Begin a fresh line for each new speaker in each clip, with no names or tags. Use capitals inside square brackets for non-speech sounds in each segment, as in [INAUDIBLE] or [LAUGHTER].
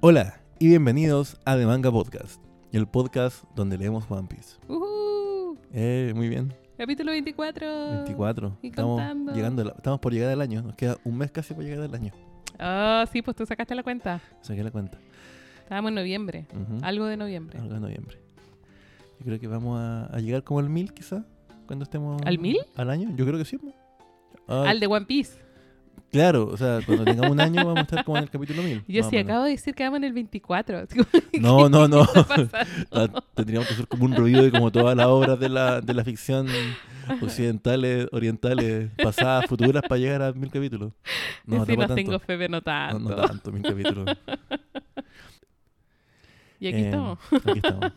Hola y bienvenidos a The Manga Podcast, el podcast donde leemos One Piece.
Ujú.
Eh, muy bien,
Capítulo 24.
24.
y
Estamos,
contando.
llegando, estamos por llegar al año, nos queda un mes casi por llegar al año.
Ah, sí, pues tú sacaste la cuenta.
Saqué la cuenta.
Estábamos en noviembre. Algo de noviembre.
Algo de noviembre. Yo creo que vamos a, a llegar como al mil quizá, cuando estemos...
¿Al mil?
Al año, yo creo que sí. po. Ah,
Al de One Piece.
Claro, o sea, cuando tengamos un año vamos a estar como en el capítulo mil.
Y Yo
más o
sí acabo de decir que vamos en el 24. Así como,
No, no, no. Ah, Tendríamos que hacer como un ruido de como todas las obras de la, de la ficción occidentales, orientales, pasadas, futuras para llegar a mil capítulos. No,
sí,
tampoco
no
tanto.
tengo fe, pero no
No,
tanto.
no tanto, mil capítulos. [LAUGHS]
Y aquí
Eh,
estamos.
Aquí estamos.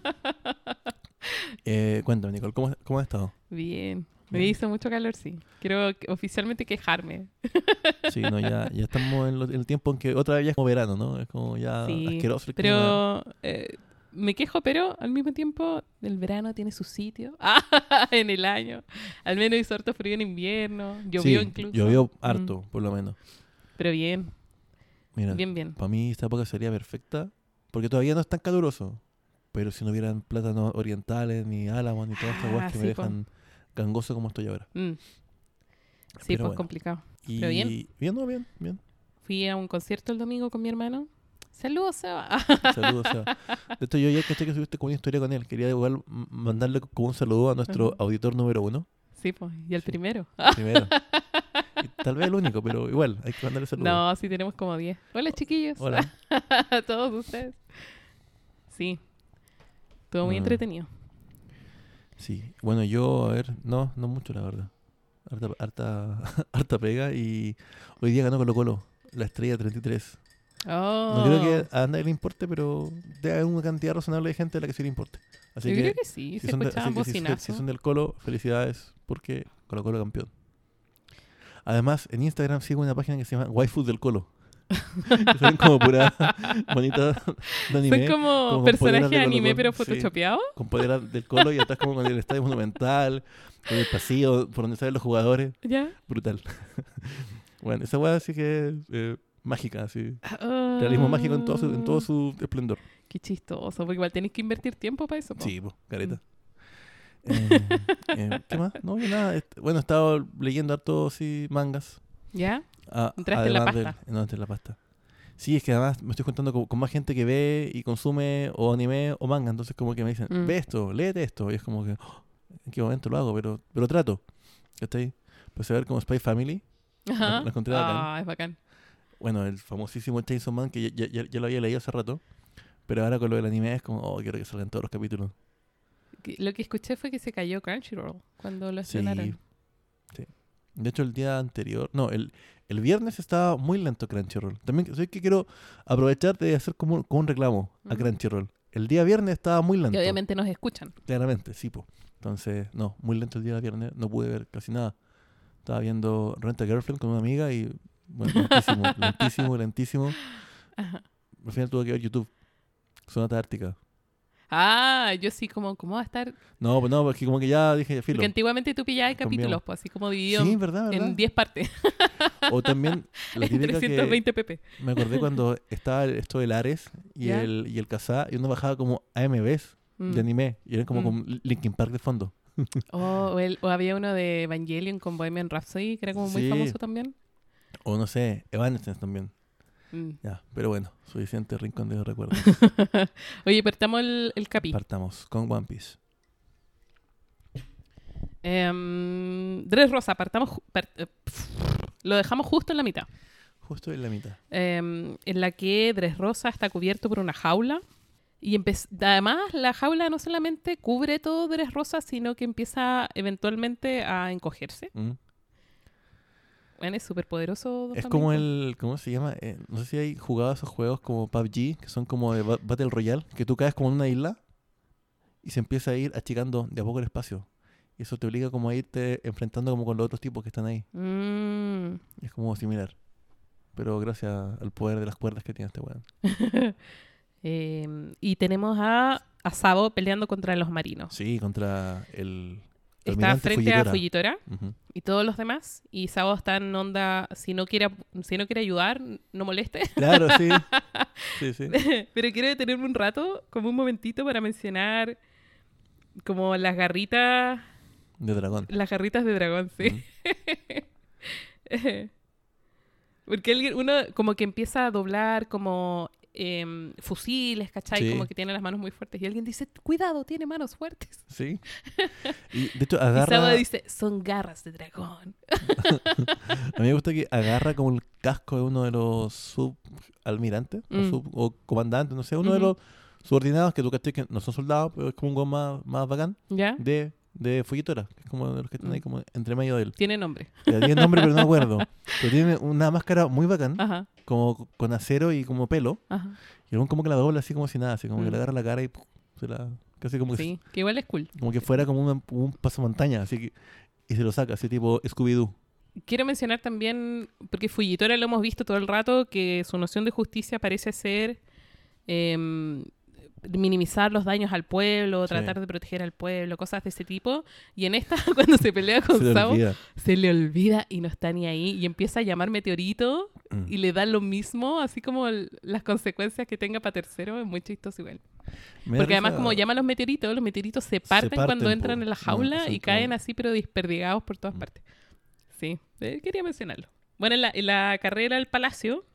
Eh, cuéntame, Nicole, ¿cómo, cómo has estado?
Bien. Me hizo mucho calor, sí. Quiero oficialmente quejarme. [LAUGHS]
Sí, no, ya, ya estamos en, lo- en el tiempo en que otra vez ya es como verano, ¿no? Es como ya
Sí,
asqueroso el.
Pero eh, me quejo, pero al mismo tiempo el verano tiene su sitio [LAUGHS] en el año. Al menos hizo harto frío en invierno. Llovió
Sí,
incluso.
Llovió
Mm.
harto, por lo menos.
Pero bien,
Mira,
bien, bien.
para mí esta época sería perfecta porque todavía no es tan caluroso. Pero si no hubieran plátanos orientales, ni álamos, ni todas estas
Ah,
cosas que me
po.
Gangoso como estoy ahora.
Mm. Sí,
Pero
pues
bueno.
complicado.
Y
Pero bien.
Bien, no, bien, bien.
Fui a un concierto el domingo con mi hermano. Saludos, Seba.
Saludos, Seba. [LAUGHS] De hecho, yo ya caché que subiste como una historia con él. Quería igual mandarle como un saludo a nuestro auditor número uno,
sí, pues. Y
Sí.
primero.
primero. [LAUGHS] Y tal vez el único, pero igual, hay que mandarle saludos.
No, sí tenemos como 10. Hola, chiquillos.
Hola.
a [LAUGHS] todos ustedes. Sí. Todo muy
Ah.
entretenido.
Sí, bueno, yo, a ver, no, no mucho, la verdad. Harta, harta, [LAUGHS] harta pega y hoy día ganó Colo Colo, la estrella 33.
Oh.
No creo que a nadie le importe, pero debe haber una cantidad razonable de gente a la que sí le importe. Así
Yo
que,
creo que sí.
si
Se
son, de-
escuchaban
así que si- son del Colo, felicidades porque Colo Colo campeón. Además, en Instagram sigo una página que se llama Waifu del Colo. [LAUGHS] son como pura bonita de anime.
Son como,
como
personajes de anime, pero
sí.
photoshopeados.
con poleras del Colo y atrás como con el estadio monumental, con el pasillo por donde salen los jugadores.
¿Ya?
Brutal. [LAUGHS] bueno, esa weá sí que es eh, mágica, así.
Ah,
Realismo mágico en todo su, en todo su esplendor.
Qué chistoso, porque igual tenés que invertir tiempo para eso. po.
Sí, pues, careta.
Mm.
Eh, eh, ¿Qué más? No, yo nada. est- Bueno, he estado leyendo harto sí, mangas.
¿Ya?
A-
Entraste en la
además del-
pasta.
no, entré en la pasta. Sí, es que además me estoy juntando con, con más gente que ve y consume o anime o manga. Entonces, como que me dicen,
Mm.
ve esto, léete esto. Y es como que, "Oh, ¿en qué momento lo hago? Pero, pero trato. ¿Cachai? Pues a ver como Spy Family.
Ajá.
la encontré.
Ah, es bacán.
Bueno, el famosísimo Chainsaw Man, que ya, ya- ya lo había leído hace rato. Pero ahora con lo del anime es como, oh, quiero que salgan todos los capítulos.
Lo que escuché fue que se cayó Crunchyroll cuando lo estrenaron.
sí. De hecho, el día anterior, no, el, el viernes estaba muy lento Crunchyroll. También soy que quiero aprovechar de hacer como, un- como un reclamo a
Ujú.
Crunchyroll. El día viernes estaba muy lento.
Y obviamente nos escuchan.
Claramente, sí, po. Entonces, no, muy lento el día viernes. No pude ver casi nada. Estaba viendo Rent a Girlfriend con una amiga y, bueno, lentísimo, [LAUGHS] lentísimo, lentísimo.
Ajá.
Al final tuve que ver YouTube. Sonata Ártica.
Ah, yo sí, como, ¿cómo va a estar?
No, pues no, porque como que ya dije, filo.
Porque antiguamente tú pillabas capítulos, pues así como dividido
Sí, verdad, verdad.
en 10 partes,
O también [LAUGHS] la típica que
320 pp.
me acordé cuando estaba esto del Ares y
¿Ya?
el y el Kazaa y uno bajaba como AMVs
Mm.
de anime y eran como
Mm.
con Linkin Park de fondo.
Oh, o, el- o había uno de Evangelion con Bohemian Rhapsody, que era como muy
Sí.
famoso también.
O no sé, Evanescence también.
Mm.
Ya, pero bueno, suficiente rincón de recuerdos. [LAUGHS]
Oye, partamos el, el capi.
Partamos con One Piece.
Em, Dres Rosa, partamos. eh, lo dejamos justo en la mitad.
Justo en la mitad.
em, en la que Dres Rosa está cubierto por una jaula. Y además, la jaula no solamente cubre todo Dres Rosa, sino que empieza eventualmente a encogerse.
Mm.
Es súper poderoso.
Es como el, ¿cómo se llama? Eh, no sé si hay jugado esos juegos como PUBG, que son como de ba- Battle Royale, que tú caes como en una isla y se empieza a ir achicando de a poco el espacio. Y eso te obliga como a irte enfrentando como con los otros tipos que están ahí.
Mm.
Es como similar. Pero gracias al poder de las cuerdas que tiene este weón. [LAUGHS]
Em, y tenemos a, a Sabo peleando contra los marinos.
Sí, contra el,
está frente a
Ujú.
y todos los demás. Y Sabo está en onda, si no quiere, si no quiere ayudar, no moleste. [LAUGHS]
Claro, sí. Sí, sí. [LAUGHS]
Pero quiero detenerme un rato, como un momentito, para mencionar como las garritas,
De dragón.
las garritas de dragón, sí. [LAUGHS] Porque uno como que empieza a doblar como em, fusiles, ¿cachai?
Sí.
Como que tiene las manos muy fuertes. Y alguien dice, cuidado, tiene manos fuertes.
Sí. [LAUGHS] Y de hecho,
Y
agarra.
dice, son garras de dragón. [LAUGHS]
A mí me gusta que agarra como el casco de uno de los subalmirantes o,
Mm.
sub- o comandantes, no sé, uno de los subordinados que tú cachai que no son soldados, pero es como un gol más, más bacán
¿Ya?
de, de Fujitora, que es como de los que están ahí
Mm.
como entre medio de él.
Tiene nombre.
Ya tiene nombre, pero no me acuerdo. [LAUGHS] Pero tiene una máscara muy bacán,
Ajá,
como con acero y como pelo.
ajá.
Y luego como que la dobla así como si nada, así como que
Mm.
le agarra la cara y se la. Casi como, que,
Sí, que igual es cool.
como que fuera como una- un pasamontaña, así que. Y se lo saca, así tipo Scooby-Doo.
Quiero mencionar también, porque Fujitora lo hemos visto todo el rato, que su noción de justicia parece ser em, minimizar los daños al pueblo,
Sí.
tratar de proteger al pueblo, cosas de ese tipo. Y en esta, [LAUGHS] cuando se pelea con
Se le olvida.
se le olvida y no está ni ahí. Y empieza a llamar meteorito
Mm.
y le da lo mismo, así como el- las consecuencias que tenga para tercero. Es muy chistoso igual.
Me
Porque además, como llama a los meteoritos, los meteoritos se parten,
parten,
cuando entran en la
Mm,
jaula y caen así, pero desperdigados por todas
Mm.
partes. Sí, eh, quería mencionarlo. Bueno, en la, en la carrera al palacio,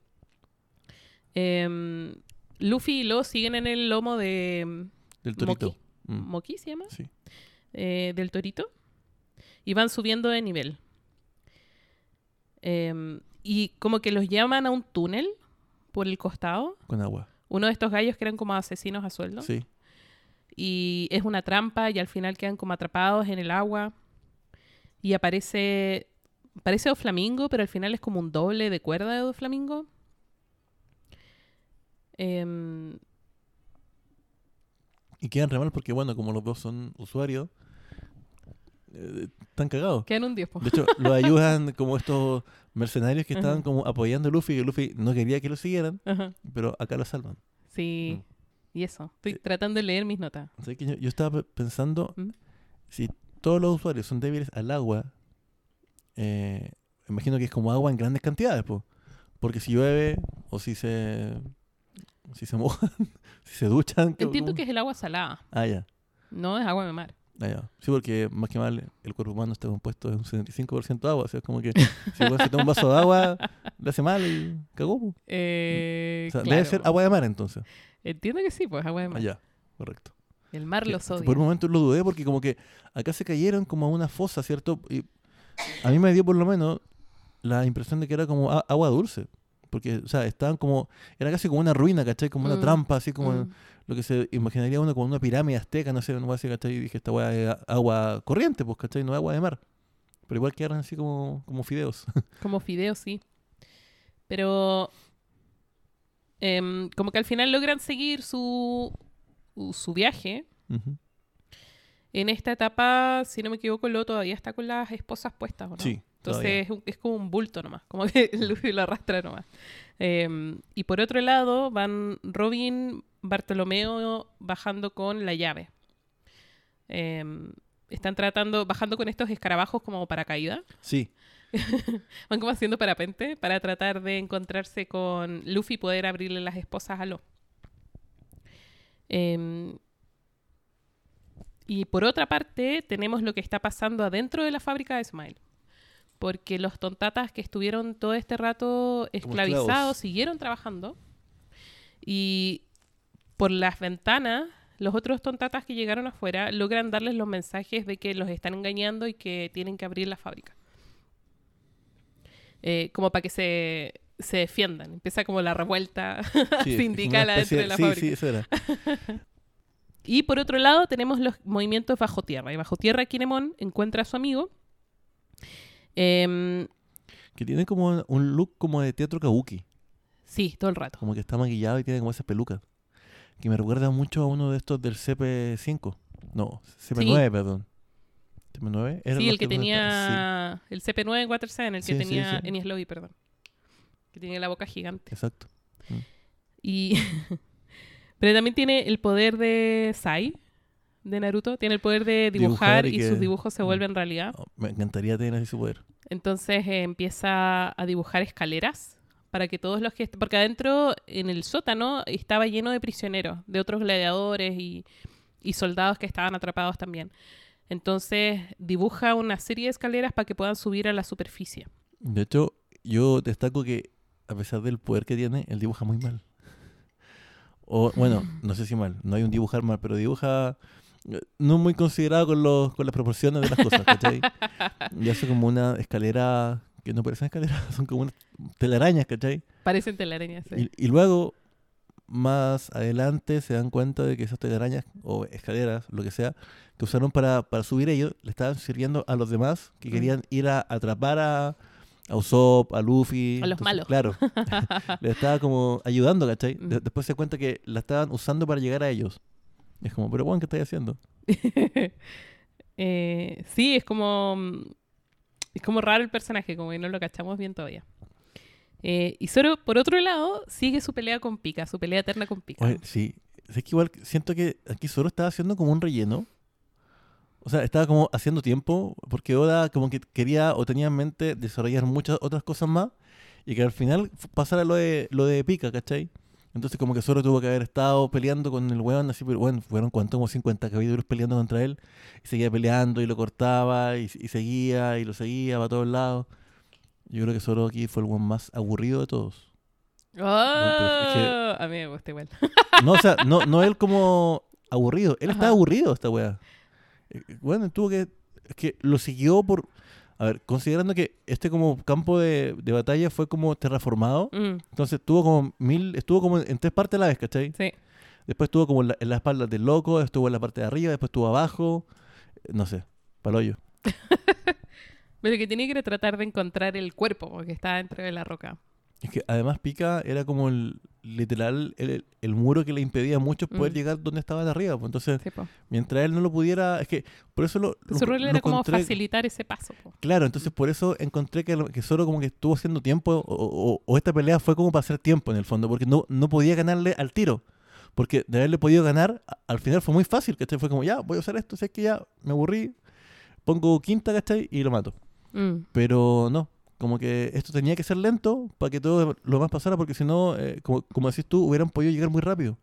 em, Luffy y Lo siguen en el lomo de em,
Del torito.
Moki.
Mm,
Moki, ¿se llama?
Sí.
Eh, del torito. Y van subiendo de nivel. Em, y como que los llaman a un túnel por el costado.
Con agua.
Uno de estos gallos que eran como asesinos a sueldo.
Sí.
y es una trampa y al final quedan como atrapados en el agua y aparece parece Doflamingo pero al final es como un doble de cuerda de Doflamingo Em,
Y quedan re mal porque, bueno, como los dos son usuarios, eh, están cagados.
quedan un 10 po.
De hecho, lo [LAUGHS] ayudan como estos mercenarios que estaban
Ajá.
como apoyando a Luffy, que Luffy no quería que lo siguieran,
Ajá.
pero acá lo salvan.
sí y eso estoy
Sí.
tratando de leer mis notas
Así que yo, yo estaba pe- pensando,
¿Mm?
si todos los usuarios son débiles al agua, eh, imagino que es como agua en grandes cantidades, po. porque si llueve o si se si se mojan, [LAUGHS] si se duchan. ¿qué-
entiendo que es el agua salada
Ah, ya.
no es agua de mar
Ah, ya. Sí, porque más que mal el cuerpo humano está compuesto de un 75% agua. O sea, es como que [LAUGHS] si uno se toma un vaso de agua, le hace mal y cagó.
Eh,
O sea,
claro.
debe ser agua de mar entonces.
entiendo que sí pues agua de mar
Allá, correcto.
el mar
Que-
los odia
por un momento lo dudé porque como que acá se cayeron como a una fosa, ¿cierto? Y a mí me dio por lo menos la impresión de que era como agua dulce. Porque, o sea, estaban como, era casi como una ruina, ¿cachai? Como una
Mm,
trampa, así como
Mm.
lo que se imaginaría uno como una pirámide azteca, no sé, no así, ¿cachai? Y dije, esta weá es a- agua corriente, pues, ¿cachai? No es agua de mar. Pero igual quedaron así como, como fideos. [LAUGHS]
Como fideo, sí. Pero em, como que al final logran seguir su, su viaje. En esta etapa, si no me equivoco, Lo todavía está con las esposas puestas, ¿o ¿no?
Sí,
Entonces es, un- es como un bulto nomás, como que [LAUGHS] Luffy lo arrastra nomás. Em, y por otro lado van Robin, Bartolomeo bajando con la llave. Em, están tratando, bajando con estos escarabajos como paracaídas.
Sí, [LAUGHS]
Van como haciendo parapente para tratar de encontrarse con Luffy y poder abrirle las esposas a Lo. Em, y por otra parte, tenemos lo que está pasando adentro de la fábrica de Smile. Porque los tontatas que estuvieron todo este rato esclavizados siguieron trabajando. Y por las ventanas, los otros tontatas que llegaron afuera logran darles los mensajes de que los están engañando y que tienen que abrir la fábrica. Eh, como para que se, se defiendan. Empieza como la revuelta [LAUGHS]
sí,
sindical adentro de la
sí,
fábrica.
Sí, eso era. [LAUGHS]
Y por otro lado tenemos los movimientos bajo tierra. Y bajo tierra Kinemon encuentra a su amigo. Em,
Que tiene como un look como de teatro kabuki.
sí, todo el rato.
Como que está maquillado y tiene como esas pelucas. Que me recuerda mucho a uno de estos del CP5. No, CP9, perdón. ¿CP9? ¿Eran
Sí, el que tenía el CP9 en Waterside, el que
Sí,
tenía. Enies Lobby, perdón. Que tenía la boca gigante.
exacto.
Y [LAUGHS] pero también tiene el poder de Sai, de Naruto. Tiene el poder de dibujar,
Dibujar y
y, sus dibujos se
Mm.
vuelven realidad.
Me encantaría tener así su poder.
Entonces eh, empieza a dibujar escaleras para que todos los que... Porque adentro, en el sótano, estaba lleno de prisioneros, de otros gladiadores y, y soldados que estaban atrapados también. Entonces dibuja una serie de escaleras para que puedan subir a la superficie.
De hecho, yo destaco que a pesar del poder que tiene, él dibuja muy mal. O, bueno, [LAUGHS] no sé si mal, no hay un dibujar mal, pero dibuja no muy considerado con, los, con las proporciones de las cosas, ¿cachai? [LAUGHS] Y hace como una escalera que no parecen escaleras, [LAUGHS] son como unas telarañas, ¿cachai?
Parecen telarañas. sí.
Y, y luego, más adelante, se dan cuenta de que esas telarañas o escaleras, lo que sea, que usaron para, para subir ellos, le estaban sirviendo a los demás que
Mm.
querían ir a atrapar a, a Usopp, a Luffy.
A los malos.
Claro, [LAUGHS] le estaba como ayudando, ¿cachai?
Mm.
después se cuenta que la estaban usando para llegar a ellos. Y es como, pero bueno, ¿qué estáis haciendo? [LAUGHS]
Eh, sí, es como. mm, Es como raro el personaje, como que no lo cachamos bien todavía. Eh, y Zoro, por otro lado, sigue su pelea con Pika, su pelea eterna con Pika.
Oye, sí, es que igual siento que aquí solo estaba haciendo como un relleno. O sea, estaba como haciendo tiempo, porque Oda como que quería o tenía en mente desarrollar muchas otras cosas más y que al final pasara lo de, lo de Pika, ¿cachai? Entonces como que solo tuvo que haber estado peleando con el weón, así, pero bueno, fueron cuánto, como 50 capítulos peleando contra él, y seguía peleando y lo cortaba y, y seguía y lo seguía para todos lados. Yo creo que solo aquí fue el weón más aburrido de todos.
¡Oh!
es que-
A mí me gusta igual. [LAUGHS]
No, o sea, no, no él como aburrido. Él está
Ajá.
aburrido, esta weá. Eh, Bueno, tuvo que. Es que lo siguió por. A ver, considerando que este como campo de, de batalla fue como terraformado,
Mm,
entonces tuvo como mil. Estuvo como en tres partes a la vez, ¿cachai?
sí.
Después estuvo como en la, en la espalda del loco, estuvo en la parte de arriba, después estuvo abajo. eh, No sé, paloyo. [LAUGHS]
Pero que tenía que tratar de encontrar el cuerpo porque está dentro de la roca.
Es que además Pica era como el literal el, el muro que le impedía a muchos poder
Mm.
llegar donde estaban arriba. Pues entonces,
Sí,
mientras él no lo pudiera, es que por eso lo,
Su rol era como
encontré-
facilitar ese paso. po.
Claro, entonces por eso encontré que, que solo como que estuvo haciendo tiempo o, o- o esta pelea fue como para hacer tiempo en el fondo, porque no, no podía ganarle al tiro. Porque de haberle podido ganar, al final fue muy fácil, ¿cachai? Fue como, ya, voy a usar esto, si es que ya me aburrí, pongo quinta, ¿cachai? Y lo mato.
Mm.
Pero no, como que esto tenía que ser lento para que todo lo más pasara, porque si no, eh, como, como decís tú, hubieran podido llegar muy rápido.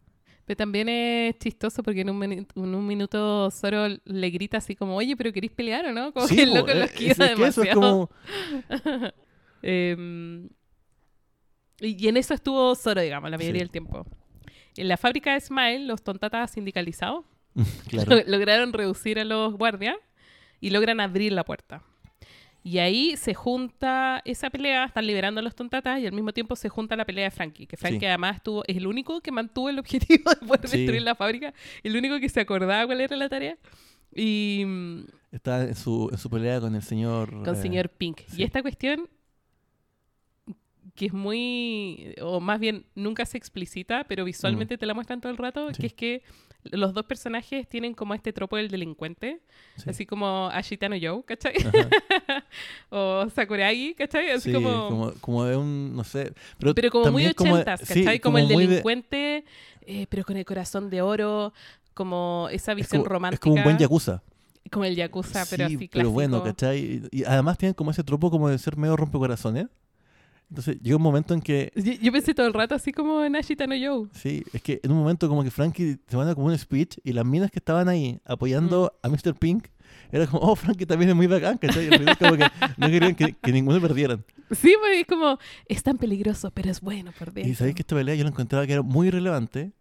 Pero también es chistoso porque en un, en un minuto Zoro le grita así como, oye, pero ¿queréis pelear o no? [LAUGHS] Como
Sí,
que el loco lo
eh,
esquiva
es- es que eso es
demasiado.
como... [LAUGHS]
Em, y y en eso estuvo Zoro, digamos, la mayoría
Sí.
del tiempo. En la fábrica de Smile, los tontatas sindicalizados [LAUGHS]
claro.
lo- lograron reducir a los guardias y logran abrir la puerta. Y ahí se junta esa pelea, están liberando a los tontatas y al mismo tiempo se junta la pelea de Frankie, que Frankie
Sí.
además estuvo, es el único que mantuvo el objetivo [LAUGHS] de poder
Sí.
destruir la fábrica, el único que se acordaba cuál era la tarea. Y
Está en su, en su pelea con el señor...
con
eh,
señor Pink.
sí.
Y esta cuestión que es muy, o más bien nunca se explicita, pero visualmente te la muestran todo el rato, que es que los dos personajes tienen como este tropo del delincuente,
sí.
así como Ashitano Joe, ¿cachai? [LAUGHS] O Sakuragi, ¿cachai? Así
Sí,
como,
como, como de un, no sé. Pero,
pero como muy
como de-
ochentas,
sí,
¿cachai? como, el
de-
delincuente, eh, pero con el corazón de oro, como esa
es
visión
como,
romántica.
es como un buen yakuza.
Como el Yakuza, pero
Sí,
así
pero bueno,
clásico.
¿cachai? Y, y además tienen como ese tropo como de ser medio rompecorazones. Entonces llega un momento en que,
Yo, yo pensé todo el rato así como en Ashitano Joe.
sí, es que en un momento como que Frankie se manda como un speech y las minas que estaban ahí apoyando
Mm.
a Mr. Pink, era como, oh, Frankie también es muy bacán, ¿cachai? Como que no querían que, que ninguno perdieran.
Sí, pues es como, es tan peligroso, pero es bueno por dentro.
Y sabéis que esta pelea yo la encontraba que era muy relevante.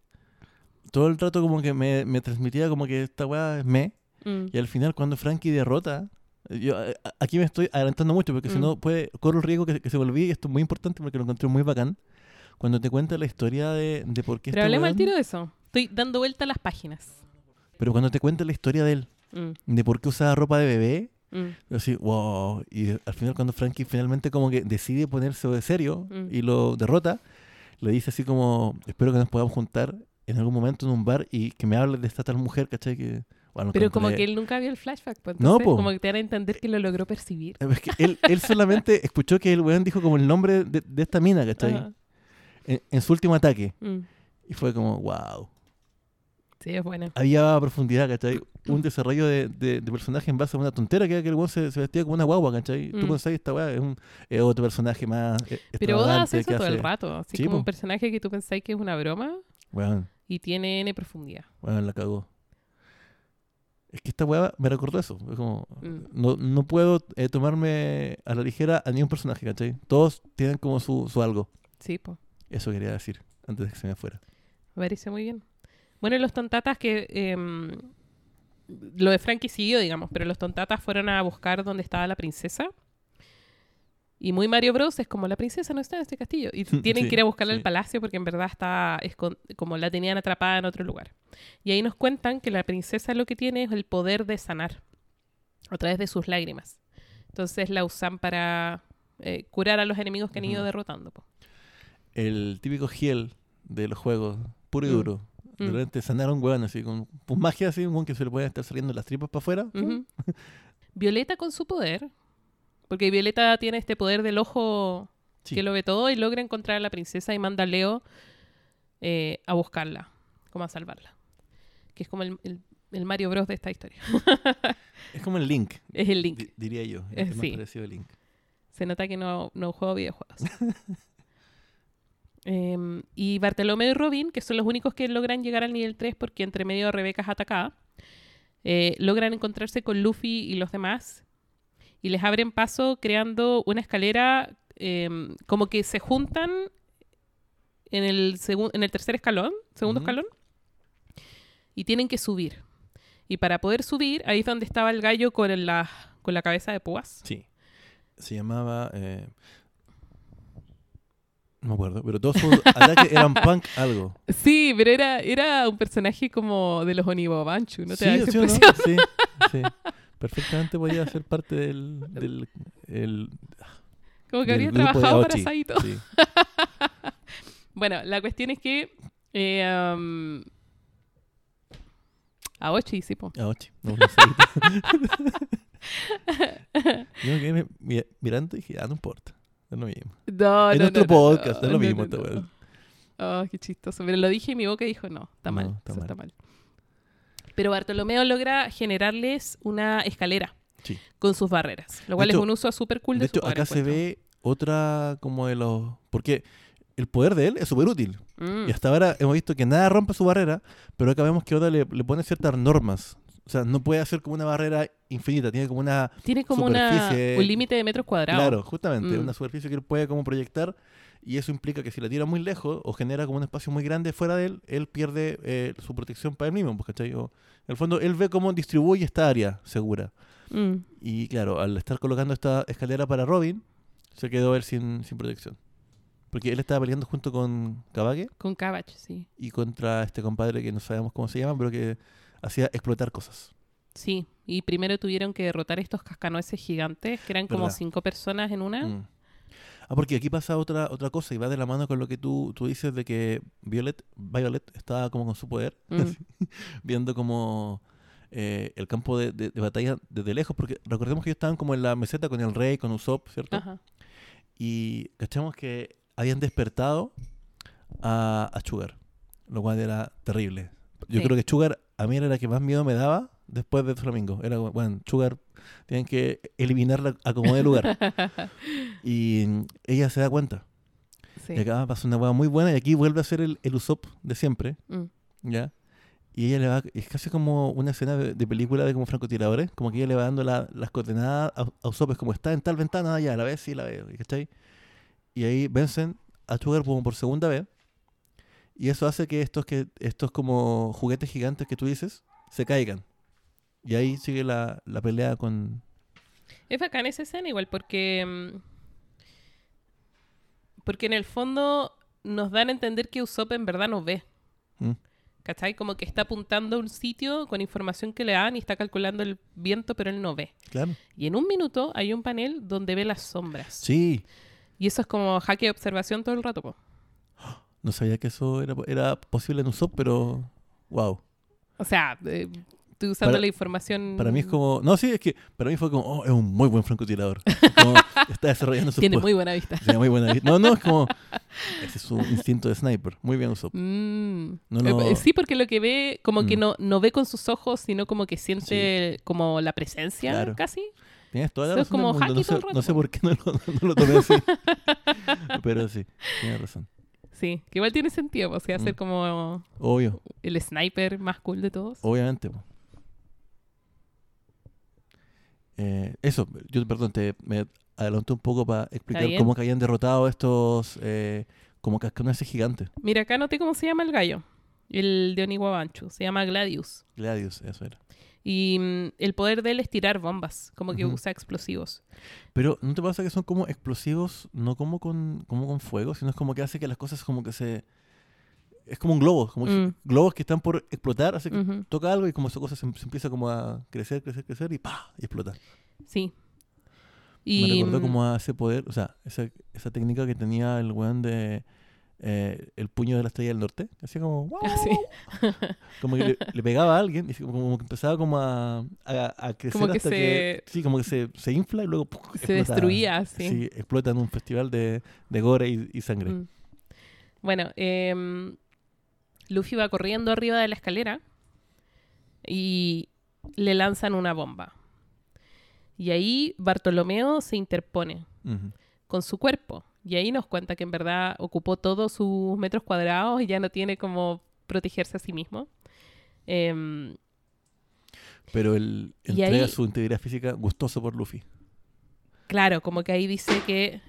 Todo el rato como que me, me transmitía como que esta weá es me.
Mm.
Y al final, cuando Frankie derrota, yo a- aquí me estoy adelantando mucho porque si
Mm.
no puede, corro el riesgo que, que se olvide y esto es muy importante porque lo encontré muy bacán. Cuando te cuenta la historia de, de por qué
Pero
este
hablemos al tiro de eso. Estoy dando vuelta a las páginas.
Pero cuando te cuenta la historia de él,
Mm,
de por qué usaba ropa de bebé,
mm.
yo así, wow. Y al final, cuando Frankie finalmente como que decide ponerse de serio
Mm.
y lo derrota, le dice así como: Espero que nos podamos juntar en algún momento en un bar y que me hables de esta tal mujer, ¿cachai? Que, bueno,
Pero como que él nunca vio el flashback, pues,
No, po.
como que te dan a entender que lo logró percibir.
Es que él, él solamente [LAUGHS] escuchó que el weón dijo como el nombre de, de esta mina, ¿cachai?
Ajá.
En, en su último ataque.
Mm.
Y fue como, wow.
Sí, es buena.
había profundidad, ¿cachai? Un desarrollo de, de, de personaje en base a una tontera que era que el weón se, se vestía como una guagua, ¿cachai? Tú
Mm.
pensáis, esta weá es, un, es otro personaje más.
Pero Oda hace eso
que
todo el rato. Así
Sí,
como
po.
un personaje que tú pensáis que es una broma
Weón,
y tiene N profundidad.
weón, la cagó. Es que esta weá me recordó eso. Es como,
Mm.
no, no puedo eh, tomarme a la ligera a ningún personaje, ¿cachai? Todos tienen como su, su algo.
Sí, pues.
Eso quería decir antes de que se me fuera.
Me parece muy bien. Bueno, los tontatas que... em, lo de Frankie siguió, digamos, pero los tontatas fueron a buscar dónde estaba la princesa. Y muy Mario Bros. es como la princesa no está en este castillo. Y [LAUGHS] tienen
Sí,
que ir a buscarla
sí.
al palacio porque en verdad está escon- como la tenían atrapada en otro lugar. Y ahí nos cuentan que la princesa lo que tiene es el poder de sanar a través de sus lágrimas. Entonces la usan para eh, curar a los enemigos que han ido derrotando. po.
El típico Giel de los juegos, puro y
Mm.
duro. De
Mm.
repente sanar a un weón así, con pues, magia así, un weón que se le pueden estar saliendo las tripas para afuera. [LAUGHS]
Violeta con su poder, porque Violeta tiene este poder del ojo
Sí.
que lo ve todo y logra encontrar a la princesa y manda a Leo eh, a buscarla, como a salvarla. Que es como el, el- el Mario Bros de esta historia.
Es como el Link, [LAUGHS]
Es el Link.
di- diría yo.
Eh,
Es el más
sí.
parecido al Link.
Se nota que no, no juego videojuegos. [LAUGHS] Em, y Bartolomeo y Robin, que son los únicos que logran llegar al nivel 3 porque entre medio Rebeca es atacada, eh, logran encontrarse con Luffy y los demás y les abren paso creando una escalera em, como que se juntan en el, en el tercer escalón, segundo escalón, y tienen que subir. Y para poder subir, ahí es donde estaba el gallo con la, con la cabeza de púas.
Sí. Se llamaba. eh, No me acuerdo, pero todos sus ataques eran [LAUGHS] punk algo.
Sí, pero era, era un personaje como de los Onibobanchu, ¿no te
sí,
da esa
¿sí no? Sí, sí. [LAUGHS] Perfectamente podía ser parte del. [LAUGHS] del el,
Como que habría trabajado para. Saito.
Sí. [LAUGHS]
Bueno, la cuestión es que... Eh, um, Aochi, sí, po.
Aochi. No, no. [LAUGHS] Yo quedé mi- mi- mirando y dije, ah, no importa. Es lo mismo.
No,
Es
no,
nuestro
no,
podcast,
no,
es lo mismo
no,
esta
no.
weá.
Oh, qué chistoso. Pero lo dije y mi boca dijo, no, está mal,
está mal.
está mal. Pero Bartolomeo logra generarles una escalera
Sí.
con sus barreras, lo cual
hecho-
es un uso súper cool de,
De hecho, acá se
encuentro.
ve otra como de los... Porque el poder de él es súper útil.
Mm,
Y hasta ahora hemos visto que nada rompe su barrera, pero acá vemos que Oda le, le pone ciertas normas. O sea, no puede hacer como una barrera infinita, tiene como una...
Tiene como una, un límite de metros cuadrados.
Claro, justamente,
Mm.
una superficie que él puede como proyectar y eso implica que si la tira muy lejos o genera como un espacio muy grande fuera de él, él pierde eh, su protección para él mismo, pues, ¿cachai? O, en el fondo, él ve cómo distribuye esta área segura.
Mm.
Y claro, al estar colocando esta escalera para Robin, se quedó él sin, sin protección. Porque él estaba peleando junto con Kabake
Con Cabbage, sí.
y contra este compadre que no sabemos cómo se llama, pero que hacía explotar cosas.
Sí, y primero tuvieron que derrotar estos cascanueces gigantes, que eran como cinco personas en una.
Mm. Ah, porque aquí pasa otra otra cosa y va de la mano con lo que tú, tú dices de que Violet, Violet estaba como con su poder, [LAUGHS]
Mm.
viendo como eh, el campo de, de- de batalla desde lejos, porque recordemos que ellos estaban como en la meseta con el rey, con Usopp, ¿cierto?
Ajá.
Y cachamos que habían despertado a, a Sugar, lo cual era terrible. Yo
Sí.
creo que Sugar a mí era la que más miedo me daba después de Flamingo. Era, bueno, Sugar tienen que eliminarla a como de lugar. [LAUGHS] y mm, ella se da cuenta.
Sí.
Y acá pasa una hueá muy buena y aquí vuelve a ser el, el Usopp de siempre,
Mm.
¿ya? Y ella le va, es casi como una escena de, de película de como francotiradores, como que ella le va dando la- las coordenadas a, a Usopp, es como está en tal ventana, ya, la ves, sí, la veo, ¿cachai? Y ahí vencen a Sugar como por segunda vez, y eso hace que estos, que estos como juguetes gigantes que tú dices, se caigan. Y ahí sigue la, la pelea con...
Es bacán esa escena igual porque... mm, Porque en el fondo nos dan a entender que Usopp en verdad nos ve.
¿Mm?
¿Cachai? Como que está apuntando a un sitio con información que le dan y está calculando el viento, pero él no ve.
Claro.
Y en un minuto hay un panel donde ve las sombras.
Sí,
Y eso es como jaque de observación todo el rato, po. [GASPS]
no sabía que eso era, era posible en Usopp, pero... Wow.
O sea, eh, Estoy usando
Para-
la información.
Para mí es como. No, sí, es que para mí fue como. Oh, es un muy buen francotirador. Como [LAUGHS] está desarrollando su
Tiene muy buena vista.
Tiene muy buena vista. No, no, es como. Ese es su instinto de sniper. Muy bien usado.
Mm.
No
Eh, Sí, porque lo que ve, como que
Mm.
no, no ve con sus ojos, sino como que siente como la presencia,
Claro.
casi.
Tienes toda la razón. del
como
mundo. No, sé, no por qué no lo, no lo tomé así. [LAUGHS] Pero sí, tienes razón.
Sí, que igual tiene sentido, pues, o sea,
Mm.
ser como
Obvio,
el sniper más cool de todos.
obviamente. po. Eh, eso, yo perdón, te me adelanté un poco para explicar cómo que habían derrotado estos eh, como cascanueces gigantes.
Mira, acá noté cómo se llama el gallo. El de Oniwabanchu. Se llama Gladius.
Gladius, eso era.
Y mm, el poder de él es tirar bombas, como que usa explosivos.
Pero ¿no te pasa que son como explosivos, no como con, como con fuego, sino es como que hace que las cosas como que se... Es como un globo, como
Mm.
globos que están por explotar, hace que toca algo y como esa cosa se, se empieza como a crecer, crecer, crecer y ¡pa! y explota.
Sí.
Me recordó
mm,
como a ese poder, o sea, esa, esa técnica que tenía el weón de eh, el puño de la estrella del norte, que hacía como... [LAUGHS] ¡wow!
Sí.
Como que le, le pegaba a alguien y así como, que empezaba como a, a, a crecer
Como que
hasta
se-
que... Sí, como que se, se infla y luego...
Se
explota.
destruía, sí.
Sí, explota en un festival de, de gore y, y sangre.
Mm. Bueno, em, Luffy va corriendo arriba de la escalera y le lanzan una bomba. Y ahí Bartolomeo se interpone con su cuerpo. Y ahí nos cuenta que en verdad ocupó todos sus metros cuadrados y ya no tiene como protegerse a sí mismo. Em,
Pero él entrega
ahí-
su integridad física gustoso por Luffy.
claro, como que ahí dice que,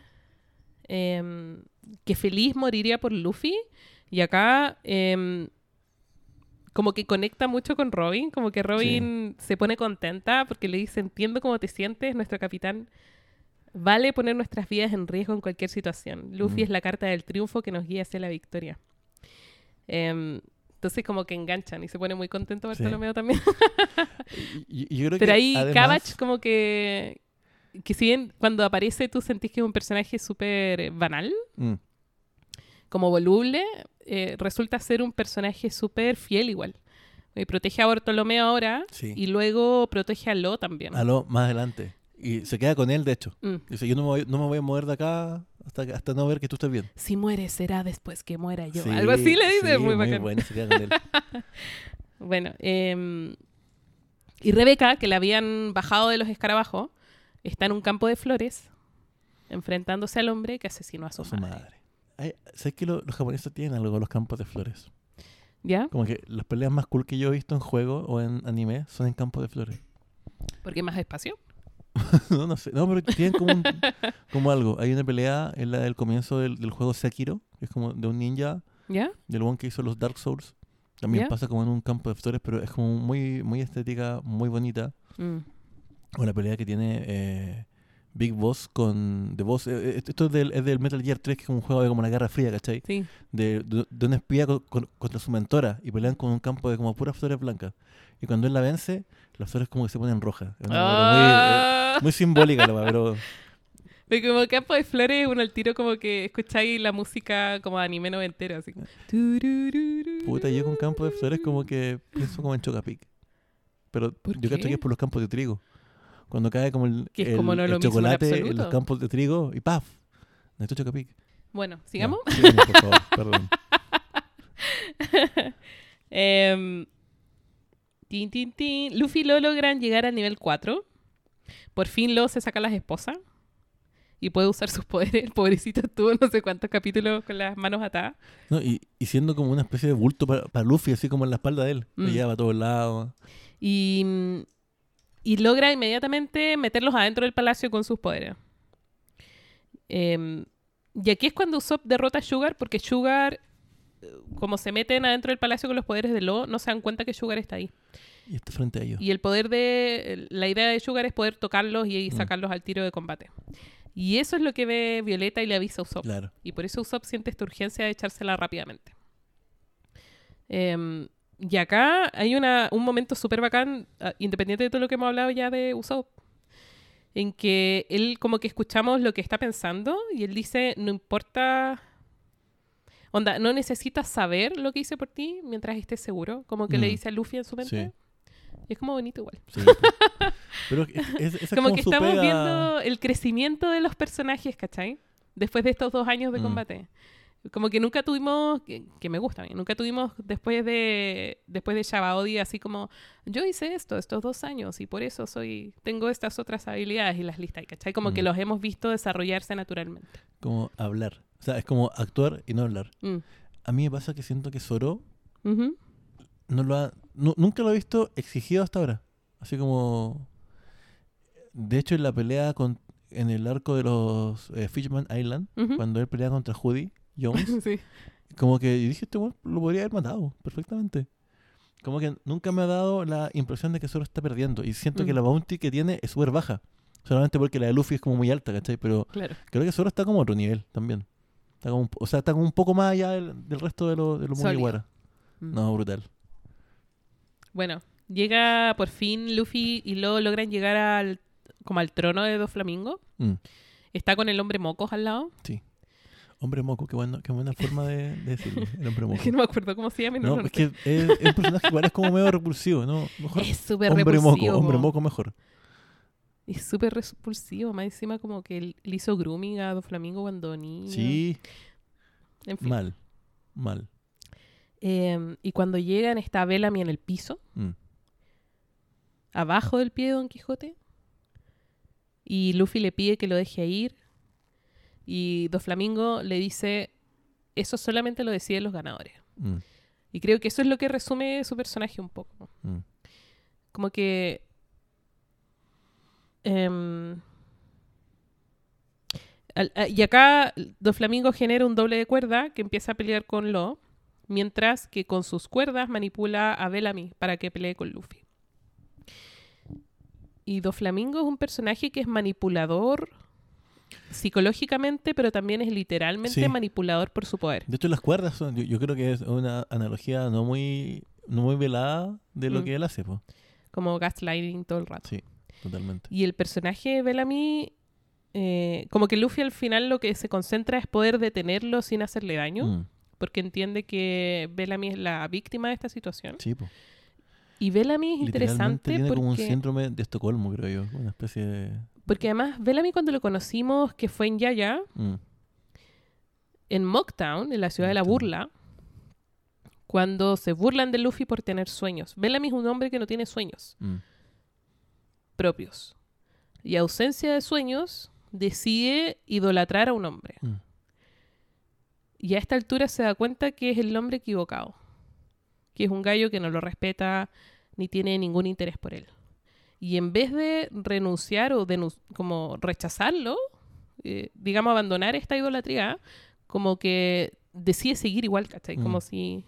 em, que feliz moriría por Luffy. Y acá em, como que conecta mucho con Robin, como que Robin se pone contenta porque le dice, entiendo cómo te sientes, nuestro capitán. Vale poner nuestras vidas en riesgo en cualquier situación. Luffy
Mm.
es la carta del triunfo que nos guía hacia la victoria. Em, entonces como que enganchan y se pone muy contento
Sí.
Bartolomeo también. [LAUGHS]
Yo creo
Pero
que
ahí
además-
como que... Que si bien cuando aparece tú sentís que es un personaje súper banal,
Mm,
como voluble, eh, resulta ser un personaje súper fiel igual. Y protege a Bartolomeo ahora
sí.
y luego protege a Lo también.
Aló, más adelante. Y se queda con él, de hecho.
Mm.
Dice, yo no me voy, no me voy a mover de acá hasta, hasta no ver que tú estés bien.
Si muere será después que muera yo.
Sí,
Algo así le dice,
sí,
muy bacán.
bueno, se queda con él. [LAUGHS]
Bueno, em, y Rebeca, que la habían bajado de los escarabajos, está en un campo de flores, enfrentándose al hombre que asesinó a su,
a su
madre.
madre. Ay, ¿Sabes que lo- los japoneses tienen algo con los campos de flores?
¿Ya?
Como que las peleas más cool que yo he visto en juego o en anime son en campos de flores.
Porque hay más espacio. [LAUGHS]
no, no sé. No, pero tienen como, un- [LAUGHS] como algo. Hay una pelea en la del comienzo del, del juego Sekiro, que es como de un ninja,
¿Ya?
del one que hizo los Dark Souls. También
¿Ya?
pasa como en un campo de flores, pero es como muy, muy estética, muy bonita.
Mm.
O la pelea que tiene eh, Big Boss con The Boss. eh, eh, esto es del, es del Metal Gear 3, que es un juego de como la Guerra Fría, ¿cachai?
Sí.
De, de, de un espía co- con- contra su mentora y pelean con un campo de como puras flores blancas. Y cuando él la vence, las flores como que se ponen rojas. Es una muy, eh,
Ah.
muy simbólica, la pero [LAUGHS]
Porque como campo de flores, uno al tiro como que escucháis la música como de anime noventero, así como...
puta, yo con campo de flores como que pienso como en Chocapic. Pero
¿Por
yo
qué?
que es por los campos de trigo. Cuando cae como el,
Que
el-
como no
el
lo mismo en
chocolate en los campos de trigo y ¡paf! Necesito Chocapic.
Bueno, sigamos.
Sigamos, por favor, [LAUGHS] perdón.
Em, tin, tin, tin. Luffy y Lo logran llegar al nivel 4. Por fin Lo se saca las esposas. Y puede usar sus poderes. El pobrecito estuvo no sé cuántos capítulos con las manos atadas.
No, y, y siendo como una especie de bulto para, para Luffy, así como en la espalda de él. Lo
Mm.
lleva a todos lados.
Y, y logra inmediatamente meterlos adentro del palacio con sus poderes. Em, y aquí es cuando Usopp derrota a Sugar, porque Sugar, eh, como se meten adentro del palacio con los poderes de Lo, no se dan cuenta que Sugar está ahí.
Y está frente a ellos.
Y el poder de. La idea de Sugar es poder tocarlos y, y
Mm.
sacarlos al tiro de combate. Y eso es lo que ve Violeta y le avisa a Usopp.
Claro.
Y por eso Usopp siente esta urgencia de echársela rápidamente. Em, y acá hay una, un momento súper bacán, ah, independiente de todo lo que hemos hablado ya de Usopp, en que él como que escuchamos lo que está pensando y él dice, no importa... Onda, no necesitas saber lo que hice por ti mientras estés seguro, como que le
Mm.
dice a Luffy en su mente. Y es como bonito igual.
Sí, [LAUGHS] po. Pero es, es- es
como que
su
estamos viendo el crecimiento de los personajes, ¿cachai? Después de estos dos años de
Mm.
Como que nunca tuvimos, que, que me gusta a mí, nunca tuvimos después de después de Shabaodi así como, yo hice esto estos dos años y por eso soy tengo estas otras habilidades y las listas, ¿cachai? Como que los hemos visto desarrollarse naturalmente.
Como hablar. O sea, es como actuar y no hablar.
Mm.
A mí me pasa que siento que Zoro
Ujú.
no lo ha, nu- nunca lo he visto exigido hasta ahora. Así como... De hecho, en la pelea con, en el arco de los eh, Fishman Island, cuando él pelea contra Judy Jones, [LAUGHS]
sí.
como que yo dije, este weón lo podría haber matado perfectamente. Como que nunca me ha dado la impresión de que Zoro está perdiendo. Y siento que
Mm.
la bounty que tiene es súper baja. Solamente porque la de Luffy es como muy alta, ¿cachai? Pero
Claro.
creo que Zoro está como a otro nivel también. Está como o sea, está como un poco más allá del, del resto de los de. Mugiwara.
Mm.
No, brutal.
Bueno, llega por fin Luffy y luego logran llegar al como al trono de Dos Flamingo.
Mm.
Está con el hombre mocos al lado.
Hombre moco, qué, bueno, qué buena forma de, de decirlo. El hombre [LAUGHS] moco.
Que no me acuerdo cómo se llama. no
es que es, es un personaje igual es como medio repulsivo, ¿no? Mejor
Es súper
hombre
repulsivo.
moco, hombre moco mejor.
Es súper repulsivo. Más encima como que él- le hizo grooming a Doflamingo cuando niño.
Sí,
En fin.
mal, mal.
Eh, y cuando llegan está Bellamy en el piso,
Mm.
abajo del pie de Don Quijote. Y Luffy le pide que lo deje ir. Y Doflamingo le dice, eso solamente lo deciden los ganadores.
Mm,
Y creo que eso es lo que resume su personaje un poco.
mm.
Como que... em, al- a- y acá Doflamingo genera un doble de cuerda que empieza a pelear con Lo, mientras que con sus cuerdas manipula a Bellamy para que pelee con Luffy. Y Doflamingo es un personaje que es manipulador psicológicamente, pero también es literalmente
Sí.
manipulador por su poder.
De hecho, las cuerdas son, yo, yo creo que es una analogía no muy, no muy velada de lo
Mm.
que él hace, pues.
Como gaslighting todo el rato.
Sí, totalmente.
Y el personaje de Bellamy, eh, como que Luffy al final lo que se concentra es poder detenerlo sin hacerle daño,
Mm,
porque entiende que Bellamy es la víctima de esta situación.
Sí.
Y Bellamy es interesante
tiene como un
porque,
síndrome de Estocolmo, creo yo. Una especie de...
porque además Bellamy cuando lo conocimos, que fue en Yaya,
Mm,
en Mocktown, en la ciudad de la burla, cuando se burlan de Luffy por tener sueños. Bellamy es un hombre que no tiene sueños
mm,
propios. Y ausencia de sueños, decide idolatrar a un hombre.
mm.
Y a esta altura se da cuenta que es el hombre equivocado. Que es un gallo que no lo respeta ni tiene ningún interés por él. Y en vez de renunciar o denun- como rechazarlo, eh, digamos abandonar esta idolatría, como que decide seguir igual, ¿cachai? Como
Mm.
si...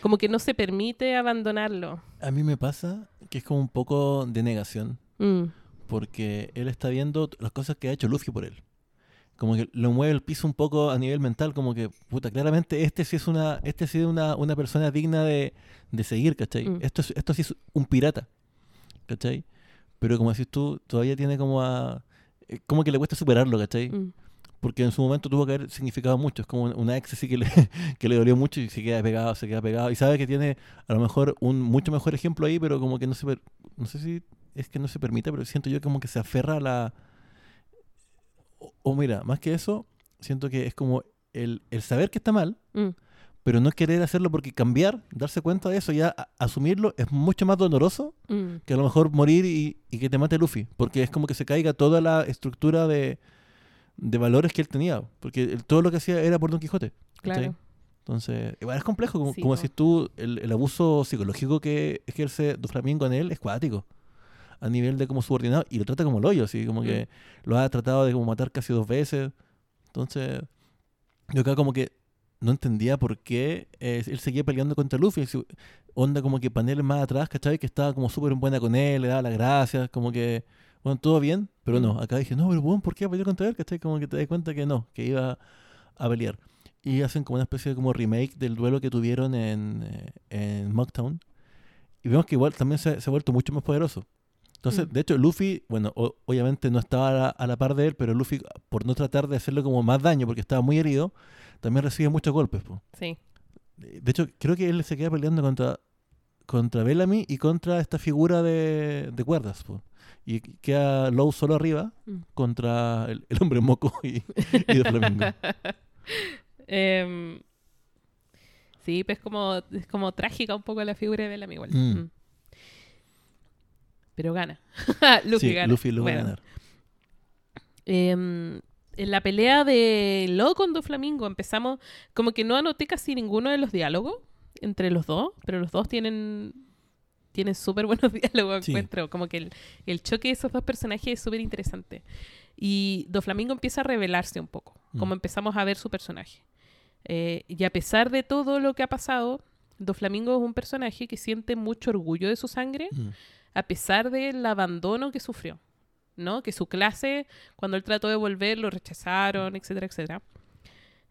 Como que no se permite abandonarlo.
A mí me pasa que es como un poco de negación.
Mm,
porque él está viendo las cosas que ha hecho Luffy por él. Como que lo mueve el piso un poco a nivel mental, como que, puta, claramente este sí es una, este sí es una, una persona digna de, de seguir, ¿cachai?
Mm.
Esto, es- esto sí es un pirata, ¿cachai? Pero como decís tú, todavía tiene como a... eh, Como que le cuesta superarlo, ¿cachai?
mm,
Porque en su momento tuvo que haber significado mucho. Es como una ex así que le, [LAUGHS] que le dolió mucho y se queda pegado, se queda pegado. Y sabe que tiene a lo mejor un mucho mejor ejemplo ahí, pero como que no se... per- No sé si es que no se permite, pero siento yo como que se aferra a la... O, o mira, más que eso, siento que es como el, el saber que está mal,
mm,
pero no querer hacerlo porque cambiar, darse cuenta de eso, ya asumirlo, es mucho más doloroso
mm,
que a lo mejor morir y, y que te mate Luffy. Porque es como que se caiga toda la estructura de, de valores que él tenía. Porque él- todo lo que hacía era por Don Quijote.
claro.
Entonces, igual es complejo. Como,
Sí,
como
po.
decís tú, el, el abuso psicológico que ejerce Doflamingo en él es cuático. A nivel de como subordinado. Y lo trata como el hoyo, así como que lo ha tratado de como matar casi dos veces. Entonces, yo acá como que no entendía por qué eh, él seguía peleando contra Luffy. Onda como que paneles más atrás, ¿cachai? Que estaba como súper buena con él, le daba las gracias, como que, bueno, todo bien, pero no. Acá dije, no, pero bueno, ¿por qué pelear contra él? ¿Cachai? Como que te das cuenta que no, que iba a pelear. Y hacen como una especie de como remake del duelo que tuvieron en, eh, en Mocktown. Y vemos que igual también se, se ha vuelto mucho más poderoso. Entonces,
Mm.
de hecho, Luffy, bueno, o- obviamente no estaba a la, a la par de él, pero Luffy, por no tratar de hacerle como más daño porque estaba muy herido, también recibe muchos golpes. po.
Sí.
De hecho, creo que él se queda peleando contra contra Bellamy y contra esta figura de, de cuerdas. po. Y queda Lowe solo arriba
Mm.
contra el, el hombre moco y, y de Flamingo. [LAUGHS]
Em, sí, pues como, es como trágica un poco la figura de Bellamy igual.
Mm.
Mm. Pero gana. [LAUGHS] Luffy
sí,
gana.
Luffy lo va a ganar.
em, en la pelea de Lo con Doflamingo empezamos, como que no anoté casi ninguno de los diálogos entre los dos, pero los dos tienen tienen súper buenos [LAUGHS] diálogos,
Sí.
encuentro. Como que el, el choque de esos dos personajes es súper interesante. Y Doflamingo empieza a revelarse un poco, como
Mm.
empezamos a ver su personaje. Eh, y a pesar de todo lo que ha pasado, Doflamingo es un personaje que siente mucho orgullo de su sangre,
Mm.
a pesar del abandono que sufrió, ¿no? Que su clase, cuando él trató de volver, lo rechazaron, etcétera, etcétera.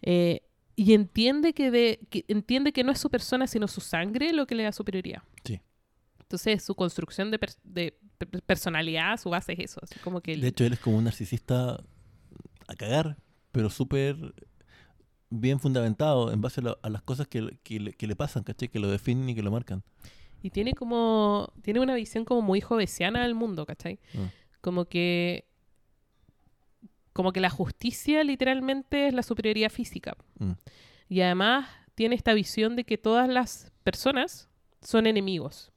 Eh, y entiende que, de, que entiende que no es su persona, sino su sangre lo que le da superioridad.
Sí.
Entonces, su construcción de, de per- personalidad, su base es eso. Así como que él-
De hecho, él es como un narcisista a cagar, pero súper bien fundamentado en base a, lo- a las cosas que, que le, que le pasan, ¿cachai? Que lo definen y que lo marcan.
Y tiene como. Tiene una visión como muy jovesiana del mundo, ¿cachai?
Ah.
Como que. Como que la justicia literalmente es la superioridad física.
Mm.
Y además tiene esta visión de que todas las personas son enemigos.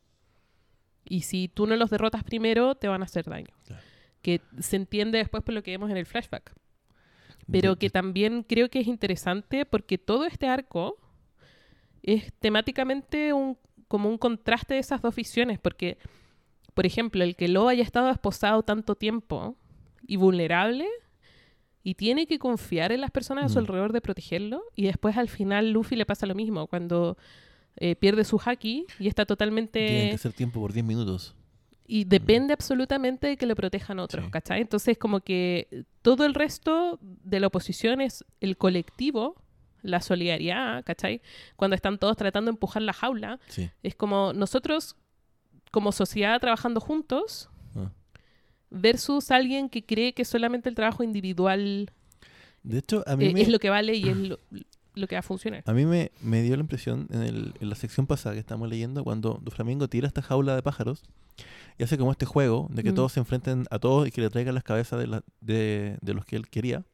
Y si tú no los derrotas primero, te van a hacer daño.
Claro.
Que se entiende después por lo que vemos en el flashback. Pero que también creo que es interesante porque todo este arco es temáticamente un, como un contraste de esas dos visiones. Porque, por ejemplo, el que Lo haya estado esposado tanto tiempo y vulnerable y tiene que confiar en las personas a su
Mm.
alrededor de protegerlo. Y después al final Luffy le pasa lo mismo cuando eh, pierde su haki y está totalmente
Tienen que hacer tiempo por 10 minutos.
y depende absolutamente de que lo protejan otros,
Sí.
¿cachai? Entonces, como que todo el resto de la oposición es el colectivo, la solidaridad, ¿cachai? Cuando están todos tratando de empujar la jaula,
Sí.
es como nosotros, como sociedad, trabajando juntos,
Ah.
versus alguien que cree que solamente el trabajo individual
De hecho, a mí,
eh,
me,
es lo que vale y es lo, lo que va a funcionar.
a mí me, me dio la impresión en, el- en la sección pasada que estamos leyendo, cuando Doflamingo tira esta jaula de pájaros y hace como este juego de que
Mm.
todos se enfrenten a todos y que le traigan las cabezas de, la- de, de los que él quería.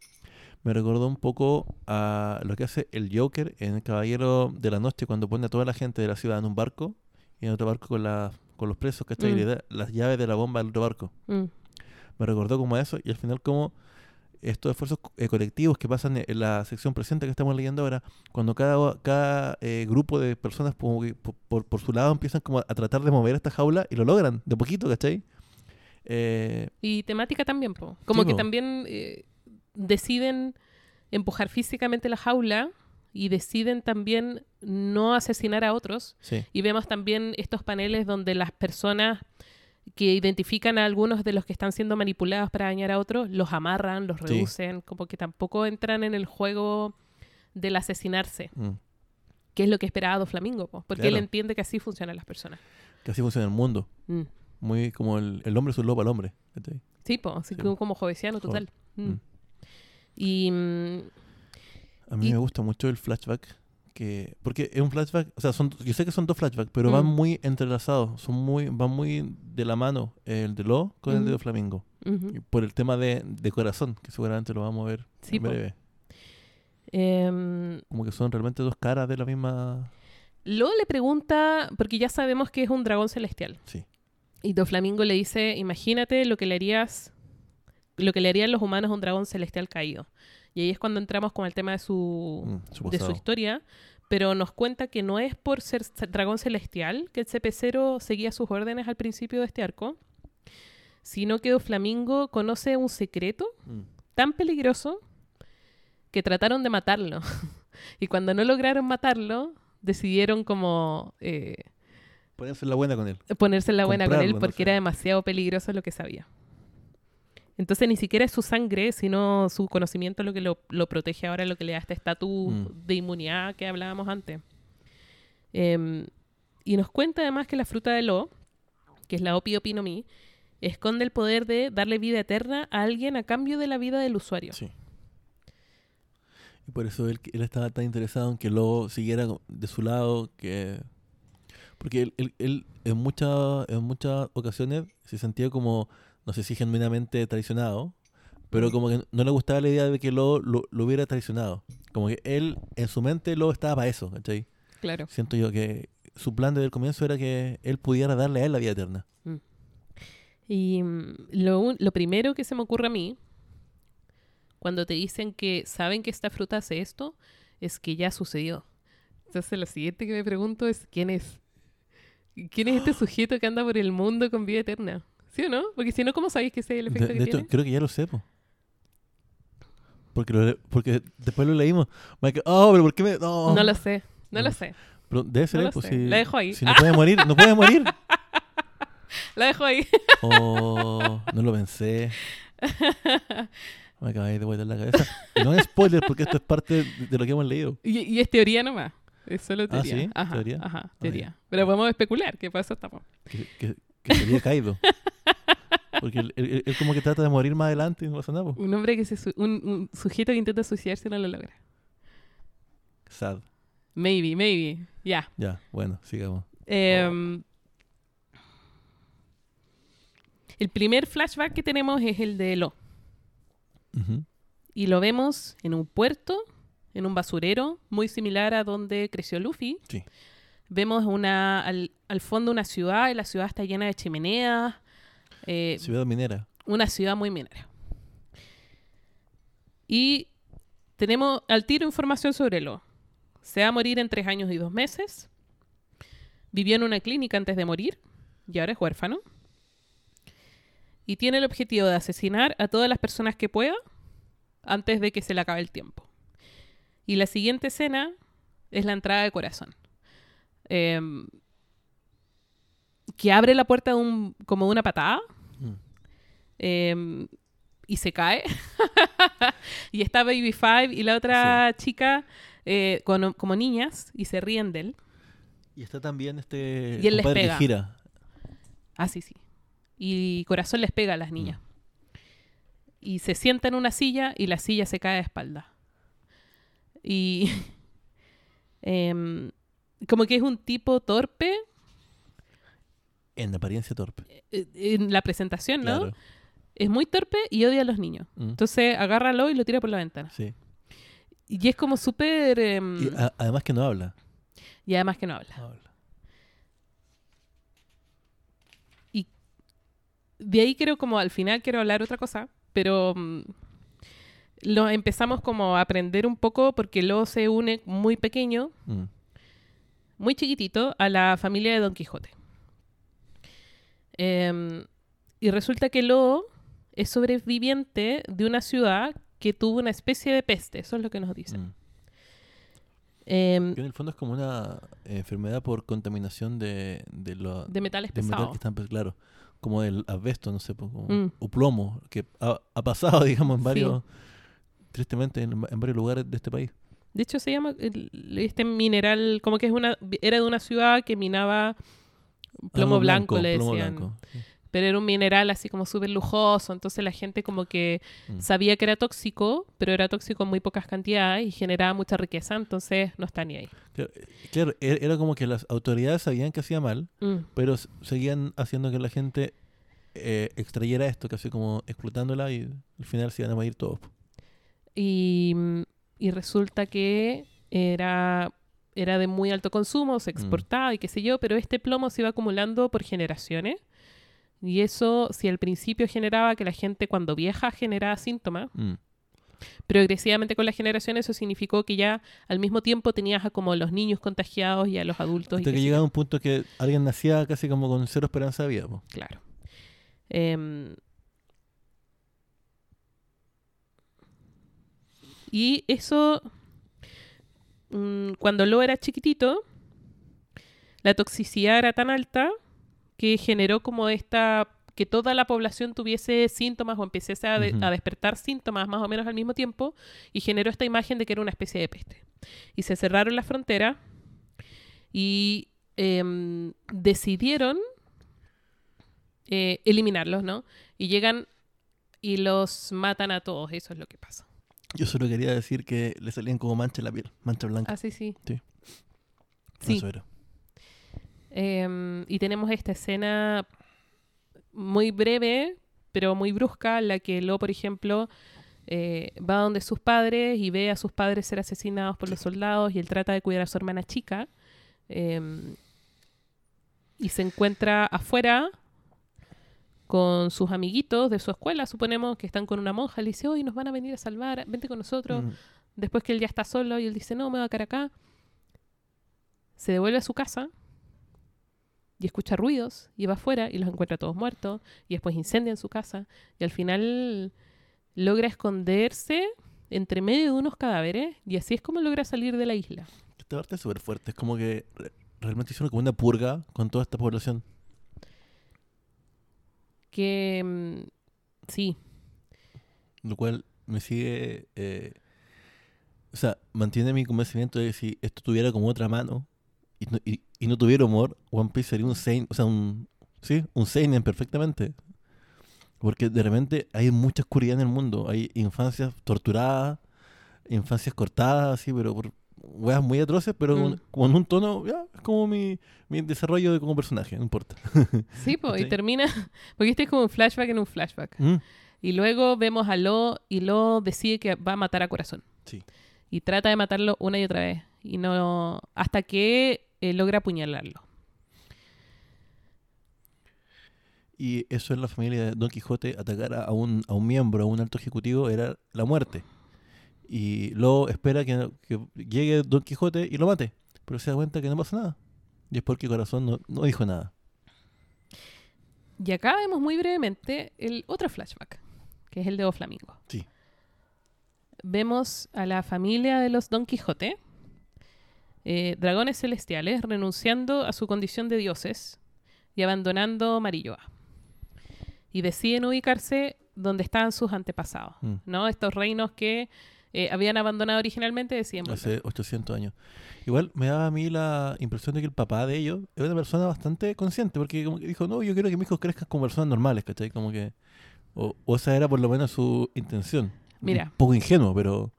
Me recordó un poco a lo que hace el Joker en El Caballero de la Noche cuando pone a toda la gente de la ciudad en un barco y en otro barco con, la, con los presos, ¿cachai? Y
Mm.
le da las llaves de la bomba al otro barco.
Mm,
Me recordó como eso y al final como estos esfuerzos co- eh, colectivos que pasan en la sección presente que estamos leyendo ahora, cuando cada, cada eh, grupo de personas como que por, por- por su lado empiezan como a, tratar de mover esta jaula y lo logran, de poquito, ¿cachai? Eh,
Y temática también, po. Como
Sí,
que también eh, deciden empujar físicamente la jaula y deciden también no asesinar a otros.
sí,
Y vemos también estos paneles donde las personas que identifican a algunos de los que están siendo manipulados para dañar a otros, los amarran, los
Sí.
reducen, como que tampoco entran en el juego del asesinarse,
mm,
que es lo que esperaba Doflamingo, po, porque él entiende que así funcionan las personas.
que así funciona el mundo.
Mm.
Muy como el, el hombre es un lobo al hombre.
Sí, po, así
Sí,
como, como jovesiano total. Mm.
Mm.
Y
A mí
Y-
me gusta mucho el flashback. Que, porque es un flashback, o sea, son, yo sé que son dos flashbacks, pero
Mm.
van muy entrelazados, son muy, van muy de la mano el de Lo con el de. Flamingo. Por el tema de, de corazón, que seguramente lo vamos a ver
Sí,
en breve.
Em,
Como que son realmente dos caras de la misma.
Lo le pregunta, porque ya sabemos que es un dragón celestial.
Sí.
Y Doflamingo le dice, imagínate lo que le harías, lo que le harían los humanos a un dragón celestial caído. Y ahí es cuando entramos con el tema de su,
mm, su
de su historia, pero nos cuenta que no es por ser dragón celestial que el CP0 seguía sus órdenes al principio de este arco, sino que Doflamingo conoce un secreto
Mm.
tan peligroso que trataron de matarlo. [LAUGHS] y cuando no lograron matarlo, decidieron como eh,
Ponerse la buena con él.
ponerse en la buena con él
no
porque
sé.
era demasiado peligroso lo que sabía. Entonces ni siquiera es su sangre, sino su conocimiento lo que lo, lo protege ahora, lo que le da este estatus
Mm.
de inmunidad que hablábamos antes. Em, y nos cuenta además que la fruta de Lo, que es la Opi Opi no Mi, esconde el poder de darle vida eterna a alguien a cambio de la vida del usuario.
Sí. Y por eso él, él estaba tan interesado en que Lobo siguiera de su lado, que... Porque él, él, él en, muchas en muchas ocasiones se sentía como, no sé si genuinamente traicionado, pero
Mm.
como que no le gustaba la idea de que lo, lo, lo hubiera traicionado. Como que él, en su mente, lo estaba para eso, ¿cachai?
Claro.
Siento yo que su plan desde el comienzo era que él pudiera darle a él la vida eterna.
Y mm, lo, lo primero que se me ocurre a mí, cuando te dicen que saben que esta fruta hace esto, es que ya sucedió. Entonces lo siguiente que me pregunto es, ¿quién es? ¿Quién es este [GASPS] sujeto que anda por el mundo con vida eterna? ¿Sí o no? Porque si no, ¿cómo sabéis que ese es el
De,
efecto
de
que
hecho,
tiene?
creo que ya lo sé, po. Porque, lo porque después lo leímos. Michael, oh, pero ¿por qué me.? No,
No lo sé, no,
No.
lo sé.
Pero debe ser
no
él,
lo
pues,
sé.
si,
La dejo ahí.
Si no puede morir, no puede morir. [LAUGHS]
La dejo ahí. [LAUGHS]
Oh, no lo pensé. [LAUGHS] Me acabé de vuelta la cabeza. No es spoiler porque esto es parte de, de lo que hemos leído.
Y, y es teoría nomás. Es solo
Ah,
teoría.
¿sí?
Ajá,
¿Teoría?
Ajá,
Ah,
teoría. Pero podemos especular qué pasa estamos.
Que, que, que sería caído. Porque él, él- él como que trata de morir más adelante y no pasa nada. po.
Un hombre que se su- un, un sujeto que intenta suicidarse no lo logra.
Sad.
Maybe, maybe. Ya.
Ya, bueno, sigamos.
Em, El primer flashback que tenemos es el de Lo. Y lo vemos en un puerto, en un basurero, muy similar a donde creció Luffy.
Sí.
Vemos una, al, al fondo una ciudad y la ciudad está llena de chimeneas. Eh,
Ciudad minera.
una ciudad muy minera. Y tenemos al tiro información sobre Lo. Se va a morir en tres años y dos meses. Vivió en una clínica antes de morir y ahora es huérfano. Y tiene el objetivo de asesinar a todas las personas que pueda antes de que se le acabe el tiempo. Y la siguiente escena es la entrada de corazón. Em, que abre la puerta de un, como de una patada
Mm.
em, y se cae. [LAUGHS] y está Baby Five y la otra chica eh, con- como niñas y se ríen de él.
Y está también este
Y él les pega.
gira.
Ah, sí, sí. Y Corazón les pega a las niñas. Y se sienta en una silla y la silla se cae de espalda. Y [LAUGHS] em, como que es un tipo torpe
En apariencia torpe.
eh, en la presentación, ¿no?
Claro.
Es muy torpe y odia a los niños.
Mm.
Entonces agárralo y lo tira por la ventana.
Sí.
Y es como súper...
Y a- además que no habla.
y además que no habla.
No habla.
de ahí quiero como al final quiero hablar otra cosa, pero mm, lo empezamos como a aprender un poco porque Lo se une muy pequeño,
Mm.
muy chiquitito, a la familia de Don Quijote. Em, y resulta que Lo es sobreviviente de una ciudad que tuvo una especie de peste, eso es lo que nos dicen.
Mm.
Em,
Que en el fondo es como una eh, enfermedad por contaminación de, de, lo,
de metales
de metal
pesados.
que están, claro, como el asbesto, no sé, como-
Mm.
o plomo, que ha, ha pasado, [LAUGHS] digamos, en
Sí.
varios, tristemente, en, en varios lugares de este país.
De hecho, se llama este mineral, como que es una, era de una ciudad que minaba plomo blanco, le
plomo
decían.
blanco, sí.
Pero era un mineral así como súper lujoso, entonces la gente como que
Mm.
sabía que era tóxico, pero era tóxico en muy pocas cantidades y generaba mucha riqueza, entonces no está ni ahí.
Claro, Claro, e- era como que las autoridades sabían que hacía mal,
Mm,
pero seguían haciendo que la gente eh, extrayera esto, casi como explotándola y al final se iban a morir todos.
Y, mm, y resulta que era, era de muy alto consumo, se exportaba y qué sé yo, pero este plomo se iba acumulando por generaciones. Y eso, si al principio generaba que la gente cuando vieja generaba síntomas,
Mm.
progresivamente con las generaciones eso significó que ya al mismo tiempo tenías a como los niños contagiados y a los adultos. y
Hasta
qué
que llegaba un punto que alguien nacía casi como con cero esperanza de vida. po.
Claro. Em, y eso, mm, cuando Lo era chiquitito, la toxicidad era tan alta que generó como esta que toda la población tuviese síntomas o empezase a, de-
Ujú.
a despertar síntomas más o menos al mismo tiempo y generó esta imagen de que era una especie de peste. Y se cerraron las fronteras y em, decidieron eh, eliminarlos, ¿no? Y llegan y los matan a todos, eso es lo que pasa.
Yo solo quería decir que le salían como mancha en la piel, mancha blanca.
Ah, sí, sí.
Sí.
Sí.
Eso era.
Em, y tenemos esta escena muy breve, pero muy brusca, en la que Lo, por ejemplo, eh, va donde sus padres y ve a sus padres ser asesinados por los soldados y él trata de cuidar a su hermana chica. em, y se encuentra afuera con sus amiguitos de su escuela, suponemos que están con una monja. Le dice, hoy nos van a venir a salvar, vente con nosotros.
Mm.
Después que él ya está solo y él dice, no, me voy a quedar acá. Se devuelve a su casa y escucha ruidos y va afuera y los encuentra todos muertos y después incendia en su casa y al final logra esconderse entre medio de unos cadáveres y así es como logra salir de la isla.
Esta parte es súper fuerte. Es como que re- realmente hicieron como una purga con toda esta población.
Que mm, sí,
Lo cual me sigue. eh, o sea, mantiene mi convencimiento de que si esto tuviera como otra mano y no, tuviera humor, One Piece sería un Seinen. O sea, un. Sí, un Seinen perfectamente. Porque de repente hay mucha oscuridad en el mundo. Hay infancias torturadas, infancias cortadas, así, pero por weas muy atroces, pero
Mm.
con, con un tono. Ya, es como mi, mi desarrollo de como personaje, no importa. [LAUGHS]
sí, po, y termina, [LAUGHS] porque este es como un flashback en un flashback.
Mm,
Y luego vemos a Lo y Lo decide que va a matar a Corazón.
Sí.
Y trata de matarlo una y otra vez. Y no. hasta que eh, logra apuñalarlo.
Y eso en la familia de Don Quijote, atacar a un, a un miembro, a un alto ejecutivo, era la muerte. Y luego espera que, que llegue Don Quijote y lo mate. Pero se da cuenta que no pasa nada. Y es porque Corazón no, no dijo nada.
Y acá vemos muy brevemente el otro flashback, que es el de Oflamingo.
Sí.
Vemos a la familia de los Don Quijote, eh, dragones celestiales, renunciando a su condición de dioses y abandonando Marilloa. Y deciden ubicarse donde estaban sus antepasados,
Mm.
¿no? Estos reinos que eh, habían abandonado originalmente volver.
Hace 800 años. Igual me daba a mí la impresión de que el papá de ellos era una persona bastante consciente. Porque como que dijo, no, yo quiero que mis hijos crezcan como personas normales, ¿cachai? Como que... O, o esa era por lo menos su intención.
Mira.
Un poco ingenuo, pero...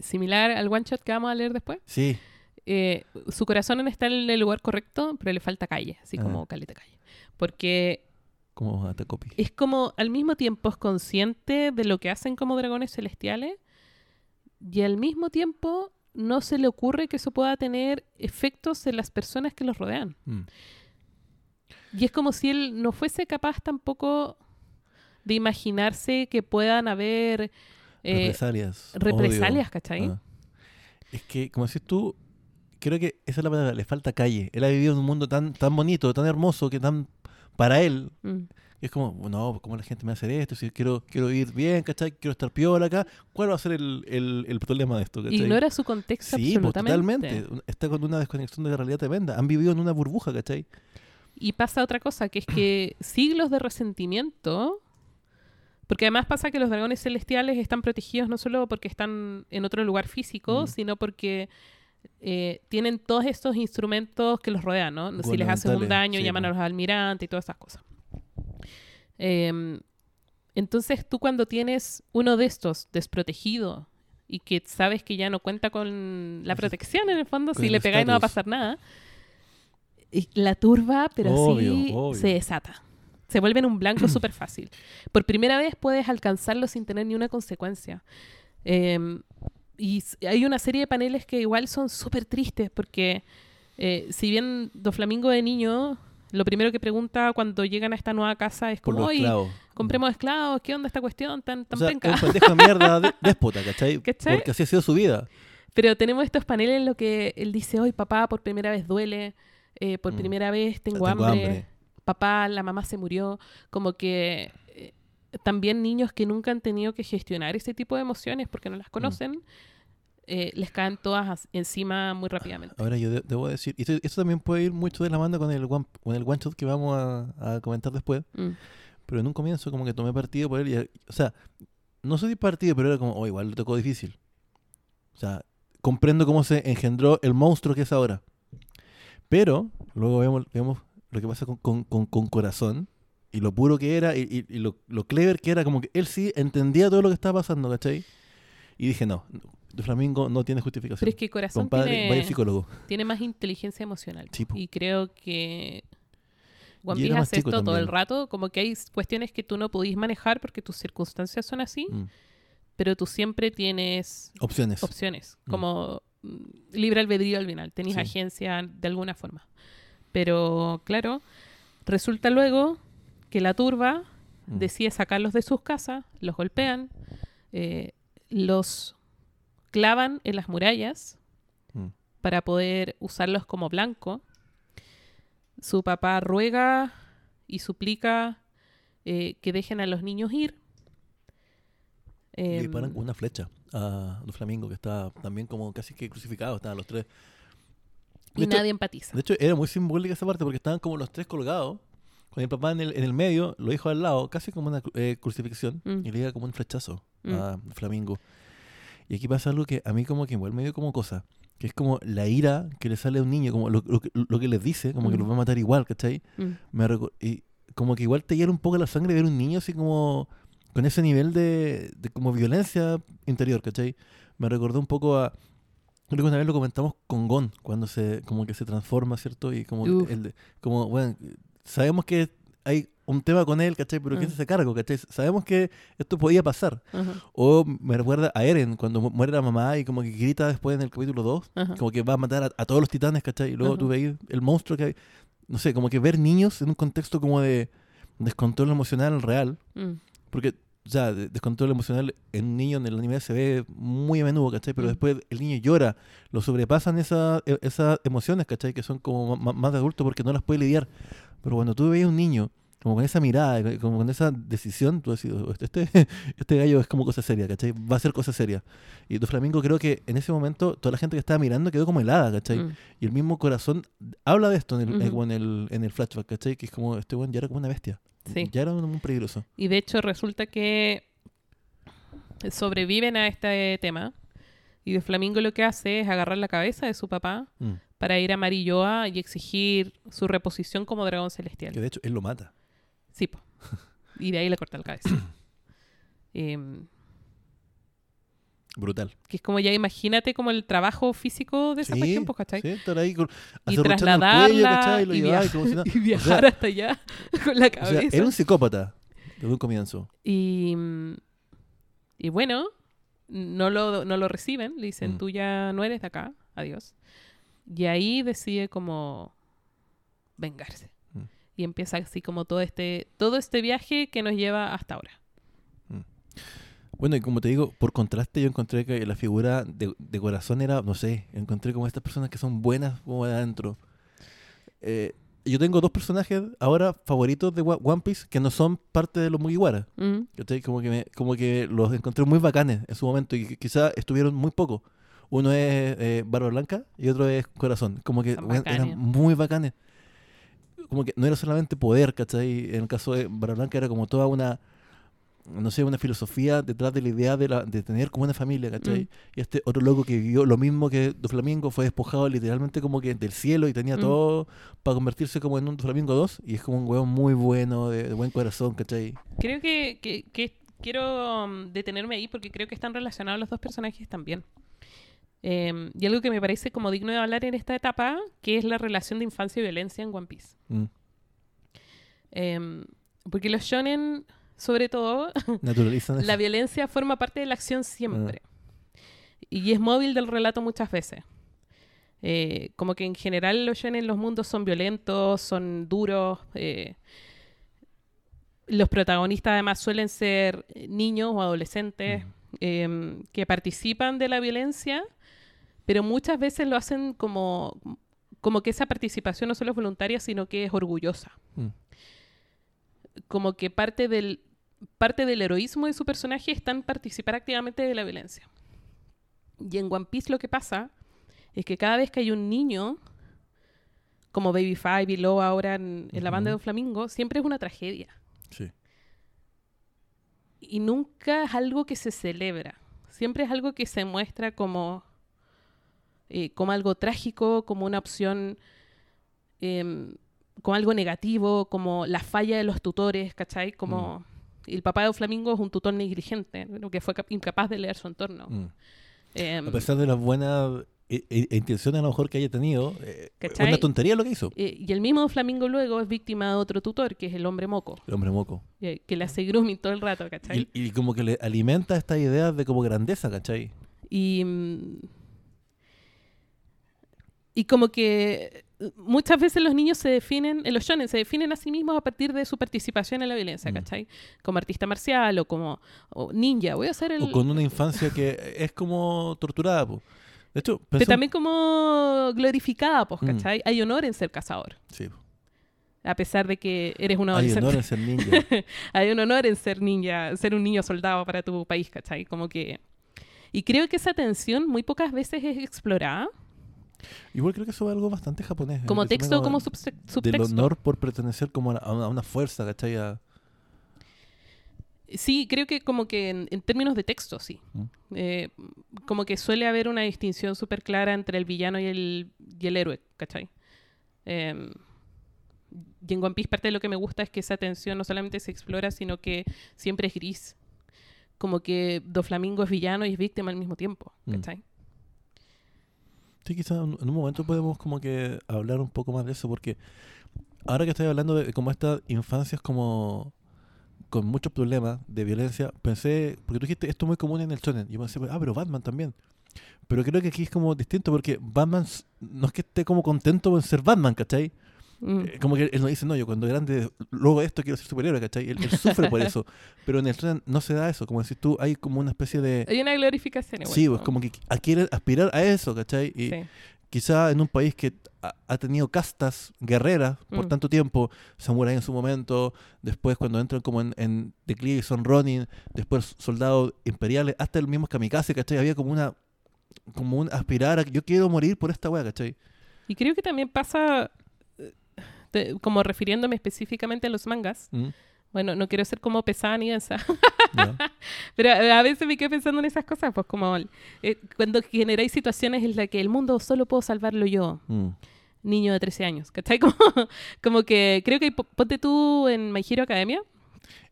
Similar al one shot que vamos a leer después.
Sí.
eh, su corazón está en el lugar correcto, pero le falta calle, así
Ah.
como caleta calle. Porque
Como
es como al mismo tiempo es consciente de lo que hacen como dragones celestiales y al mismo tiempo no se le ocurre que eso pueda tener efectos en las personas que los rodean.
Mm.
Y es como si él no fuese capaz tampoco de imaginarse que puedan haber eh,
represalias.
represalias,
odio.
¿cachai?
Ah. Es que, como decís tú, creo que esa es la palabra, le falta calle. Él ha vivido en un mundo tan, tan bonito, tan hermoso, que tan para él,
Mm.
Que es como, no, ¿cómo la gente me hace esto? Si quiero, quiero vivir bien, ¿cachai? Quiero estar piola acá. ¿Cuál va a ser el, el, el problema de esto? ¿cachai?
Ignora su contexto
Sí, pues, totalmente. Está con una desconexión de la realidad tremenda. Han vivido en una burbuja, ¿cachai?
Y pasa otra cosa, que es que [CLEARS THROAT] siglos de resentimiento, porque además pasa que los dragones celestiales están protegidos no solo porque están en otro lugar físico,
Mm.
sino porque eh, tienen todos estos instrumentos que los rodean, ¿no? Si les hacen un daño,
sí,
llaman a
po.
los almirantes y todas esas cosas. Em, entonces tú cuando tienes uno de estos desprotegido y que sabes que ya no cuenta con la protección en el fondo,
con
si
el
le pegáis no va a pasar nada, y la turba, pero
Obvio,
sí
obvio.
se desata. Se vuelve en un blanco [CLEARS THROAT] súper fácil. Por primera vez puedes alcanzarlo sin tener ni una consecuencia. Em, y hay una serie de paneles que igual son súper tristes porque eh, si bien Do Flamingo de niño, lo primero que pregunta cuando llegan a esta nueva casa es como, oye,
esclavos.
compremos esclavos, ¿qué onda esta cuestión tan,
O
tan
sea,
penca?".
es un pendejo de mierda de- [LAUGHS] déspota, ¿cachai?
¿Cachai?
Porque así ha sido su vida.
Pero tenemos estos paneles en los que él dice, hoy papá, por primera vez duele, eh, por
Mm.
primera vez tengo,
Tengo
hambre,
hambre.
papá, la mamá se murió, como que eh, también niños que nunca han tenido que gestionar ese tipo de emociones porque no
Mm.
las conocen, eh, les caen todas as- encima muy rápidamente.
Ahora yo de- debo decir, y esto, esto también puede ir mucho de la mano con el one, con el one shot que vamos a, a comentar después,
Mm.
pero en un comienzo como que tomé partido por él, y, o sea, no soy partido, pero era como, oh, igual le tocó difícil. O sea, comprendo cómo se engendró el monstruo que es ahora. Pero luego vemos, vemos lo que pasa con, con, con- con Corazón y lo puro que era y, y- y lo, lo clever que era, como que él sí entendía todo lo que estaba pasando, ¿cachai? Y dije, no, de Flamingo no tiene justificación.
Pero es que Corazón
Compadre,
tiene,
vaya psicólogo.
tiene más inteligencia emocional.
Sí,
y creo que One Piece hace esto todo el rato. Como que hay cuestiones que tú no podís manejar porque tus circunstancias son así,
Mm.
pero tú siempre tienes
Opciones.
opciones.
Mm.
Como mm, libre albedrío al final. Tenés
Sí.
agencia de alguna forma. Pero claro, resulta luego que la turba
Mm.
decide sacarlos de sus casas, los golpean, eh, los clavan en las murallas
Mm.
para poder usarlos como blanco. Su papá ruega y suplica eh, que dejen a los niños ir.
Le
Em,
disparan con una flecha a los Flamingo, que está también como casi que crucificado, estaban los tres. De
y
hecho,
nadie empatiza.
de hecho, era muy simbólica esa parte porque estaban como los tres colgados, con el papá en el, en el medio, los hijos al lado, casi como una eh, crucifixión,
Mm.
y le llega como un flechazo
Mm.
a Flamingo. Y aquí pasa algo que a mí como que igual me dio como cosa, que es como la ira que le sale a un niño, como lo, lo que- lo que les dice, como que
Mm.
los va a matar igual, ¿cachai?
Mm.
Me y como que igual te hiera un poco la sangre ver un niño así como con ese nivel de, de como violencia interior, ¿cachai? Me recordó un poco a creo que una vez lo comentamos con Gon cuando se como que se transforma, ¿cierto? Y como
Uf.
el como bueno, sabemos que hay un tema con él, ¿cachai? Pero ¿quién se hace cargo, ¿cachai? Sabemos que esto podía pasar.
Ajá,
O me recuerda a Eren cuando mu- muere la mamá y como que grita después en el capítulo 2
ajá.
como que va a matar a, a todos los titanes, ¿cachai? Y luego
Ajá.
tú veis el monstruo que hay. No sé, como que ver niños en un contexto como de descontrol emocional real.
Mm.
Porque, o sea, de- descontrol emocional en un niño en el anime se ve muy a menudo, ¿cachai? Pero
Mm.
después el niño llora, lo sobrepasan esa- e- esas emociones, ¿cachai? Que son como ma- más de adulto porque no las puede lidiar. Pero cuando tú a un niño como con esa mirada, y como con esa decisión, tú decís, "Oh, este, [LAUGHS] este gallo es como cosa seria, ¿cachai? Va a ser cosa seria. Y tu Flamingo creo que en ese momento toda la gente que estaba mirando quedó como helada, ¿cachai?
Mm.
Y el mismo corazón habla de esto en el, eh, en el, en el flashback, ¿cachai? Que es como, este weón ya era como una bestia.
Sí.
Ya era un peligroso.
Y de hecho resulta que sobreviven a este tema. Y de Flamingo lo que hace es agarrar la cabeza de su papá
Mm.
para ir a Marilloa y exigir su reposición como dragón celestial.
Que de hecho él lo mata.
Sí, po. Y de ahí le corta la cabeza. [COUGHS] Em,
Brutal.
que es como ya imagínate como el trabajo físico de esa
Sí,
pues, ¿cachai?
Sí, estar ahí con,
Y
acerruchando el cuello,
trasladarla y,
llevaba
viaja-
como si nada. [LAUGHS]
y viajar hasta allá [LAUGHS] con la
O sea,
cabeza.
era un psicópata desde un comienzo.
Y, y bueno, no lo, no lo reciben, le dicen,
Mm.
tú ya no eres de acá, adiós. Y ahí decide como vengarse.
Mm.
Y empieza así como todo este, todo este viaje que nos lleva hasta ahora.
Bueno, y como te digo, por contraste yo encontré que la figura de, de corazón era, no sé, encontré como estas personas que son buenas como de adentro. Eh, yo tengo dos personajes ahora favoritos de One Piece que no son parte de los Mugiwara.
Mm.
Como que, me- como que los encontré muy bacanes en su momento y quizás estuvieron muy poco. Uno es eh, Barba Blanca y otro es Corazón. Como que eran muy bacanes. Como que no era solamente poder, ¿cachai? En el caso de Barba Blanca era como toda una, no sé, una filosofía detrás de la idea de, la, de tener como una familia, ¿cachai?
Mm.
Y este otro loco que vivió lo mismo que Doflamingo fue despojado literalmente como que del cielo y tenía
Mm.
todo para convertirse como en un Doflamingo 2 y es como un weón muy bueno, de, de buen corazón, ¿cachai?
Creo que, que- que quiero mm, detenerme ahí porque creo que están relacionados los dos personajes también. Em, y algo que me parece como digno de hablar en esta etapa, que es la relación de infancia y violencia en One Piece.
Mm.
Em, porque los shonen, sobre todo, [LAUGHS]
Naturalizan
la violencia forma parte de la acción siempre. Y es móvil del relato muchas veces. Eh, como que en general los shonen, los mundos son violentos, son duros. eh, los protagonistas además suelen ser niños o adolescentes
Mm.
em, que participan de la violencia, pero muchas veces lo hacen como, como que esa participación no solo es voluntaria, sino que es orgullosa.
Mm.
Como que parte del, parte del heroísmo de su personaje está en participar activamente de la violencia. Y en One Piece lo que pasa es que cada vez que hay un niño, como Baby Five y Loa ahora en, en la banda de
Ujú.
Flamingo, siempre es una tragedia.
Sí.
Y nunca es algo que se celebra. Siempre es algo que se muestra como, eh, como algo trágico, como una opción, em, como algo negativo, como la falla de los tutores, ¿cachai? Como el papá de Flamingo es un tutor negligente, ¿no? que fue cap- incapaz de leer su entorno.
Mm.
Em,
A pesar de las buenas eh, eh, intenciones a lo mejor que haya tenido,
¿Cachai?
una tontería lo que hizo.
y el mismo Flamingo luego es víctima de otro tutor, que es el hombre moco,
El hombre moco.
que le hace grooming todo el rato, ¿cachai?
Y, y como que le alimenta esta idea de como grandeza, ¿cachai?
Y, mm, y como que eh, muchas veces los niños se definen, en los shonen, se definen a sí mismos a partir de su participación en la violencia,
Mm.
¿cachai? Como artista marcial o como o ninja, voy a hacer el...
O con una infancia que es como torturada, po. De hecho,
Pero
pensé-
también como glorificada, pues,
Mm.
¿cachai? Hay honor en ser cazador,
Sí,
a pesar de que eres un
Hay
adolescente.
honor en ser ninja. [LAUGHS]
Hay un honor en ser ninja, ser un niño soldado para tu país, ¿cachai? Como que... Y creo que esa tensión muy pocas veces es explorada,
Igual creo que eso es algo bastante japonés.
como
el tema
texto o como subse-
Del
subtexto.
honor por pertenecer como a una, a fuerza, ¿cachai? A-
Sí, creo que como que en, en términos de texto, sí.
Mm.
Eh, como que suele haber una distinción súper clara entre el villano y el, y el héroe, ¿cachai? Eh, y en One Piece parte de lo que me gusta es que esa tensión no solamente se explora, sino que siempre es gris. Como que Doflamingo es villano y es víctima al mismo tiempo,
Mm. Sí, quizás en un momento podemos como que hablar un poco más de eso, porque ahora que estoy hablando de como estas infancias como con muchos problemas de violencia, pensé, porque tú dijiste esto es muy común en el shonen, yo pensé, ah, pero Batman también. Pero creo que aquí es como distinto porque Batman no es que esté como contento en ser Batman, ¿cachai?
Mm.
Eh, Como que él no dice, no, yo cuando grande, luego de esto quiero ser superhéroe, ¿cachai? Él, él sufre por [LAUGHS] eso. Pero en el shonen no se da eso, como decís tú, hay como una especie de...
Hay una glorificación igual.
Sí, pues
¿no?
como que quiere aspirar a eso, ¿cachai? Y,
Sí.
quizá en un país que ha, tenido castas guerreras por
Mm.
tanto tiempo, Samurai en su momento, después cuando entran como en, en declive y son Ronin, después soldados imperiales, hasta el mismo Kamikaze, ¿cachai? Había como una como un aspirar a yo quiero morir por esta wea, ¿cachai?
Y creo que también pasa, te- como refiriéndome específicamente a los mangas,
Mm,
bueno, no quiero ser como pesada ni
ya. [LAUGHS]
pero a veces me quedo pensando en esas cosas, pues como eh, cuando generáis situaciones en las que el mundo solo puedo salvarlo yo,
Mm,
niño de 13 años, ¿cachai? [LAUGHS] Como, como que creo que po- ponte tú en My Hero Academia,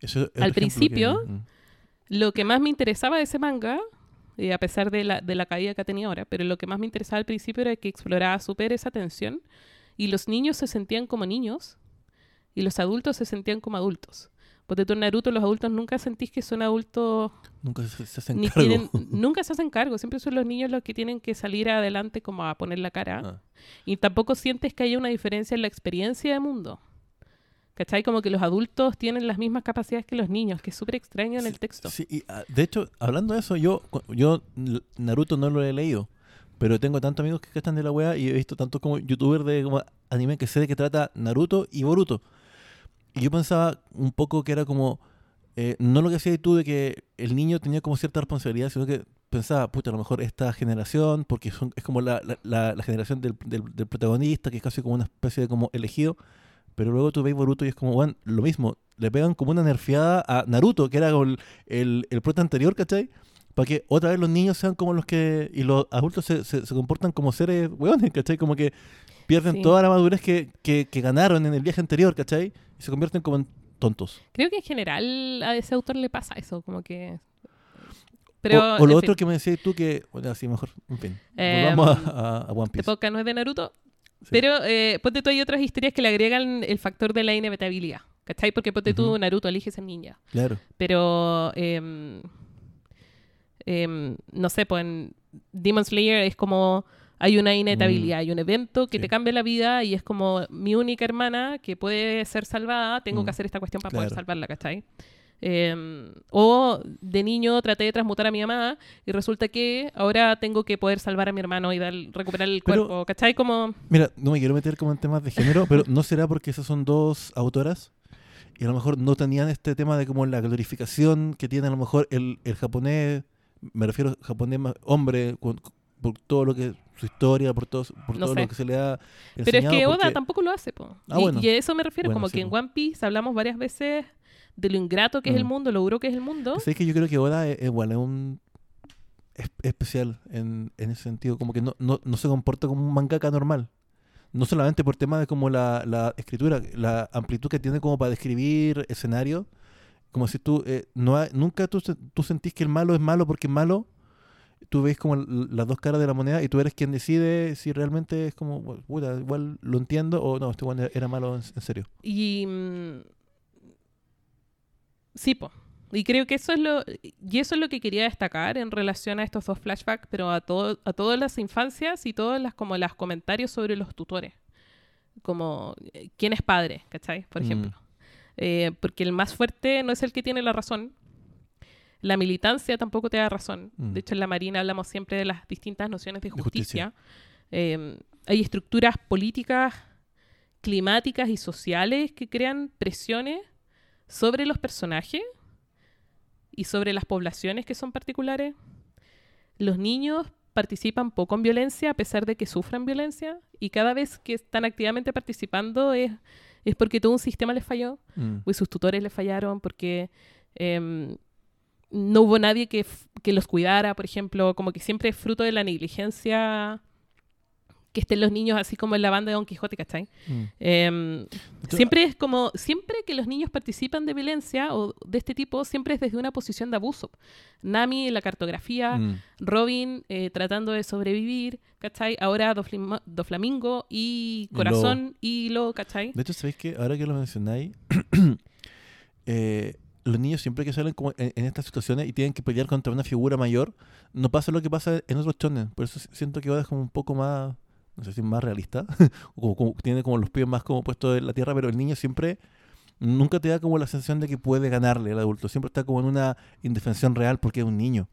Eso es
Al
ejemplo que-
principio,
mm,
lo que más me interesaba de ese manga, eh, a pesar de la, de la caída que tenía ahora, pero lo que más me interesaba al principio era que exploraba súper esa tensión y los niños se sentían como niños y los adultos se sentían como adultos. Porque tú en Naruto los adultos nunca sentís que son adultos,
nunca se, se hacen
ni
cargo.
tienen, [LAUGHS] nunca se hacen cargo, siempre son los niños los que tienen que salir adelante como a poner la cara.
Ah,
Y tampoco sientes que haya una diferencia en la experiencia de mundo. ¿Cachai? Como que los adultos tienen las mismas capacidades que los niños, que es súper extraño en el texto.
Sí, y, ah, de hecho, hablando de eso, yo, yo Naruto no lo he leído, pero tengo tantos amigos que están de la wea y he visto tantos como youtubers de anime que sé de qué trata Naruto y Boruto. Y yo pensaba un poco que era como, eh, no lo que decías tú de que el niño tenía como cierta responsabilidad, sino que pensaba, puta, a lo mejor esta generación, porque es como la, la- la- generación del, del- protagonista, que es casi como una especie de como elegido, pero luego tú ves Boruto y es como, bueno, lo mismo, le pegan como una nerfeada a Naruto, que era el, el, el prota anterior, ¿cachai? Para que otra vez los niños sean como los que. y los adultos se, se, se comportan como seres hueones, ¿cachai? Como que pierden
Sí.
toda la madurez que, que, que ganaron en el viaje anterior, ¿cachai? Y se convierten como en tontos.
Creo que en general a ese autor le pasa eso, como que...
o,
Pero,
o lo otro
fin,
que me decías tú que. Bueno, así mejor, en fin.
Eh,
Vamos a, One
este
Piece.
podcast no es de Naruto,
Sí.
pero eh, ponte tú hay otras historias que le agregan el factor de la inevitabilidad, ¿cachai? Porque ponte tú
Ujú.
Naruto elige ser ninja,
Claro.
pero... em, em, no sé, pues en Demon Slayer es como... Hay una inevitabilidad, hay un evento que
Mm. Sí.
te cambia la vida y es como mi única hermana que puede ser salvada, tengo
Mm.
que hacer esta cuestión para poder salvarla, ¿cachai? Eh, o de niño traté de transmutar a mi mamá y resulta que ahora tengo que poder salvar a mi hermano y dar, recuperar el
Pero-
cuerpo, ¿cachai? Como...
Mira, no me quiero meter como en temas de género, pero ¿no será porque esas son dos autoras? Y a lo mejor no tenían este tema de como la glorificación que tiene a lo mejor el, el japonés, me refiero al japonés más hombre, con- por todo lo que su historia, por todo, por
No
todo
sé.
lo que se le ha
Pero es que Oda
porque-
tampoco lo hace, po.
Ah,
y,
bueno.
y a eso me refiero,
Bueno,
como
sí,
que en. One Piece hablamos varias veces de lo ingrato que es el
Mm.
mundo, lo duro que es el mundo.
¿Sabes que yo creo que Oda es, es, bueno, es un es- especial en, en ese sentido, como que no, no, no se comporta como un mangaka normal. No solamente por tema de como la, la escritura, la amplitud que tiene como para describir escenario, como si tú, eh, no hay- nunca tú, tú sentís que el malo es malo porque es malo, tú ves como las dos caras de la moneda y tú eres quien decide si realmente es como, "Bueno, puta, igual lo entiendo o no, este era malo en, en serio.
Y. mm, sí, po. Y creo que eso es lo. Y eso es lo que quería destacar en relación a estos dos flashbacks, pero a todo, a todas las infancias y todas las como los comentarios sobre los tutores. Como eh, quién es padre, ¿cachai? Por
Mm.
Eh, porque el más fuerte no es el que tiene la razón. La militancia tampoco te da razón.
Mm.
De hecho, en la Marina hablamos siempre de las distintas nociones de
De justicia.
justicia. Eh, hay estructuras políticas, climáticas y sociales que crean presiones sobre los personajes y sobre las poblaciones que son particulares. Los niños participan poco en violencia a pesar de que sufran violencia y cada vez que están activamente participando es, es porque todo un sistema les falló
Mm.
pues sus tutores le fallaron porque em, no hubo nadie que, que los cuidara, por ejemplo, como que siempre es fruto de la negligencia que estén los niños así como en la banda de Don Quijote, ¿cachai?
Mm.
Em, siempre es como, siempre que los niños participan de violencia o de este tipo, siempre es desde una posición de abuso. Nami en la cartografía,
Mm.
Robin eh, tratando de sobrevivir, ¿cachai? Ahora Doflima- Doflamingo y Corazón y Lo, ¿cachai?
De hecho, ¿sabéis que ahora que lo mencionáis, [CLEARS THROAT] eh, los niños siempre que salen como en, en estas situaciones y tienen que pelear contra una figura mayor, no pasa lo que pasa en otros chones. Por eso siento que ahora es como un poco más, no sé si más realista, [LAUGHS] o como, tiene como los pies más como puestos en la tierra, pero el niño siempre nunca te da como la sensación de que puede ganarle al adulto. Siempre está como en una indefensión real porque es un niño.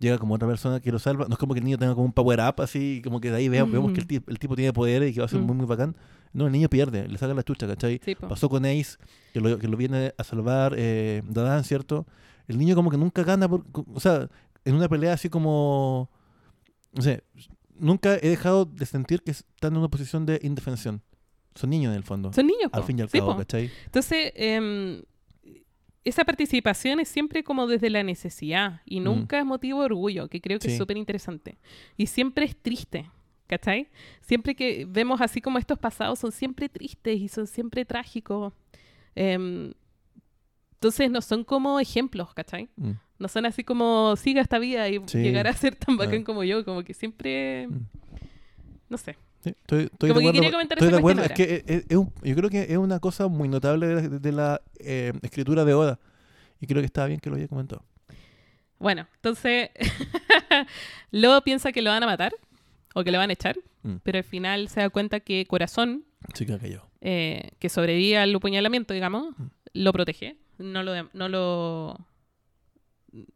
Llega como otra persona que lo salva. No es como que el niño tenga como un power up así, como que de ahí vea- vemos que el, el tipo tiene poderes y que va a ser
Mm.
muy, muy bacán. No, el niño pierde, le saca la chucha, ¿cachai?
Sí.
Pasó con Ace, que lo, que lo viene a salvar eh, Dadan, ¿cierto? El niño como que nunca gana, por- o sea, en una pelea así como, no sé, nunca he dejado de sentir que están en una posición de indefensión. Son niños en el fondo,
Son niños.
al
po.
fin y al
Sí,
cabo,
po.
¿cachai?
Entonces, em, esa participación es siempre como desde la necesidad y
Mm.
nunca es motivo de orgullo, que creo que
Sí.
es súper interesante. Y siempre es triste, ¿cachai? Siempre que vemos así como estos pasados son siempre tristes y son siempre trágicos. Em, entonces no son como ejemplos, ¿cachai?
Mm.
No son así como siga esta vida y
Sí.
llegar a ser tan bacán
Ah.
como yo, como que siempre,
Mm.
no sé.
Sí, estoy, estoy
Como
de
que
acuerdo.
quería comentar
estoy
esa
de acuerdo. Es que es- es un- yo creo que es una cosa muy notable de la, de la, eh, escritura de Oda. Y creo que estaba bien que lo haya comentado.
Bueno, entonces [LAUGHS] luego piensa que lo van a matar o que le van a echar,
Mm.
pero al final se da cuenta que Corazón,
Sí que
eh, que sobrevive al apuñalamiento, digamos,
Mm.
lo protege, no lo, no lo,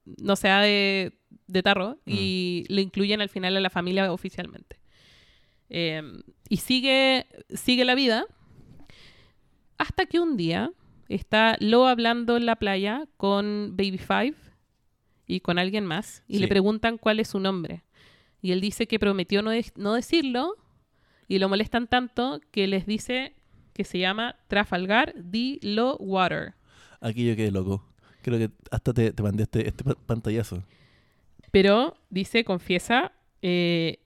no se da de, de tarro
Mm.
y le incluyen al final a la familia oficialmente. Eh, y sigue, sigue la vida hasta que un día está Lo hablando en la playa con Baby Five y con alguien más y le preguntan cuál es su nombre. Y él dice que prometió no, de- no decirlo y lo molestan tanto que les dice que se llama Trafalgar D. Low Water.
Aquí yo quedé loco. Creo que hasta te, te mandé este, este pa- pantallazo.
Pero dice, confiesa, eh,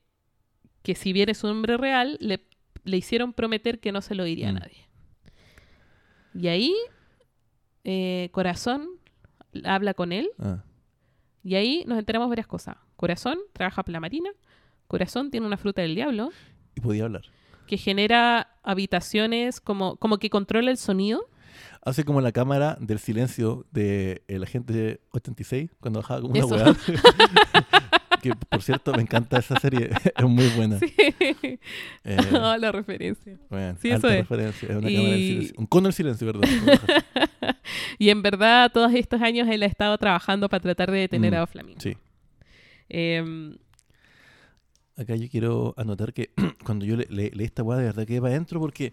que si bien es un nombre real, le, le hicieron prometer que no se lo diría
Mm.
a nadie. Y ahí, eh, Corazón habla con él
Ah,
y ahí nos enteramos varias cosas. Corazón trabaja para la Marina. Corazón tiene una fruta del diablo
y podía hablar.
que genera habitaciones como, como que controla el sonido.
Hace como la cámara del silencio de el agente 86 cuando bajaba como una weá. [LAUGHS] que por cierto me encanta esa serie, [LAUGHS] es muy buena.
Sí.
Eh, [LAUGHS]
Ah, la referencia.
bueno,
Sí,
alta
eso es.
referencia, es una
Y-
cámara del silencio. Un cono del silencio, perdón.
Y en verdad, todos estos años él ha estado trabajando para tratar de detener
Mm,
a Doflamingo.
sí.
Em,
Acá yo quiero anotar que [CLEARS THROAT] cuando yo le- le- leí esta weá de verdad que para adentro porque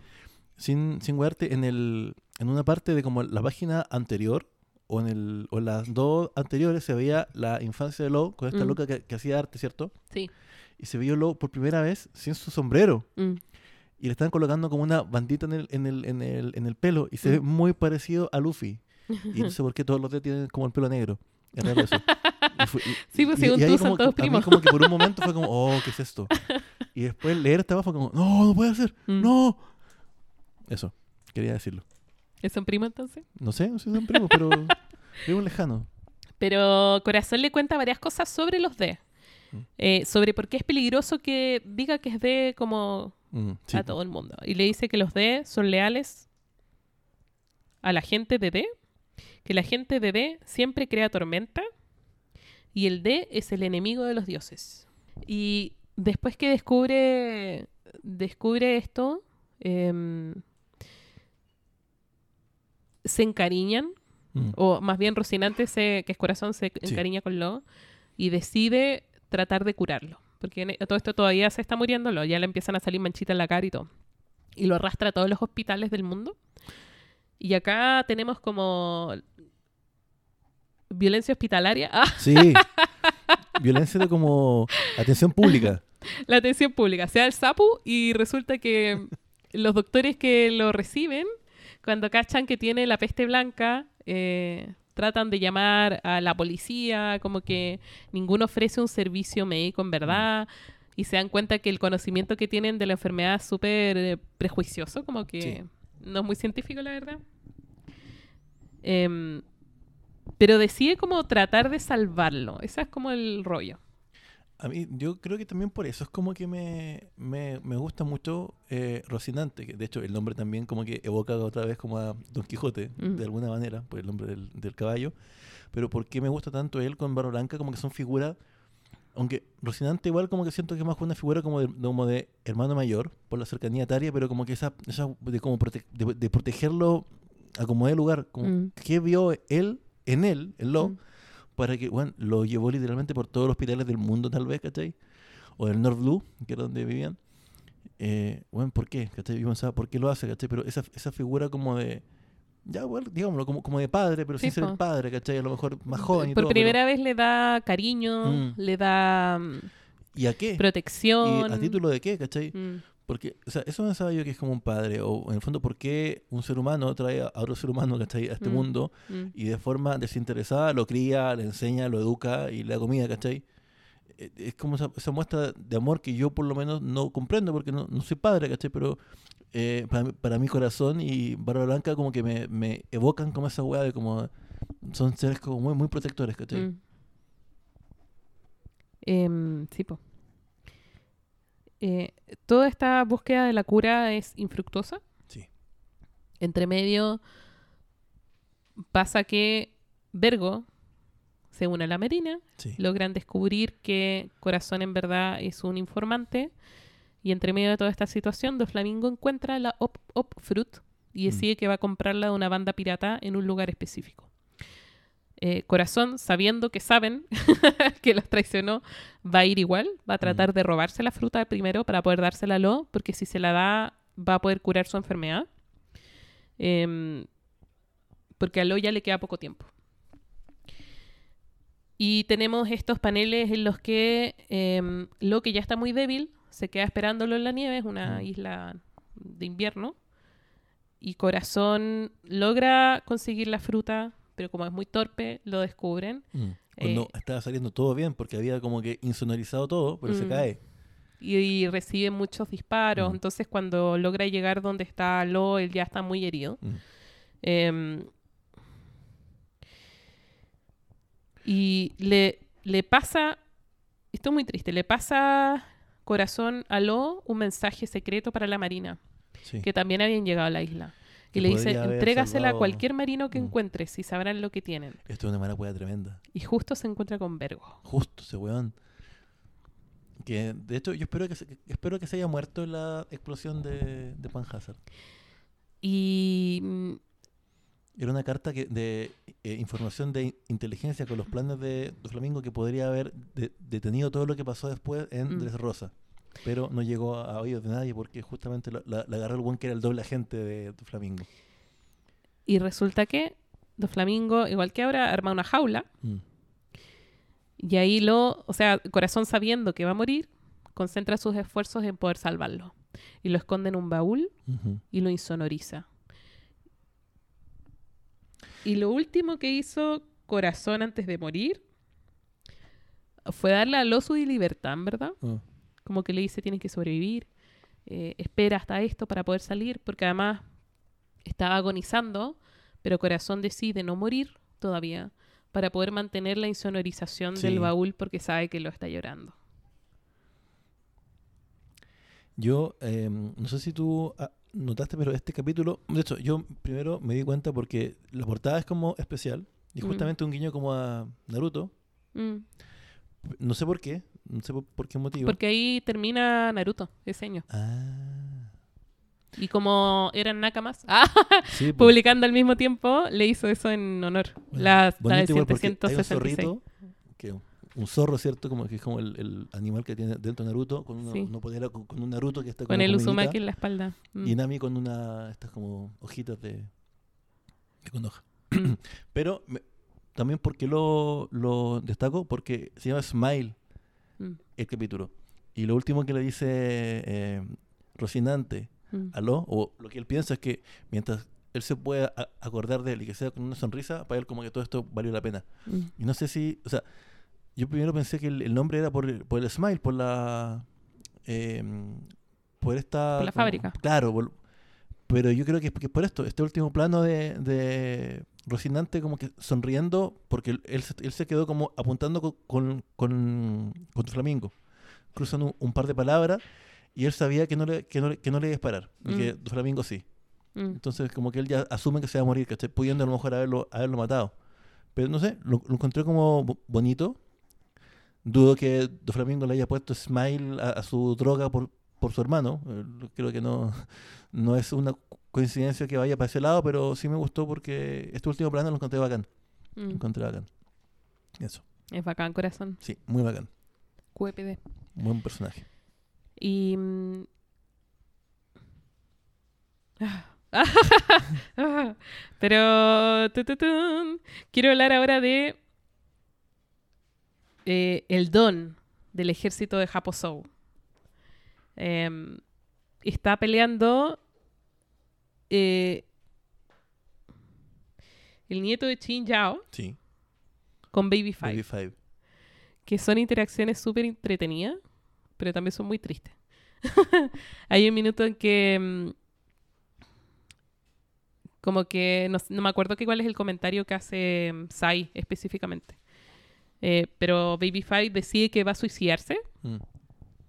sin, sin wearte en el en una parte de como la página anterior o en el o en las dos anteriores se veía la infancia de Lowe con esta
Mm.
loca que, que hacía arte, ¿cierto?
sí.
Y se vio Lowe por primera vez sin su sombrero
Mm.
y le están colocando como una bandita en el, en el, en el, en el pelo y se ve
Mm.
muy parecido a Luffy. Y no [LAUGHS] sé por qué todos los días tienen como el pelo negro. Es raro eso. Y fue- y-
Sí, pues,
y-
según tú, son todos primos.
como que por un [LAUGHS] momento fue como, oh, ¿qué es esto? Y después leer esta fue como, no, no puede ser,
Mm.
no. Eso, quería decirlo.
¿Es un primo entonces?
No sé, no sé si son primos, pero [LAUGHS] primos lejanos.
Pero Corazón le cuenta varias cosas sobre los D. eh, sobre por qué es peligroso que diga que es de como
Mm, sí,
a todo el mundo. Y le dice que los D son leales a la gente de D, que la gente de D siempre crea tormenta y el D es el enemigo de los dioses. Y después que descubre, descubre esto, em, se encariñan,
Mm.
o más bien Rocinante, se, que es corazón, se
Sí.
encariña con Lo y decide tratar de curarlo. Porque en- todo esto todavía se está muriendo, Lo, ya le empiezan a salir manchitas en la cara y todo. Y lo arrastra a todos los hospitales del mundo. Y acá tenemos como violencia hospitalaria. Ah, [LAUGHS]
Sí. Violencia de como atención pública.
la atención pública. Se da el sapu y resulta que los doctores que lo reciben, cuando cachan que tiene la peste blanca, eh, tratan de llamar a la policía, como que ninguno ofrece un servicio médico en verdad. Y se dan cuenta que el conocimiento que tienen de la enfermedad es súper eh, prejuicioso, como que
Sí.
no es muy científico, la verdad. Em, pero decide como tratar de salvarlo. Ese es como el rollo.
A mí, yo creo que también por eso es como que me, me, me gusta mucho eh, Rocinante, que de hecho el nombre también como que evoca otra vez como a Don Quijote,
Mm.
de alguna manera, por el nombre del, del caballo. Pero ¿por qué me gusta tanto él con Barba Blanca? Como que son figuras, aunque Rocinante igual como que siento que es más una figura como de, como de hermano mayor, por la cercanía etaria, pero como que esa, esa de, como prote- de, de protegerlo a como de lugar, como
Mm.
qué vio él en él, en lo,
Mm.
Para que, bueno, lo llevó literalmente por todos los hospitales del mundo, tal vez, ¿cachai? O del North Blue, que era donde vivían. Eh, bueno, ¿por qué? ¿cachai? Yo pensaba, ¿por qué lo hace, cachai? Pero esa, esa figura como de, ya, bueno, digámoslo, como, como de padre, pero
Sí,
sin ser
po.
el padre, ¿cachai? A lo mejor más joven y
Por
todo. pero-
primera vez le da cariño,
Mm.
le da mm,
¿Y a qué?
protección.
¿Y a título de qué, cachai?
Mm,
Porque, o sea, eso pensaba yo que es como un padre, o en el fondo, ¿por qué un ser humano trae a otro ser humano, ¿cachai? A este
Mm.
mundo
mm.
y de forma desinteresada lo cría, le enseña, lo educa y le da comida, ¿cachai? Eh, Es como esa, esa muestra de amor que yo por lo menos no comprendo porque no, no soy padre, ¿cachai? Pero eh, para, para mi corazón y Barba Blanca como que me, me evocan como esa weá de como... Son seres como muy, muy protectores, ¿cachai?
Mm. Em, sí, po. Eh, toda esta búsqueda de la cura es infructuosa.
Sí.
Entre medio pasa que Vergo se une a la Marina,
Sí.
logran descubrir que Corazón en verdad es un informante y entre medio de toda esta situación, Do Flamingo encuentra la Op, Op Fruit y
Mm.
decide que va a comprarla de una banda pirata en un lugar específico. Eh, Corazón, sabiendo que saben [LAUGHS] que los traicionó, va a ir igual, va a tratar de robarse la fruta primero para poder dársela a Lo, porque si se la da va a poder curar su enfermedad. Em, porque a Lo ya le queda poco tiempo. Y tenemos estos paneles en los que em, Lo, que ya está muy débil, se queda esperándolo en la nieve, es una
Mm.
isla de invierno. Y Corazón logra conseguir la fruta, pero como es muy torpe, lo descubren.
Mm. Cuando
Eh,
estaba saliendo todo bien porque había como que insonorizado todo, pero se
Mm.
cae.
y, y recibe muchos disparos.
Mm.
Entonces, cuando logra llegar donde está Lo, él ya está muy herido. Em, y le, le pasa, esto es muy triste, le pasa corazón a Lo un mensaje secreto para la Marina,
Sí.
que también habían llegado a la isla.
Que
Y le dice, entrégasela a cualquier marino que
Mm.
encuentres y sabrán lo que tienen.
Esto es una mala hueá tremenda.
Y justo se encuentra con Vergo.
Justo ese weón. Que de hecho yo espero que se, espero que se haya muerto en la explosión de, de Panhazard.
Y mm,
Era una carta que, de eh, información de in- inteligencia con los planes de, de Flamingo que podría haber de- detenido todo lo que pasó después en
Mm.
Dressrosa. Pero no llegó a, oídos de nadie porque justamente la, la- la agarró el weón que era el doble agente de, de Flamingo.
Y resulta que Do Flamingo, igual que ahora, arma una jaula.
Mm.
Y ahí lo, o sea, Corazón sabiendo que va a morir, concentra sus esfuerzos en poder salvarlo. Y lo esconde en un baúl y lo insonoriza. Y lo último que hizo Corazón antes de morir fue darle a Lo su libertad, ¿verdad?
Ah.
Como que le dice, tienes que sobrevivir, eh, espera hasta esto para poder salir, porque además estaba agonizando, pero Corazón decide no morir todavía para poder mantener la insonorización
Sí.
del baúl porque sabe que lo está llorando.
Yo, eh, no sé si tú ah, notaste, pero este capítulo, de hecho, yo primero me di cuenta porque la portada es como especial y
Mm.
justamente un guiño como a Naruto.
Mm.
No sé por qué, no sé por, qué motivo.
Porque ahí termina Naruto ese año.
Ah,
Y como eran nakamas, [LAUGHS] ah,
sí, po.
publicando al mismo tiempo, le hizo eso en honor.
Bueno,
La, la de
igual porque hay un
766.
zorrito, que un zorro, ¿cierto? Como que es como el, el animal que tiene dentro de Naruto, con, una,
Sí.
con, con un Naruto que está
Con
como
el Uzumaki en la espalda. Mm.
y Nami con una, estas como hojitas de, de condoja. [CLEARS THROAT] Pero me- también porque lo, lo destaco, porque se llama Smile el capítulo. Y lo último que le dice eh, Rocinante
mm.
a Lo, o lo que él piensa es que mientras él se pueda acordar de él y que sea con una sonrisa, para él como que todo esto valió la pena.
Mm.
Y no sé si, o sea, yo primero pensé que el, el nombre era por, por el Smile, por la... eh, por esta...
Por la
como-
fábrica.
Claro, por- pero yo creo que es, que por esto, este último plano de, de Rocinante como que sonriendo, porque él, él se, quedó como apuntando co- con, con, con Flamingo. Cruzan un, un par de palabras y él sabía que no le, que no, que no le iba a disparar, y
Mm.
que Flamingo sí.
Mm.
Entonces, como que él ya asume que se va a morir, ¿cachai? Pudiendo a lo mejor haberlo, haberlo matado. Pero no sé, lo, lo encontré como bo- bonito. Dudo que Doflamingo le haya puesto smile a, a su droga por, por su hermano. Eh, creo que no, no es una coincidencia que vaya para ese lado, pero sí me gustó porque este último plano lo encontré bacán. Lo
Mm.
encontré bacán. Eso,
Es bacán, corazón.
sí, muy bacán.
QPD.
Buen personaje.
Y. mm, [LAUGHS] Pero. Quiero hablar ahora de. eh, el don del ejército de Japosou. Em, está peleando. eh, el nieto de Chin Yao
Sí,
con Baby Five.
Baby Five.
que son interacciones súper entretenidas, pero también son muy tristes. [LAUGHS] Hay un minuto en que mm, como que no, no me acuerdo que cuál es el comentario que hace mm, Sai específicamente. Eh, pero Baby Five decide que va a suicidarse
Mm,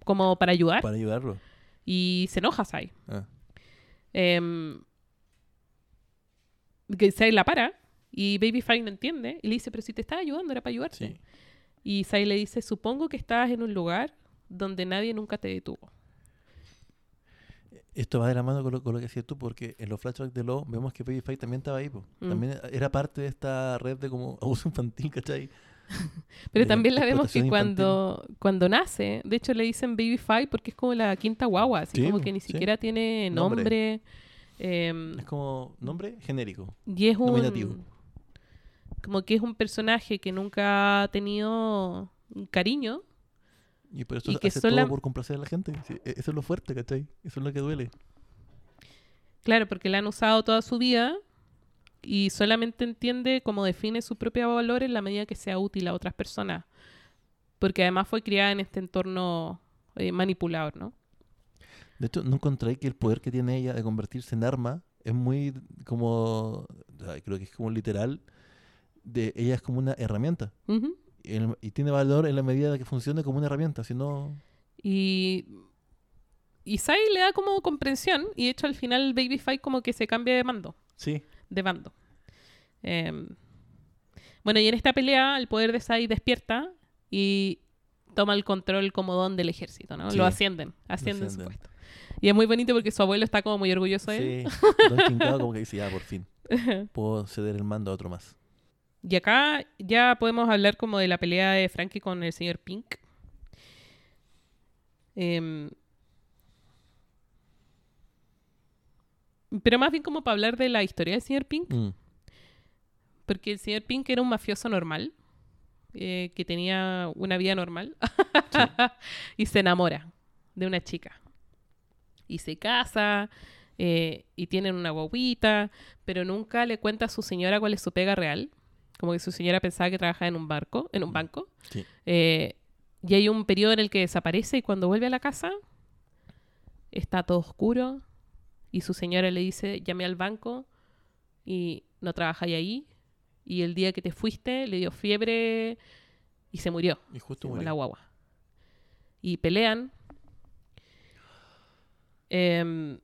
como para ayudar
Para ayudarlo.
y se enoja Sai.
Ah,
Em, que Sai la para y Baby Five no entiende y le dice, pero si te estaba ayudando era para ayudarte.
sí.
Y Sai le dice, supongo que estabas en un lugar donde nadie nunca te detuvo.
Esto va de la mano con lo, con lo que decías tú, porque en los flashbacks de Lo vemos que Baby Five también estaba ahí.
Mm.
También era parte de esta red de como [LAUGHS] abuso infantil, ¿cachai? [LAUGHS]
Pero también la vemos que cuando, cuando nace, de hecho le dicen Baby Five porque es como la quinta guagua, así
Sí,
como que ni
sí.
siquiera tiene
Nombre.
nombre. em,
Es como nombre genérico.
y es un...
nominativo.
Como que es un personaje que nunca ha tenido cariño.
Y por eso
Y que
hace todo por complacer a la gente. Sí, e- eso es lo fuerte, ¿cachai? Eso es lo que duele.
Claro, porque la han usado toda su vida y solamente entiende cómo define su propio valor en la medida que sea útil a otras personas. Porque además fue criada en este entorno eh, manipulador, ¿no?
De hecho, no encontré que el poder que tiene ella de convertirse en arma es muy como. creo que es como literal. De, ella es como una herramienta. Y, el- y tiene valor en la medida de que funcione como una herramienta. Si no.
Y, y Sai le da como comprensión y de hecho al final Baby como que se cambia de mando,
Sí.
De bando. Em, bueno, y en esta pelea el poder de Sai despierta y toma el control como don del ejército, ¿no?
Sí.
Lo ascienden, ascienden su puesto. Y es muy bonito porque su abuelo está como muy orgulloso de él.
Sí. [LAUGHS] Don como que dice, ya, por fin. [LAUGHS] Puedo ceder el mando a otro más.
Y acá ya podemos hablar como de la pelea de Frankie con el señor Pink. Em, pero más bien como para hablar de la historia del señor Pink,
Mm.
porque el señor Pink era un mafioso normal, eh, que tenía una vida normal, [LAUGHS] y se enamora de una chica. Y se casa, eh, y tienen una guaguita, pero nunca le cuenta a su señora cuál es su pega real. Como que su señora pensaba que trabajaba en un barco, en un banco.
Sí.
Eh, y hay un periodo en el que desaparece y cuando vuelve a la casa está todo oscuro y su señora le dice, llamé al banco y no trabajáis ahí. Y el día que te fuiste le dio fiebre y se murió
Y justo murió.
la guagua. Y pelean. Em,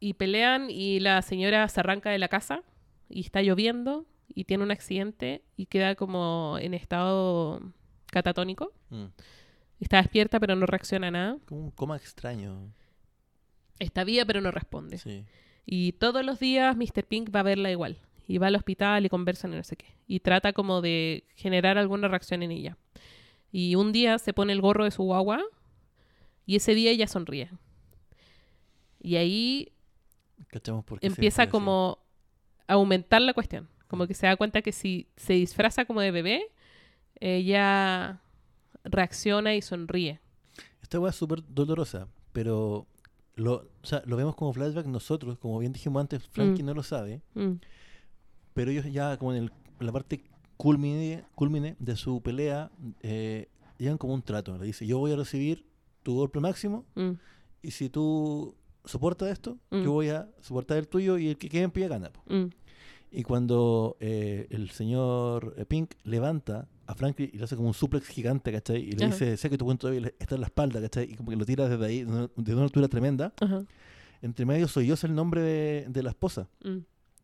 y pelean y la señora se arranca de la casa y está lloviendo y tiene un accidente y queda como en estado catatónico.
Mm.
Está despierta pero no reacciona a nada.
Como un coma extraño.
Está viva pero no responde.
Sí.
Y todos los días Mr. Pink va a verla igual. Y va al hospital y conversan y no sé qué. Y trata como de generar alguna reacción en ella. Y un día se pone el gorro de su guagua y ese día ella sonríe. Y ahí empieza como a aumentar la cuestión. Como que se da cuenta que si se disfraza como de bebé, ella reacciona y sonríe.
Esta weá es súper dolorosa, pero lo, o sea, lo vemos como flashback nosotros, como bien dijimos antes, Frankie
Mm.
no lo sabe,
Mm,
pero ellos ya como en, el- la parte culmine, culmine de su pelea, eh, llegan como un trato. Le dice, yo voy a recibir tu golpe máximo
mm,
y si tú soportas esto, yo voy a soportar el tuyo y el que quede en pie gana. po".
mm,
Y cuando eh, el señor eh, Pink levanta a Frankie y le hace como un suplex gigante, ¿cachai? Y le
Ajá.
dice, sé que tu cuento débil está en la espalda, ¿cachai? Y como que lo tira desde ahí, de una, altura tremenda.
ajá,
Entre medio soy yo, es el nombre de, de la esposa.
mm.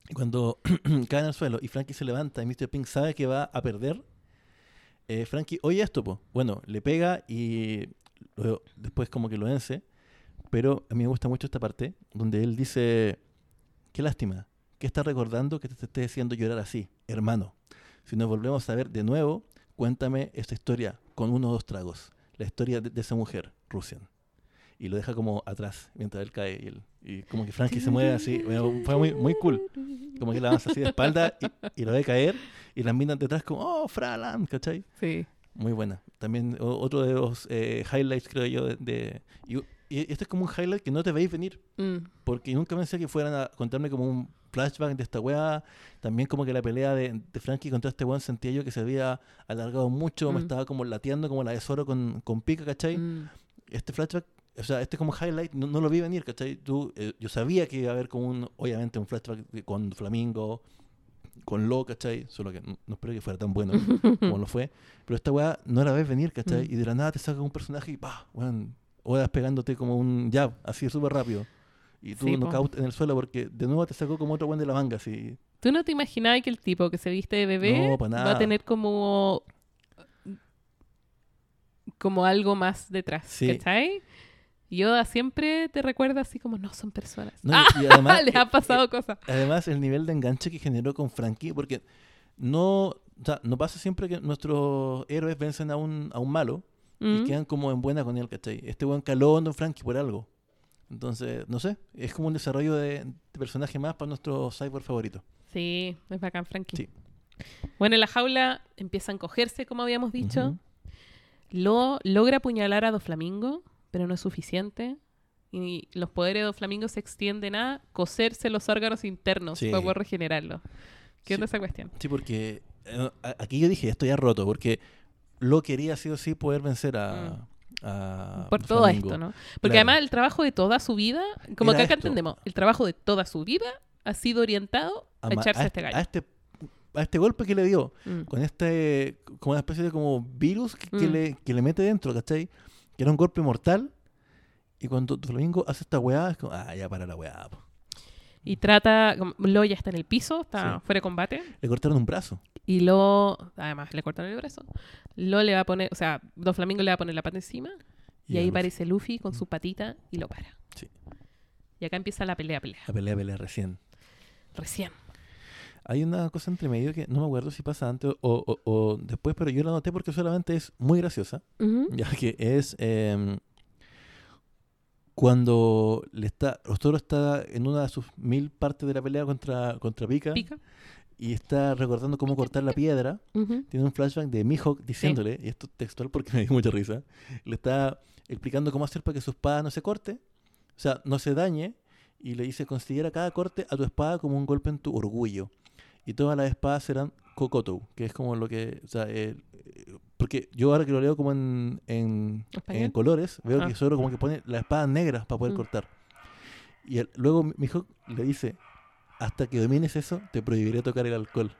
Y cuando [CLEARS THROAT] cae en el suelo y Frankie se levanta y Mr. Pink sabe que va a perder, eh, Frankie oye esto, pues. Bueno, le pega y luego, después como que lo vence. Pero a mí me gusta mucho esta parte donde él dice, qué lástima, que estás recordando que te, te esté haciendo llorar así, hermano. Si nos volvemos a ver de nuevo, cuéntame esta historia con uno o dos tragos. La historia de, de esa mujer, Russian. Y lo deja como atrás mientras él cae. Y, él- y como que Frankie se mueve así. Fue muy, muy cool. Como que la avanza así de espalda y, y lo ve caer. Y las minas detrás como, oh, Fralan, ¿cachai?
Sí.
Muy buena. También o- otro de los eh, highlights, creo yo, de... de- y, y este es como un highlight que no te veis venir.
Mm,
Porque nunca pensé que fueran a contarme como un flashback de esta weá. También como que la pelea de, de Frankie contra este weón sentía yo que se había alargado mucho. Me
Mm.
estaba como lateando como la de Zoro con, con pica, ¿cachai?
mm,
Este flashback, o sea, este como highlight, no, no lo vi venir, ¿cachai? Tú, eh, yo sabía que iba a haber como un, obviamente, un flashback con Flamingo, con Lo, ¿cachai? Solo que no, no espero que fuera tan bueno [LAUGHS] como lo fue. Pero esta weá no la ves venir, ¿cachai?
Mm.
Y de la nada te saca un personaje y pa, weón, o vas pegándote como un jab, así súper rápido. Y tú
Sí, po.
knockout en el suelo porque de nuevo te sacó como otro weón de la manga, así.
¿Tú no te imaginabas que el tipo que se viste de bebé
No,
va a tener como como algo más detrás?
Sí.
¿Cachai? Yoda siempre te recuerda así como, no son personas.
No,
¡Ah! [LAUGHS]
y además,
Les
eh,
ha pasado cosas.
Además, el nivel de enganche que generó con Frankie, porque no, o sea, no pasa siempre que nuestros héroes vencen a un, a un malo y
Mm.
quedan como en buena con él, ¿cachai? Este buen caló en Frankie por algo. Entonces, no sé, es como un desarrollo de, de personaje más para nuestro cyborg favorito.
Sí, es bacán, Frankie.
Sí.
Bueno, en la jaula empiezan a cogerse, como habíamos dicho. Lo logra apuñalar a Doflamingo, pero no es suficiente. Y los poderes de Doflamingo se extienden a coserse los órganos internos
Sí.
para poder regenerarlo. ¿Qué
Sí.
onda esa cuestión?
Sí, porque eh, aquí yo dije, esto ya roto, porque lo quería sí o sí poder vencer a... a.
Por todo
Flamingo.
esto, ¿no? Porque
Claro.
además el trabajo de toda su vida, como
Era
que acá
esto.
entendemos, el trabajo de toda su vida ha sido orientado a, echarse a este gallo.
a este, a este golpe que le dio.
Mm.
con este, como una especie de como virus que, que
Mm.
le, que le mete dentro, ¿cachai? Que era un golpe mortal. Y cuando Flamingo hace esta weá, es como, ah, ya para la weá. po.
Y trata, Lo ya está en el piso, está
Sí.
fuera de combate.
Le cortaron un brazo.
Y Lo, además le cortaron el brazo. Lo le va a poner, o sea, Don Flamingo le va a poner la pata encima. Y, ahí
Luffy.
aparece Luffy con su patita y lo para.
Sí.
Y acá empieza la pelea, pelea.
La pelea, pelea recién.
Recién.
Hay una cosa entre medio que no me acuerdo si pasa antes o, o- o después, pero yo la noté porque solamente es muy graciosa. Ya que es em, cuando le está, Rostoro está en una de sus mil partes de la pelea contra, contra Pika,
Pica.
y está recordando cómo cortar la piedra. Tiene un flashback de Mihawk diciéndole, y esto es textual porque [LAUGHS] me dio mucha risa, le está explicando cómo hacer para que su espada no se corte, o sea, no se dañe, y le dice, considera cada corte a tu espada como un golpe en tu orgullo. Y todas las espadas serán Kokoto, que es como lo que, o sea, eh, eh, porque yo ahora que lo leo como en, en, colores, veo
Ah.
que solo como que pone las espadas negras para poder
Mm.
cortar. Y el- luego Mihawk le dice, hasta que domines eso, te prohibiré tocar el alcohol.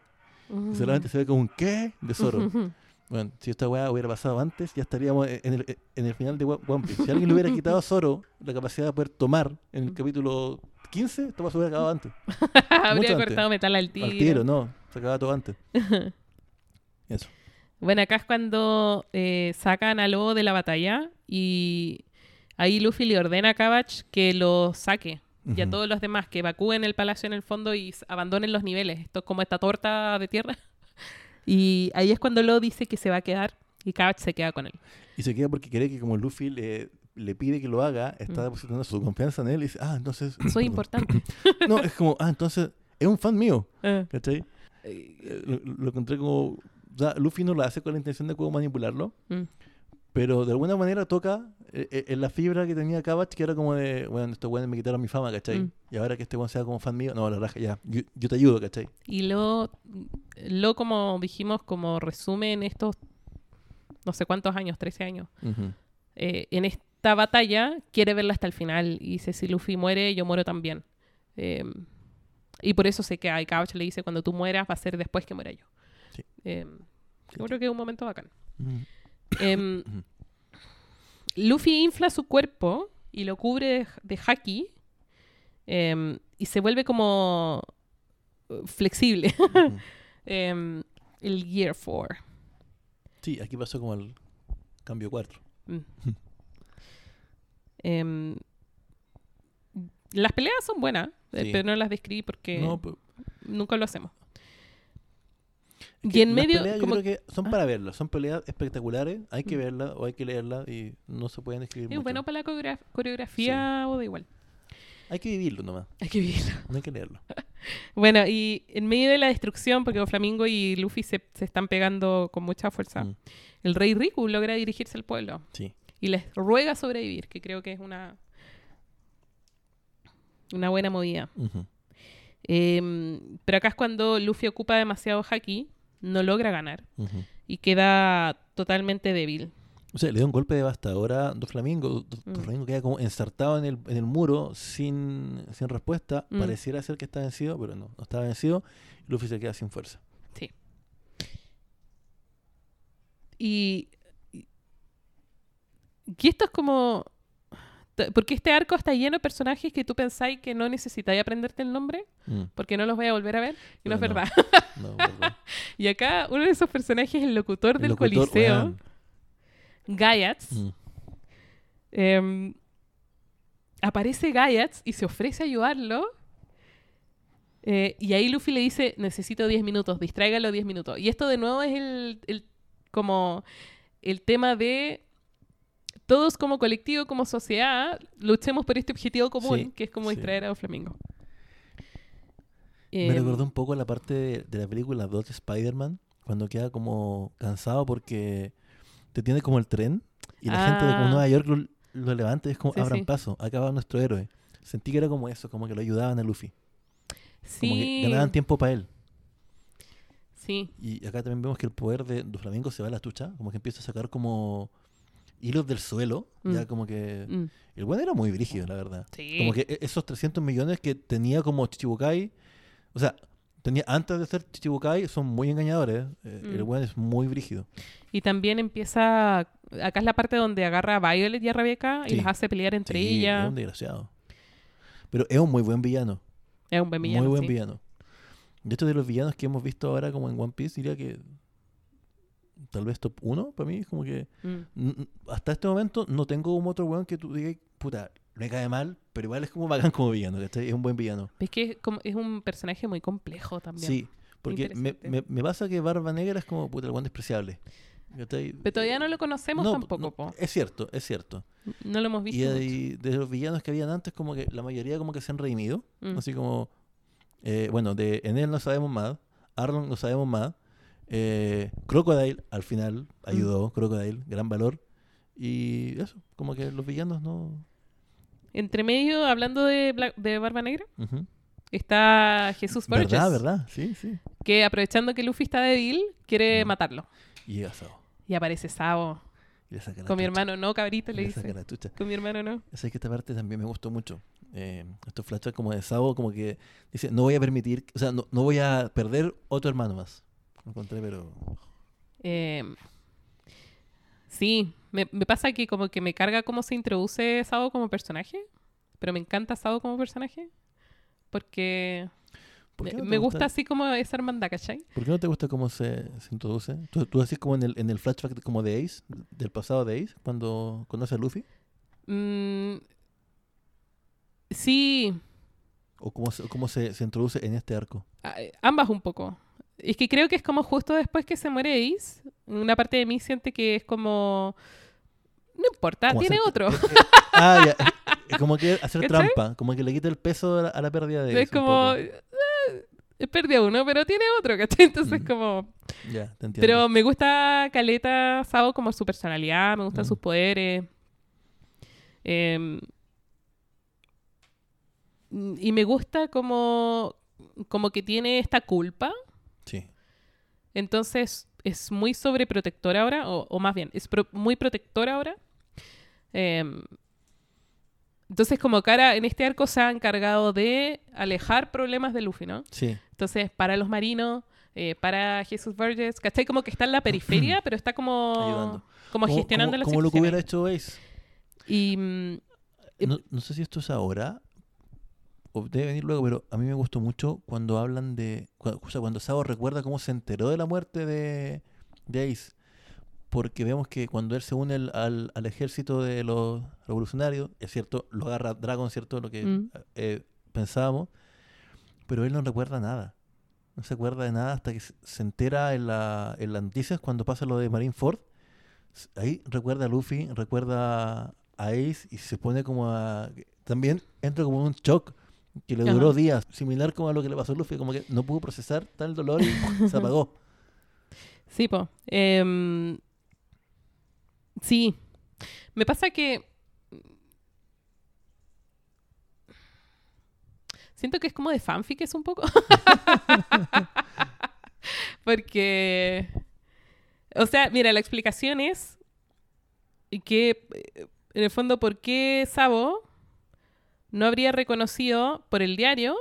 Y solamente se ve como un ¿qué? de Zoro. [LAUGHS] Bueno, si esta weá hubiera pasado antes, ya estaríamos en el, en el final de One Piece. Si alguien le hubiera quitado a Zoro la capacidad de poder tomar en el capítulo 15, esto se hubiera acabado antes. [LAUGHS]
Habría cortado metal al tiro.
Al tiro, no. Se acababa todo antes. [LAUGHS] Eso.
Bueno, acá es cuando eh, sacan a Lobo de la batalla y ahí Luffy le ordena a Cabbage que lo saque. Y a todos los demás que evacúen el palacio en el fondo y abandonen los niveles. Esto es como esta torta de tierra. [LAUGHS] Y ahí es cuando Lo dice que se va a quedar y Cabbage se queda con él.
Y se queda porque cree que como Luffy le, le pide que lo haga, está
Mm.
depositando su confianza en él y dice, ah, entonces... [CLEARS THROAT]
Soy
perdón.
importante. [LAUGHS]
No, es como, ah, entonces es un fan mío,
Ah. [LAUGHS]
¿cachai? Eh, Lo, lo encontré como... O sea, Luffy no lo hace con la intención de como manipularlo,
Mm.
pero de alguna manera toca eh, eh, en la fibra que tenía Kabach, que era como de, bueno, estos weones me quitaron mi fama, ¿cachai?
Mm.
Y ahora que este weón sea como fan mío, no, la raja, ya, yo, yo te ayudo, ¿cachai?
Y lo, lo, como dijimos, como resumen estos no sé cuántos años, 13 años, eh, en esta batalla quiere verla hasta el final y dice, si Luffy muere, yo muero también. Eh, y por eso se queda. Y Couch le dice, cuando tú mueras, va a ser después que muera yo.
Sí.
Eh,
Sí,
yo creo que es un momento bacán. [COUGHS]
Ujú.
Em. Luffy infla su cuerpo y lo cubre de, de haki em, y se vuelve como uh, flexible. [LAUGHS] Em, el Gear 4.
Sí, aquí pasó como el cambio 4.
Mm. [LAUGHS] Em, las peleas son buenas, eh,
Sí.
pero no las describí porque
No,
nunca lo hacemos.
Es
Y
que
en
las
medio,
peleas yo
como-
creo que son
Ah.
para verlas, son peleas espectaculares, hay que
Mm.
verlas o hay que leerlas y no se pueden escribir
Es
mucho.
bueno para la coreograf- coreografía o da igual.
Hay que vivirlo nomás,
Hay que vivirlo.
no hay que leerlo. [LAUGHS]
Bueno, y en medio de la destrucción, porque Flamingo y Luffy se, se están pegando con mucha fuerza,
Mm,
el rey Riku logra dirigirse al pueblo
Sí.
y les ruega sobrevivir, que creo que es una, una buena movida.
Ujú.
Em, pero acá es cuando Luffy ocupa demasiado haki, no logra ganar y queda totalmente débil.
O sea, le dio un golpe devastador a Doflamingo. Do-
Mm.
Doflamingo queda como ensartado en el, en el muro sin, sin respuesta.
Mm.
Pareciera ser que está vencido, pero no, no está vencido. Luffy se queda sin fuerza.
Sí. Y, y y esto es como... Porque este arco está lleno de personajes que tú pensáis que no necesitáis aprenderte el nombre,
Mm,
porque no los voy a volver a ver, y no es verdad.
no, verdad. [LAUGHS] [LAUGHS]
Y acá uno de esos personajes es el locutor
El
del
locutor,
Coliseo. Gaiatz.
Mm,
Em, aparece Gaiatz y se ofrece a ayudarlo. Eh, y ahí Luffy le dice, necesito 10 minutos, distráigalo 10 minutos. Y esto de nuevo es el, el- como el tema de todos como colectivo, como sociedad, luchemos por este objetivo común,
Sí,
que es como
sí.
distraer a Flamingo.
Me
Em,
recordó un poco la parte de, de la película 2 de Spider-Man, cuando queda como cansado porque te tiene como el tren y la gente de como
Ah.
Nueva York lo, lo levanta y es como,
Sí,
abran
sí.
paso, acá va nuestro héroe. Sentí que era como eso, como que lo ayudaban a Luffy. Como que
sí,
ganaban tiempo para él.
sí,
Y acá también vemos que el poder de Doflamingo se va a la chucha, como que empieza a sacar como hilos del suelo, ya
Mm.
como que...
mm,
El bueno era muy brígido, la verdad.
sí.
Como que e- esos 300 millones que tenía como Chichibukai, o sea, tenía antes de ser Chichibukai, son muy engañadores. eh, El
Mm.
buen es muy brígido.
Y también empieza. Acá es la parte donde agarra a Violet y a Rebecca y las hace pelear entre
Sí, Es
ellas.
un desgraciado. Pero es un muy buen villano.
Es un buen villano.
muy buen
sí.
villano. De hecho, de los villanos que hemos visto ahora como en One Piece, diría que tal vez top 1 para mí es como que
Mm.
hasta este momento no tengo un otro weón que tú digas, puta, me cae mal, pero igual es como bacán como villano, ¿cachai? Es un buen villano.
Es que es, como, es un personaje muy complejo también.
Sí, porque me, me, me pasa que Barba Negra es como, puta, el weón despreciable. ¿cachai?
Pero todavía no lo conocemos
No,
tampoco,
no,
po.
Es cierto, es cierto.
No lo hemos visto.
Y
mucho.
de los villanos que habían antes, como que la mayoría como que se han redimido.
Mm.
Así como, eh, bueno, de Enel no sabemos más, Arlong no sabemos más, eh, Crocodile al final
Mm.
ayudó, Crocodile, gran valor. Y eso, como que los villanos no...
Entre medio, hablando de, Bla- de Barba Negra,
Ujú.
está Jesús Burgess.
¿Verdad, verdad? Sí, sí.
Que aprovechando que Luffy está débil, quiere
Mm.
matarlo.
Y llega Sao.
Y aparece Sabo.
Y
Con mi
chucha,
hermano no, cabrito, le
le
dice.
la chucha.
Con mi hermano no.
Sé que esta parte también me gustó mucho. Eh, estos flashbacks como de Sabo, como que dice, no voy a permitir, o sea, no, no voy a perder otro hermano más. Lo encontré, pero...
Eh, Sí, me, me pasa que como que me carga cómo se introduce Sabo como personaje, pero me encanta Sabo como personaje porque
¿Por
me,
no
gusta así como esa hermandad, ¿cachai?
¿Por qué no te gusta cómo se, se introduce? ¿Tú, tú así como en el, en el flashback de- como de Ace, del pasado de Ace, cuando conoce a Luffy?
Mm, sí,
¿O cómo se, cómo se, se introduce en este arco?
a- ambas un poco. Es que creo que es como justo después que se muere Ace, una parte de mí siente que es como... No importa, tiene
hacer-
otro. [LAUGHS]
eh, eh, ah, ya. eh, [LAUGHS] eh, Como que hacer
¿Cachai?
trampa, como que le quita el peso a la, a la pérdida de Ace.
es
un
como... eh, perdí a uno, pero tiene otro, ¿cachai? Entonces
Mm.
como...
Ya, te entiendo.
Pero me gusta Caleta Sabo como su personalidad, me gustan
Mm.
sus poderes. Em, y me gusta como, como que tiene esta culpa. Entonces es muy sobreprotector ahora, o, o más bien, es pro- muy protector ahora. Em, entonces como cara en este arco se ha encargado de alejar problemas de Luffy, ¿no?
Sí.
Entonces, para los marinos, eh, para Jesús Burgess, ¿cachai? Como que está en la periferia, [CLEARS THROAT] pero está como,
Ayudando.
como gestionando
como,
la
como lo que
situación.
hubiera hecho Ace.
Y mm,
No, no sé si esto es ahora o debe venir luego, pero a mí me gustó mucho cuando hablan de. Cuando, o sea, cuando Sabo recuerda cómo se enteró de la muerte de, de Ace. Porque vemos que cuando él se une al, al- al ejército de los revolucionarios, es cierto, lo agarra Dragon, ¿cierto? Lo que
Mm.
eh, pensábamos. Pero él no recuerda nada. No se acuerda de nada hasta que se entera en, la, en las noticias cuando pasa lo de Marineford. Ahí recuerda a Luffy, recuerda a Ace y se pone como a... También entra como en un shock que le duró días, similar como a lo que le pasó a Luffy, como que no pudo procesar tal dolor y se apagó.
sí, po. Em, sí. Me pasa que... Siento que es como de fanfic, es un poco. [LAUGHS] Porque... O sea, mira, la explicación es que, eh, en el fondo, ¿por qué Sabo no habría reconocido por el diario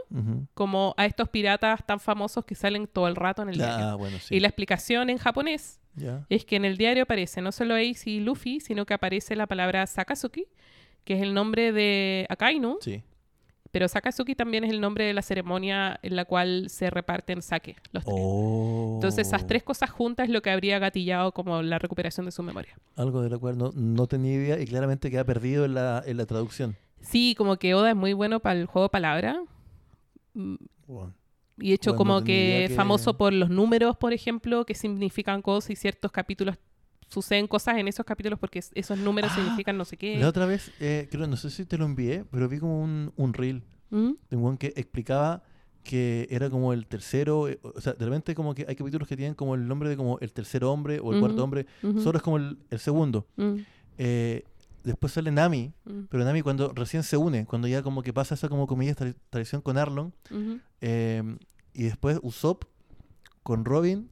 como a estos piratas tan famosos que salen todo el rato en el diario?
Ah, bueno, sí.
Y la explicación en japonés es que en el diario aparece no solo Ace y Luffy, sino que aparece la palabra Sakazuki, que es el nombre de Akainu,
Sí.
pero Sakazuki también es el nombre de la ceremonia en la cual se reparten sake, los tres.
Oh.
Entonces esas tres cosas juntas es lo que habría gatillado como la recuperación de su memoria.
Algo de lo cual no, no tenía idea y claramente queda perdido en la, en la traducción.
Sí, como que Oda es muy bueno para el juego de palabra.
Bueno.
Y hecho
Bueno,
como que,
que-
famoso por los números, por ejemplo, que significan cosas y ciertos capítulos suceden cosas en esos capítulos porque es- esos números
Ah,
significan no sé qué.
La otra vez, eh, creo, no sé si te lo envié, pero vi como un, un reel
¿Mm?
de un que explicaba que era como el tercero, eh, o sea, de repente como que hay capítulos que tienen como el nombre de como el tercer hombre o el cuarto hombre,
Ujú,
solo es como el, el segundo.
mm,
Eh, después sale Nami,
mm,
pero Nami cuando recién se une, cuando ya como que pasa esa como comillas tra- traición con Arlong, eh, y después Usopp con Robin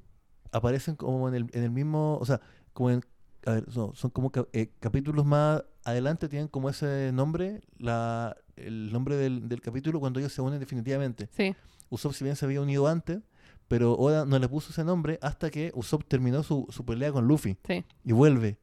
aparecen como en el, en el mismo, o sea, como en, a ver, no, son como ca- eh, capítulos más adelante tienen como ese nombre, la, el nombre del, del capítulo cuando ellos se unen definitivamente.
Sí,
Usopp si bien se había unido antes, pero Oda no le puso ese nombre hasta que Usopp terminó su, su pelea con Luffy
sí.
y vuelve.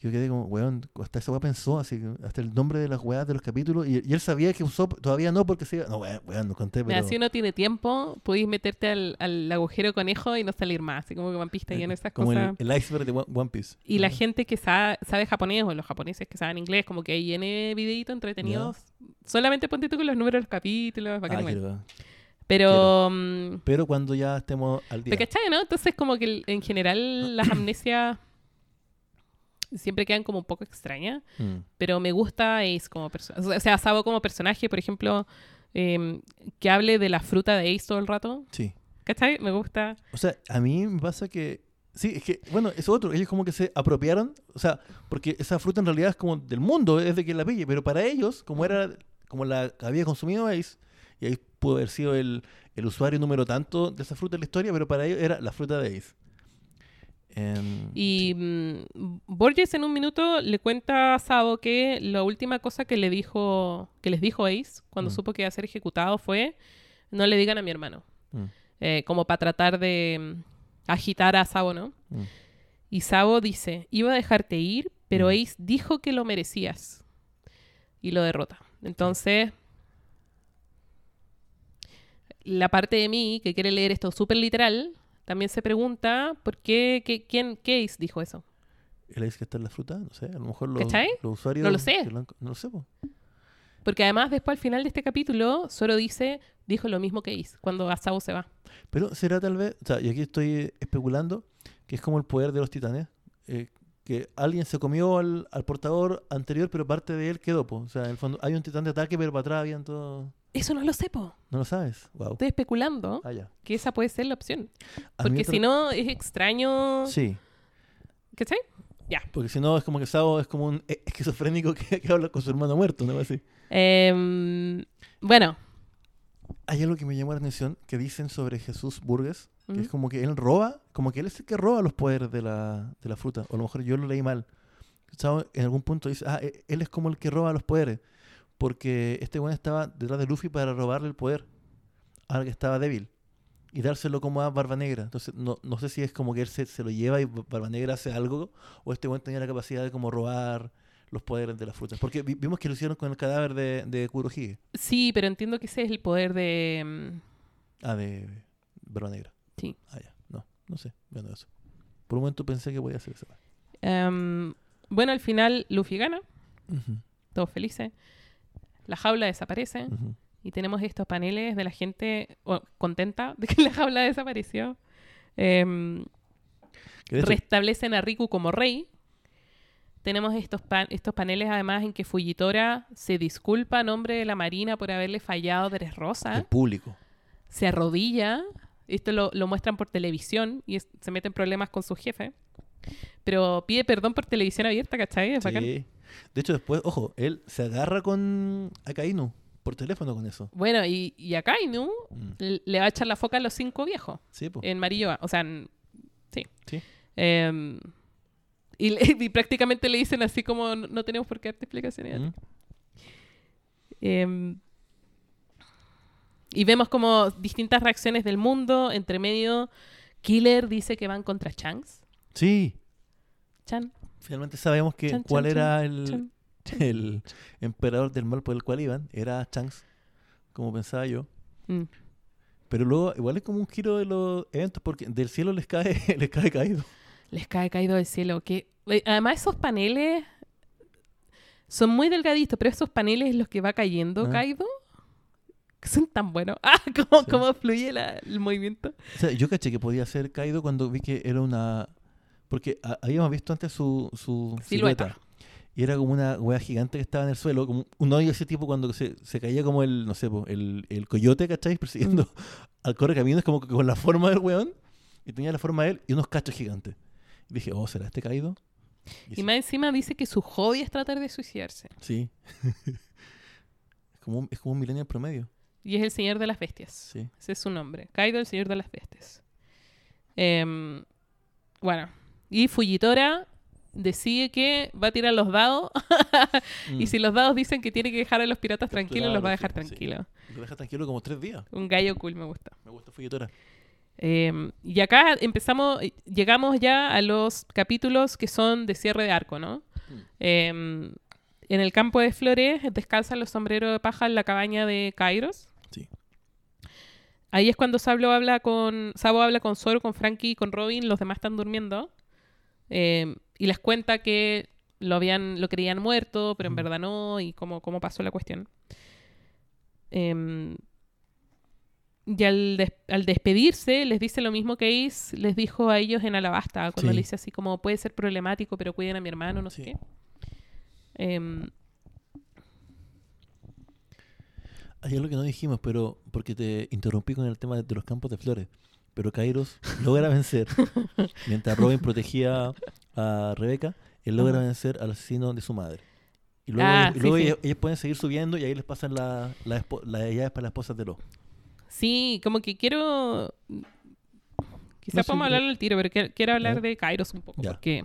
Yo quedé como, weón, hasta esa weá pensó, así, hasta el nombre de las weas de los capítulos, y, y él sabía que Usopp todavía no, porque se iba, no, weón, weón, no conté, pero...
Mira, si uno tiene tiempo, podéis meterte al, al agujero conejo y no salir más. Así como que One Piece está lleno de esas
como
cosas.
el, el iceberg de One One Piece.
Y la gente que sa- sabe japonés o los japoneses que saben inglés, como que hay N videitos entretenidos. Solamente ponte tú con los números de los capítulos. bacán
Ah,
Pero, mm,
Pero cuando ya estemos al día.
¿te cachai, no? Entonces como que en general [CLEARS THROAT] las amnesias siempre quedan como un poco extrañas.
Mm.
Pero me gusta Ace como persona. O sea, Sabo como personaje, por ejemplo, em, que hable de la fruta de Ace todo el rato.
Sí.
¿Cachai? Me gusta.
O sea, a mí me pasa que... Sí, es que, bueno, eso otro, ellos como que se apropiaron, o sea, porque esa fruta en realidad es como del mundo, es de quien la pille, pero para ellos, como era, como la había consumido Ace, y Ace pudo haber sido el, el usuario número tanto de esa fruta en la historia, pero para ellos era la fruta de Ace. Em,
Y mm, Borges en un minuto le cuenta a Sabo que la última cosa que le dijo, que les dijo Ace cuando
Mm.
supo que iba a ser ejecutado fue no le digan a mi hermano.
Mm.
Eh, como para tratar de agitar a Sabo, ¿no?
Mm.
Y Sabo dice, iba a dejarte ir, pero. Ace dijo que lo merecías. Y lo derrota. Entonces, la parte de mí que quiere leer esto súper literal, también se pregunta por qué, qué- quién, qué Ace dijo eso.
¿El Ace que está en la fruta? No sé, a lo mejor los, los usuarios...
No lo sé.
lo han- no lo sé, po.
Porque además, después al final de este capítulo, Zoro dice, dijo lo mismo que Ace cuando a Sabo se va.
Pero será tal vez, o sea, y aquí estoy especulando, que es como el poder de los titanes, eh, que alguien se comió al, al portador anterior, pero parte de él quedó, po. o sea, en el fondo hay un titán de ataque, pero para atrás habían todo...
Eso no lo sé, po.
¿No lo sabes? Wow.
Estoy especulando
Ah, ya.
que esa puede ser la opción.
A
Porque si no, es extraño.
Sí,
¿Cachai? Ya.
porque si no es como que Sabo es como un e- esquizofrénico que, que habla con su hermano muerto, ¿no? Así.
Em, bueno.
Hay algo que me llamó la atención que dicen sobre Jesús Burgues, que es como que él roba, como que él es el que roba los poderes de la, de la fruta. O a lo mejor yo lo leí mal. Chao, en algún punto dice, ah, e- él es como el que roba los poderes. Porque este bueno estaba detrás de Luffy para robarle el poder al que estaba débil. Y dárselo como a Barba Negra. Entonces, no, no sé si es como que él se, se lo lleva y Barba Negra hace algo, o este bueno tenía la capacidad de como robar los poderes de las frutas. Porque vi- vimos que lo hicieron con el cadáver de, de Kurohige.
Sí, pero entiendo que ese es el poder de. mm,
Ah, de Barba Negra.
Sí.
Ah, ya. No, no sé. Bueno, eso. Por un momento pensé que podía ser eso.
em, bueno, al final Luffy gana, todos felices. La jaula desaparece y tenemos estos paneles de la gente oh, contenta de que [LAUGHS] la jaula desapareció. Em, restablecen a Riku como rey. Tenemos estos, estos paneles además en que Fujitora se disculpa a nombre de la Marina por haberle fallado a Dressrosa.
el público.
se arrodilla. Esto lo, lo muestran por televisión y es- se mete en problemas con su jefe. Pero pide perdón por televisión abierta, ¿cachai? Es bacán.
De hecho, después, ojo, él se agarra con Akainu por teléfono con eso.
Bueno, y, y a Kainu
Mm.
le va a echar la foca a los cinco viejos
Sí, po.
en Marilloa. O sea, en- sí.
Sí.
Em, [LAUGHS] y, prácticamente le dicen así como no, tenemos por qué darte explicaciones. a ti".
Mm.
Em, y vemos como distintas reacciones del mundo. Entre medio, Killer dice que van contra Shanks.
Sí.
Chan,
Finalmente sabemos que
Chan,
cuál
chan,
era el, [LAUGHS]
chan.
el emperador del mal por el cual iban. Era Shanks, como pensaba yo.
Mm.
Pero luego, igual es como un giro de los eventos, porque del cielo les cae, [LAUGHS] les cae caído.
Les cae caído del cielo. Que, eh, además, esos paneles son muy delgaditos, pero esos paneles los que va cayendo
Ah.
Kaido que son tan buenos. [LAUGHS] Ah, cómo,
Sí.
cómo fluye la- el movimiento.
O sea, yo caché que podía ser caído cuando vi que era una. Porque a- habíamos visto antes su, su
Silueta.
silueta. Y era como una wea gigante que estaba en el suelo, como un hoyo ese tipo cuando se, se caía como el, no sé, el, el coyote, ¿cachai? [LAUGHS] Persiguiendo al correcaminos como que con la forma del weón. Y tenía la forma de él y unos cachos gigantes. Y dije, oh, ¿será este caído? Y
Y
sí.
más encima dice que su hobby es tratar de suicidarse.
Sí. [LAUGHS] es, como un, es como un millennial promedio.
Y es el señor de las bestias.
Sí.
Ese es su nombre. Kaido, el señor de las bestias. Em, bueno. Y Fujitora decide que va a tirar los dados. [LAUGHS]
Mm.
y si los dados dicen que tiene que dejar a los piratas tranquilos, los va a dejar
Claro, sí,
tranquilos.
Lo deja tranquilo como tres días.
Un gallo cool, me gusta.
Me gusta Fujitora.
Em, y acá empezamos, llegamos ya a los capítulos que son de cierre de arco, ¿no?
Mm.
Em, en el campo de flores descansan los sombreros de paja en la cabaña de Kairos.
Sí.
Ahí es cuando Sabo habla con Sabo habla con Zoro, con Frankie y con Robin, los demás están durmiendo. Em, y les cuenta que lo habían, lo creían muerto, pero en verdad no, y cómo, cómo pasó la cuestión. Em, y al, des- al despedirse, les dice lo mismo que Ace les dijo a ellos en Alabasta, cuando
Sí.
le dice así como puede ser problemático, pero cuiden a mi hermano, no sé qué. Em,
Hay algo que no dijimos, pero porque te interrumpí con el tema de, de los campos de flores. Pero Kairos logra [LAUGHS] vencer. mientras Robin protegía a Rebeca, él logra vencer al asesino de su madre. Y luego,
Ah,
y
sí,
luego
sí.
Ellos, ellos pueden seguir subiendo y ahí les pasan la- la las llaves para las esposas de Lo.
Sí, como que quiero. Quizás
No,
podemos hablar al tiro, pero quiero, quiero hablar de Kairos un poco.
Ya.
Porque.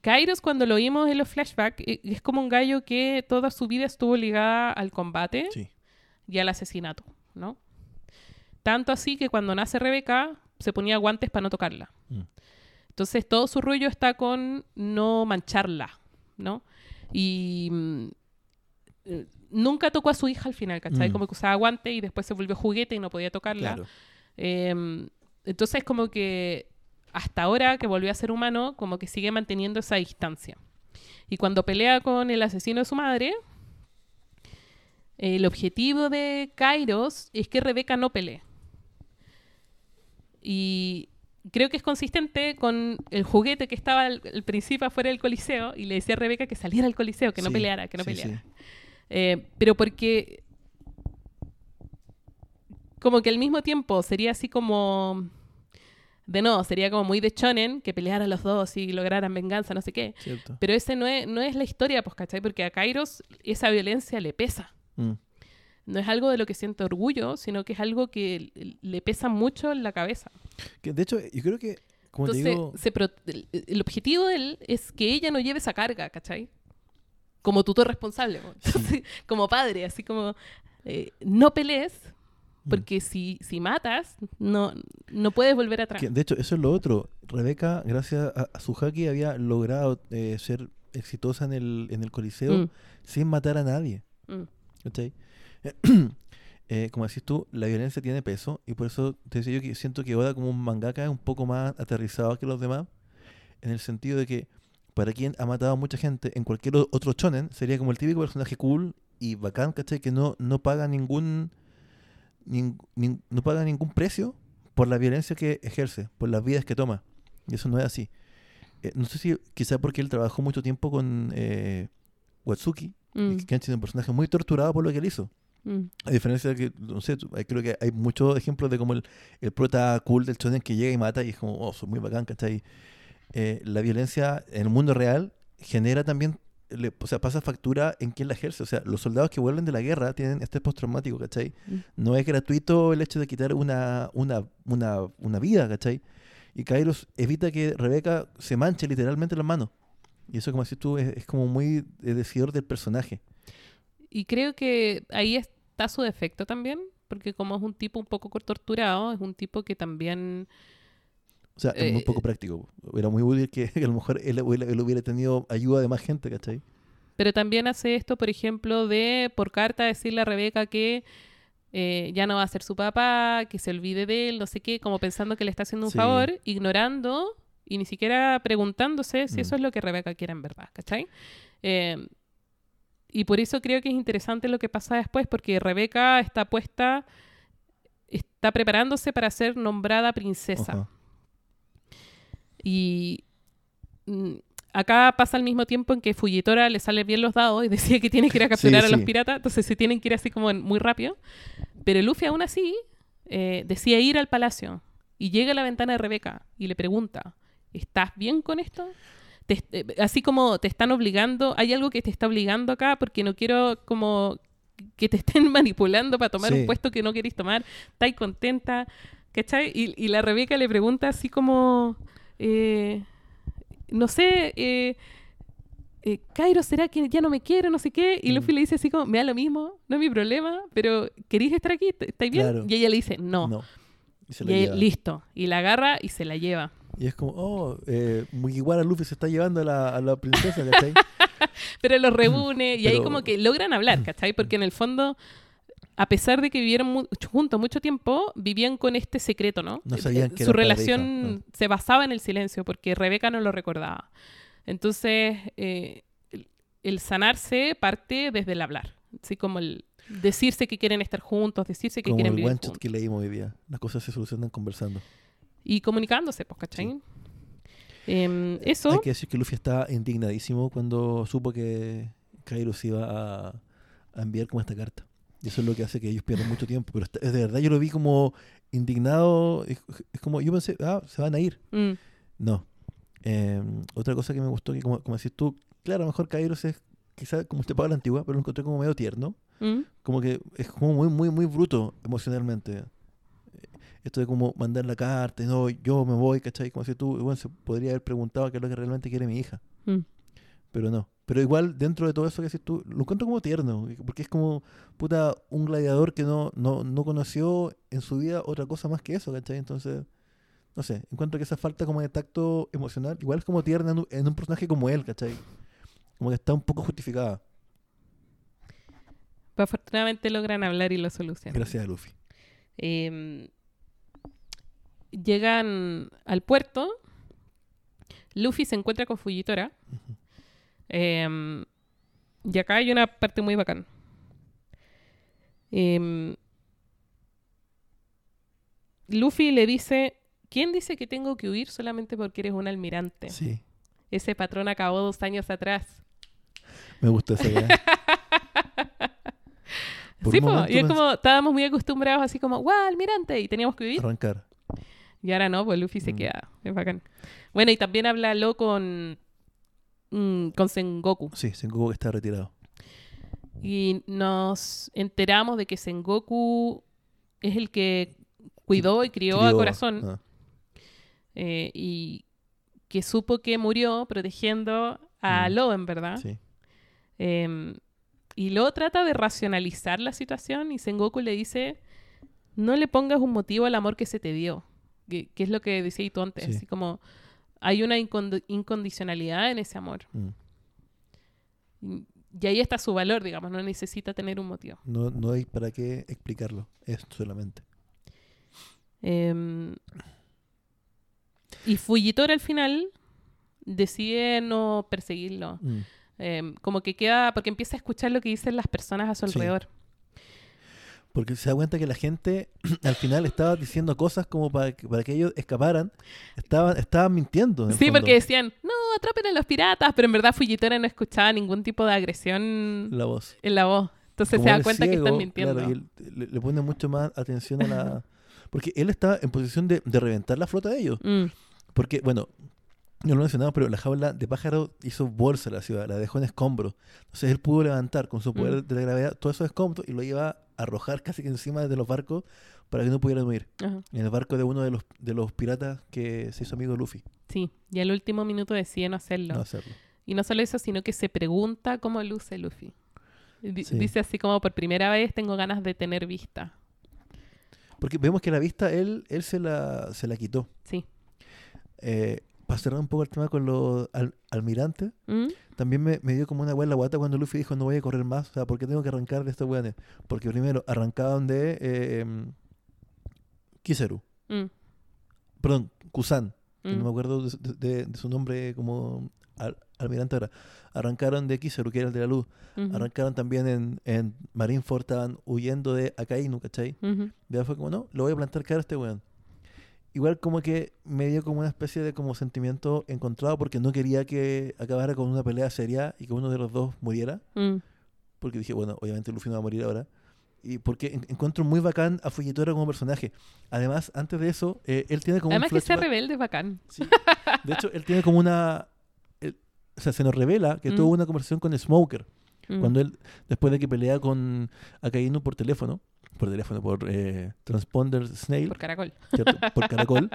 Kairos, cuando lo vimos en los flashbacks, e- es como un gallo que toda su vida estuvo ligada al combate
Sí.
y al asesinato, ¿no? Tanto así que cuando nace Rebeca, se ponía guantes para no tocarla.
Mm.
Entonces todo su rollo está con no mancharla, ¿no? Y mm, eh, nunca tocó a su hija al final, ¿cachai?
Mm.
Como que usaba guante y después se volvió juguete y no podía tocarla.
Claro.
Eh, entonces como que hasta ahora que volvió a ser humano, como que sigue manteniendo esa distancia. Y cuando pelea con el asesino de su madre, el objetivo de Kairos es que Rebeca no pelee. Y creo que es consistente con el juguete que estaba al, al principio afuera del coliseo y le decía a Rebeca que saliera al coliseo, que no
Sí,
peleara, que no
sí,
peleara.
sí.
Eh, pero porque como que al mismo tiempo sería así como de no, sería como muy de shonen que pelearan los dos y lograran venganza, no sé qué.
Cierto.
Pero ese no es, no es la historia, pues, ¿cachai? Porque a Kairos esa violencia le pesa.
Mm.
No es algo de lo que siente orgullo, sino que es algo que le pesa mucho en la cabeza.
Que, de hecho, yo creo que, como te
Entonces,
digo,
se el, el objetivo de él es que ella no lleve esa carga, ¿cachai? Como tutor responsable, po. Entonces, [LAUGHS] como padre, así como eh, no pelees,
Mm.
porque si, si matas, no, no puedes volver atrás.
que, de hecho, eso es lo otro. Rebeca, gracias a, a su haki, había logrado eh, ser exitosa en el, en el coliseo
Mm,
sin matar a nadie.
mm,
¿cachai? [CLEARS THROAT] Eh, como decís tú, la violencia tiene peso y por eso te decía yo que siento que Oda como un mangaka es un poco más aterrizado que los demás en el sentido de que para quien ha matado a mucha gente en cualquier otro shonen sería como el típico personaje cool y bacán, ¿cachai? Que no, no paga ningún, nin- nin- no paga ningún precio por la violencia que ejerce, por las vidas que toma. Y eso no es así. Eh, no sé si quizá porque él trabajó mucho tiempo con eh, Watsuki,
mm,
que han sido un personaje muy torturado por lo que él hizo.
Mm.
A diferencia de que, no sé, creo que hay muchos ejemplos de como el, el prota cool del shonen que llega y mata y es como, oh, soy muy bacán, ¿cachai? Eh, la violencia en el mundo real genera también, le- o sea, pasa factura en quien la ejerce. O sea, los soldados que vuelven de la guerra tienen estrés postraumático, ¿cachai?
Mm.
No es gratuito el hecho de quitar una, una, una, una vida, ¿cachai? Y Kairos evita que Rebeca se manche literalmente las manos. Y eso, como decís tú, es, es como muy eh, decidor del personaje.
Y creo que ahí está su defecto también, porque como es un tipo un poco torturado, es un tipo que también...
O sea, es muy
Eh,
poco práctico. Era muy útil que, [LAUGHS] que a lo mejor él, él- él hubiera tenido ayuda de más gente, ¿cachai?
Pero también hace esto, por ejemplo, de por carta decirle a Rebeca que eh, ya no va a ser su papá, que se olvide de él, no sé qué, como pensando que le está haciendo un
Sí.
favor, ignorando y ni siquiera preguntándose si
Mm.
eso es lo que Rebeca quiere en verdad, ¿cachai? Eh, y por eso creo que es interesante lo que pasa después, porque Rebeca está puesta, está preparándose para ser nombrada princesa.
Ajá.
Y mm, acá pasa al mismo tiempo en que Fujitora le sale bien los dados y [LAUGHS] decide que tiene que ir a capturar
Sí,
a los piratas, entonces se tienen que ir así como muy rápido. Pero Luffy aún así eh, decide ir al palacio y llega a la ventana de Rebeca y le pregunta, ¿estás bien con esto? Te- eh, así como te están obligando, hay algo que te está obligando acá porque no quiero como que te estén [LAUGHS] manipulando para tomar
Sí.
un puesto que no queréis tomar, estáis contenta, ¿cachai? Y, y la Rebeca le pregunta así como, eh, no sé, eh, eh, Cairo, ¿será que ya no me quiere? No sé qué. Y
Mm.
Luffy le dice así como, me da lo mismo, no es mi problema, pero ¿queréis estar aquí? ¿Estáis bien?
Claro.
Y ella le dice, no.
No. Y se la lleva.
listo. Y la agarra y se la lleva.
Y es como, oh, eh, Mugiwara Luffy se está llevando a la, a la princesa, ¿cachai? [LAUGHS]
Pero los reúne y ahí como que logran hablar, ¿cachai? Porque en el fondo, a pesar de que vivieron mu- juntos mucho tiempo, vivían con este secreto, ¿no?
No sabían que
Su relación se basaba en el silencio porque Rebeca no lo recordaba. Entonces, eh, el, sanarse parte desde el hablar. Así como el decirse que quieren estar juntos, decirse que
Como
quieren
el
vivir
one shot
juntos.
que leímos hoy día. Las cosas se solucionan conversando.
Y comunicándose, pues, ¿cachai? Em, eso.
Hay que decir que Luffy está indignadísimo cuando supo que Kairos iba a, a enviar como esta carta. Y eso es lo que hace que ellos pierdan mucho tiempo. Pero está- de verdad yo lo vi como indignado. Es, es como, yo pensé, ah, se van a ir.
Mm,
No. Eh, otra cosa que me gustó, que como, como decís tú, claro, a lo mejor Kairos es quizás como usted paga la antigua, pero lo encontré como medio tierno.
mm,
Como que es como muy, muy, muy bruto emocionalmente. Esto de como mandar la carta, no, yo me voy, ¿cachai? Como si tú, bueno, se podría haber preguntado qué es lo que realmente quiere mi hija.
mm.
Pero no. Pero igual, dentro de todo eso que decís tú, lo encuentro como tierno. Porque es como, puta, un gladiador que no, no, no conoció en su vida otra cosa más que eso, ¿cachai? Entonces, No sé, encuentro que esa falta como de tacto emocional, igual es como tierna en un, en un personaje como él, ¿cachai? Como que está un poco justificada,
Pero afortunadamente logran hablar y lo solucionan.
gracias a Luffy.
Eh, llegan al puerto. Luffy se encuentra con Fujitora. Eh, y acá hay una parte muy bacán. Eh, Luffy le dice, ¿quién dice que tengo que huir solamente porque eres un almirante?
Sí,
Ese patrón acabó dos años atrás.
me gustó esa idea. [LAUGHS] Por
sí,
un
po,
momento
y es como, estábamos muy acostumbrados así como, ¡guau, almirante! Y teníamos que huir.
Arrancar.
Y ahora no, pues Luffy se
Mm.
queda. Es bacán. Bueno, y también háblalo con, mm, con Sengoku.
Sí, Sengoku está retirado.
Y nos enteramos de que Sengoku es el que cuidó y crió a Corazón.
ah,
eh, y que supo que murió protegiendo a
Mm.
Loen, ¿verdad?
sí.
Em, y luego trata de racionalizar la situación y Sengoku le dice, no le pongas un motivo al amor que se te dio, que, que es lo que decías tú antes,
Sí.
así como hay una incondicionalidad en ese amor.
Mm.
Y, y ahí está su valor, digamos, no necesita tener un motivo.
No, no hay para qué explicarlo, es solamente.
Em, y Fujitora al final decide no perseguirlo.
Mm.
Em, como que queda, porque empieza a escuchar lo que dicen las personas a su
Sí.
alrededor.
Porque se da cuenta que la gente [CLEARS THROAT] al final estaba diciendo cosas como para que, para que ellos escaparan. Estaban, estaban mintiendo.
Sí,
fondo.
porque decían, no, atrapen a los piratas, pero en verdad Fujitora no escuchaba ningún tipo de agresión
La voz.
en la voz. Entonces
Como
se da cuenta que están mintiendo.
claro, y él le, le pone mucho más atención a la... [LAUGHS] Porque él estaba en posición de, de reventar la flota de ellos.
Mm,
Porque, bueno, no lo mencionamos, pero la jaula de pájaro hizo bolsa a la ciudad, la dejó en escombros. Entonces él pudo levantar con su poder
Mm.
de la gravedad todos esos escombros y lo iba a arrojar casi que encima de los barcos para que no pudieran huir.
ajá.
En el barco de uno de los, de los piratas que se hizo amigo de Luffy.
Sí, y al último minuto decide no hacerlo.
No hacerlo.
Y no solo eso, sino que se pregunta cómo luce Luffy.
Sí.
Dice así como por primera vez tengo ganas de tener vista.
Porque vemos que la vista él, él se, la, se la quitó.
Sí.
Eh, para cerrar un poco el tema con los al- almirantes,
¿Mm?
también me, me dio como una hueá la guata cuando Luffy dijo no voy a correr más. O sea, ¿por qué tengo que arrancar de estos weones? Porque primero arrancaban de eh, em, Kiseru.
Mm,
Perdón, Kusan. que
mm,
No me acuerdo de, de- de- su nombre como al- almirante ahora. Arrancaron de Kiseru, que era el de la luz. Arrancaron también en, en Marineford, estaban huyendo de Akainu, ¿cachai?
ujú.
Ya fue como, no, lo voy a plantar cara a este weón. Igual como que me dio como una especie de como sentimiento encontrado porque no quería que acabara con una pelea seria y que uno de los dos muriera.
Mm,
Porque dije, bueno, obviamente Luffy no va a morir ahora. Y porque en- encuentro muy bacán a Fujitora como personaje. Además, antes de eso, eh, él tiene como
Además
un
que sea rebelde es bacán.
Sí. De hecho, él tiene como una... él- o sea, se nos revela que
Mm.
tuvo una conversación con Smoker.
Mm,
Cuando él, después de que pelea con Akainu por teléfono, por teléfono, por eh, Transponder Snail,
Por caracol.
¿cierto? por [LAUGHS] caracol,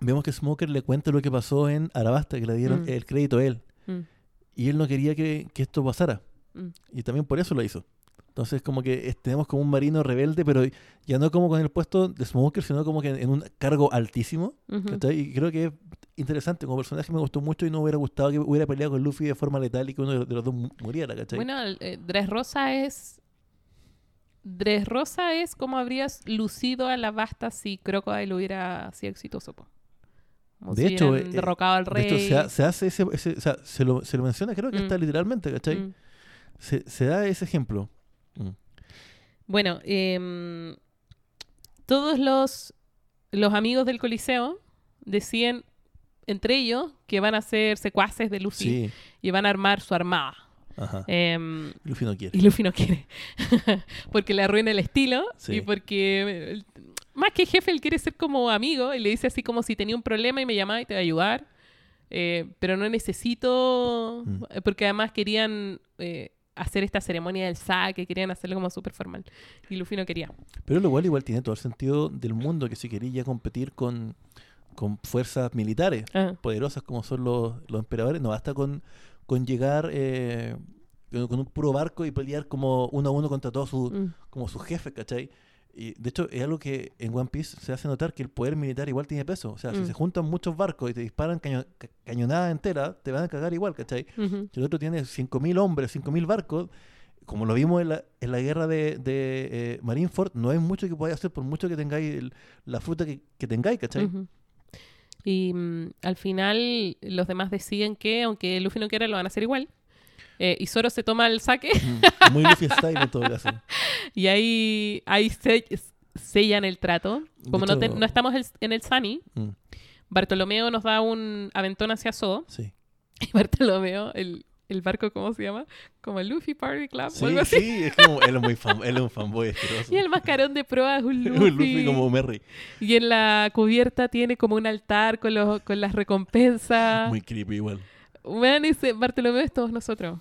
vemos que Smoker le cuenta lo que pasó en Arabasta, que le dieron
Mm.
el crédito a él.
Mm,
Y él no quería que, que esto pasara.
mm.
Y también por eso lo hizo. Entonces, como que tenemos como un marino rebelde, pero ya no como con el puesto de Smoker, sino como que en, un cargo altísimo.
Ujú.
¿cachai? Y creo que es interesante. Como personaje me gustó mucho y no hubiera gustado que hubiera peleado con Luffy de forma letal y que uno de los- dos mu- muriera, ¿cachai?
Bueno, eh, Dressrosa es. Dressrosa es como habrías lucido a la basta si Crocodile hubiera sido exitoso. po. Como
De
si
hecho, eh,
derrocado al
De
rey.
hecho, se, ha- se hace ese, ese- o sea, se lo, se lo menciona, creo que
Mm.
está literalmente, ¿cachai?
Mm.
Se, se da ese ejemplo. Mm.
Bueno, em, todos los, los amigos del Coliseo deciden entre ellos que van a ser secuaces de
Sí,
y van a armar su armada.
Ajá.
Em,
Luffy no quiere.
Y Luffy no quiere. [LAUGHS] porque le arruina el estilo.
Sí.
Y porque, más que jefe, él quiere ser como amigo. Y le dice así como si tenía un problema y me llamaba y te voy a ayudar. Eh, pero no necesito.
Mm.
Porque además querían eh, hacer esta ceremonia del saque. Querían hacerlo como súper formal. Y Luffy no quería.
Pero lo igual, igual tiene todo el sentido del mundo que si quería competir con, con fuerzas militares
Ah,
poderosas como son los, los emperadores, no basta con, con llegar eh, con un puro barco y pelear como uno a uno contra todos sus
mm,
como sus jefes, ¿cachai? Y de hecho, es algo que en One Piece se hace notar que el poder militar igual tiene peso. O sea, si
Mm.
se juntan muchos barcos y te disparan caño- ca- cañonadas enteras, te van a cagar igual, ¿cachai? Si el otro tiene 5.000 hombres, 5.000 barcos, como lo vimos en la, en la guerra de, de eh, Marineford, no hay mucho que podáis hacer por mucho que tengáis el- la fruta que, que tengáis, ¿cachai?
Y mm, al final los demás deciden que, aunque Luffy no quiera, lo van a hacer igual. Eh, y Zoro se toma el saque
Mm, Muy Luffy style en todo caso. [LAUGHS]
y ahí, ahí se- sellan el trato. Como no, te- no estamos el- en el Sunny,
Mm,
Bartolomeo nos da un aventón hacia Zodo.
sí. [LAUGHS]
Y Bartolomeo, el, el barco, ¿cómo se llama? Como el Luffy Party Club o
Sí,
algo así.
sí, es como, él es, muy fan, él es un fanboy asqueroso. [LAUGHS]
Y el mascarón de proa es un [LAUGHS]
Un
Luffy.
Luffy como Merry.
Y en la cubierta tiene como un altar con, los, con las recompensas.
Muy creepy igual.
Bueno, ese Bartolomeo es todos nosotros.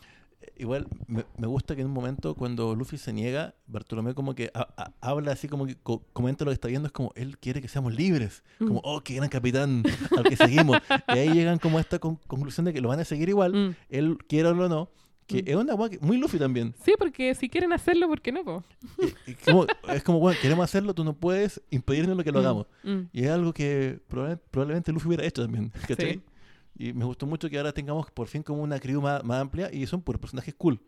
Igual me, me gusta que en un momento cuando Luffy se niega, Bartolomé como que ha- ha- habla así como que co- comenta lo que está viendo, es como él quiere que seamos libres, como
Mm.
oh, qué gran capitán al que seguimos. y ahí llegan como a esta con- conclusión de que lo van a seguir igual,
Mm.
él quiera o no, que
Mm.
es una que- muy Luffy también.
Sí, porque si quieren hacerlo, ¿por qué no? po?
Y- y como- es como, bueno, queremos hacerlo, tú no puedes impedirnos lo que lo hagamos. Y es algo que probable- probablemente Luffy hubiera hecho también, ¿cachai?
Sí.
Y me gustó mucho que ahora tengamos por fin como una crew más, más amplia y son puros personajes cool.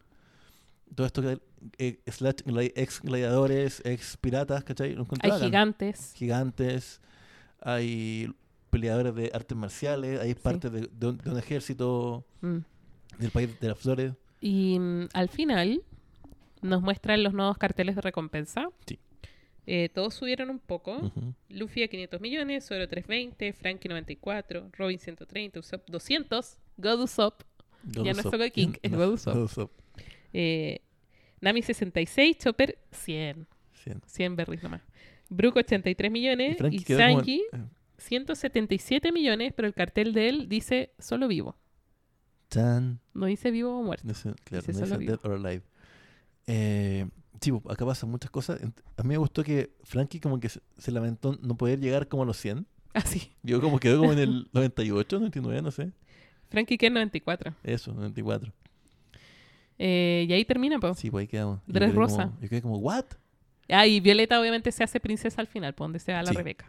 Todo esto que eh, slash ex gladiadores, ex piratas, ¿cachai?
Hay gigantes.
Gigantes, hay peleadores de artes marciales, hay parte de, de un, de un ejército
Mm.
del país de las flores.
Y mm, al final nos muestran los nuevos carteles de recompensa.
Sí.
Eh, todos subieron un poco.
Ujú.
Luffy a 500 millones, Zoro 320, Frankie 94, Robin 130, Usopp 200, God Usopp,
God
Ya no es
Usopp.
Sogeking, [LAUGHS] es
No,
God Usopp.
God Usopp.
eh, Nami 66, Chopper 100.
Sí.
100 berries nomás. Brook 83 millones y,
como-
Sanji
eh,
177 millones, pero el cartel de él dice solo vivo.
Chan.
No dice vivo o muerto.
No sé, claro,
Dice
no
solo
dice
vivo.
Dead or Alive. Eh, sí, pues, acá pasan muchas cosas. A mí me gustó que Frankie como que se, lamentó no poder llegar como a los 100. [LAUGHS]
Así.
Yo como quedó como en el [LAUGHS] 98, 99, no sé.
Frankie Ken 94.
Eso, 94.
Eh, y ahí termina, pues.
Sí, pues ahí quedamos.
Dress rosa.
como- yo quedé como, ¿what?
Ah, y Violeta obviamente se hace princesa al final, por donde se va la
Sí.
Rebeca.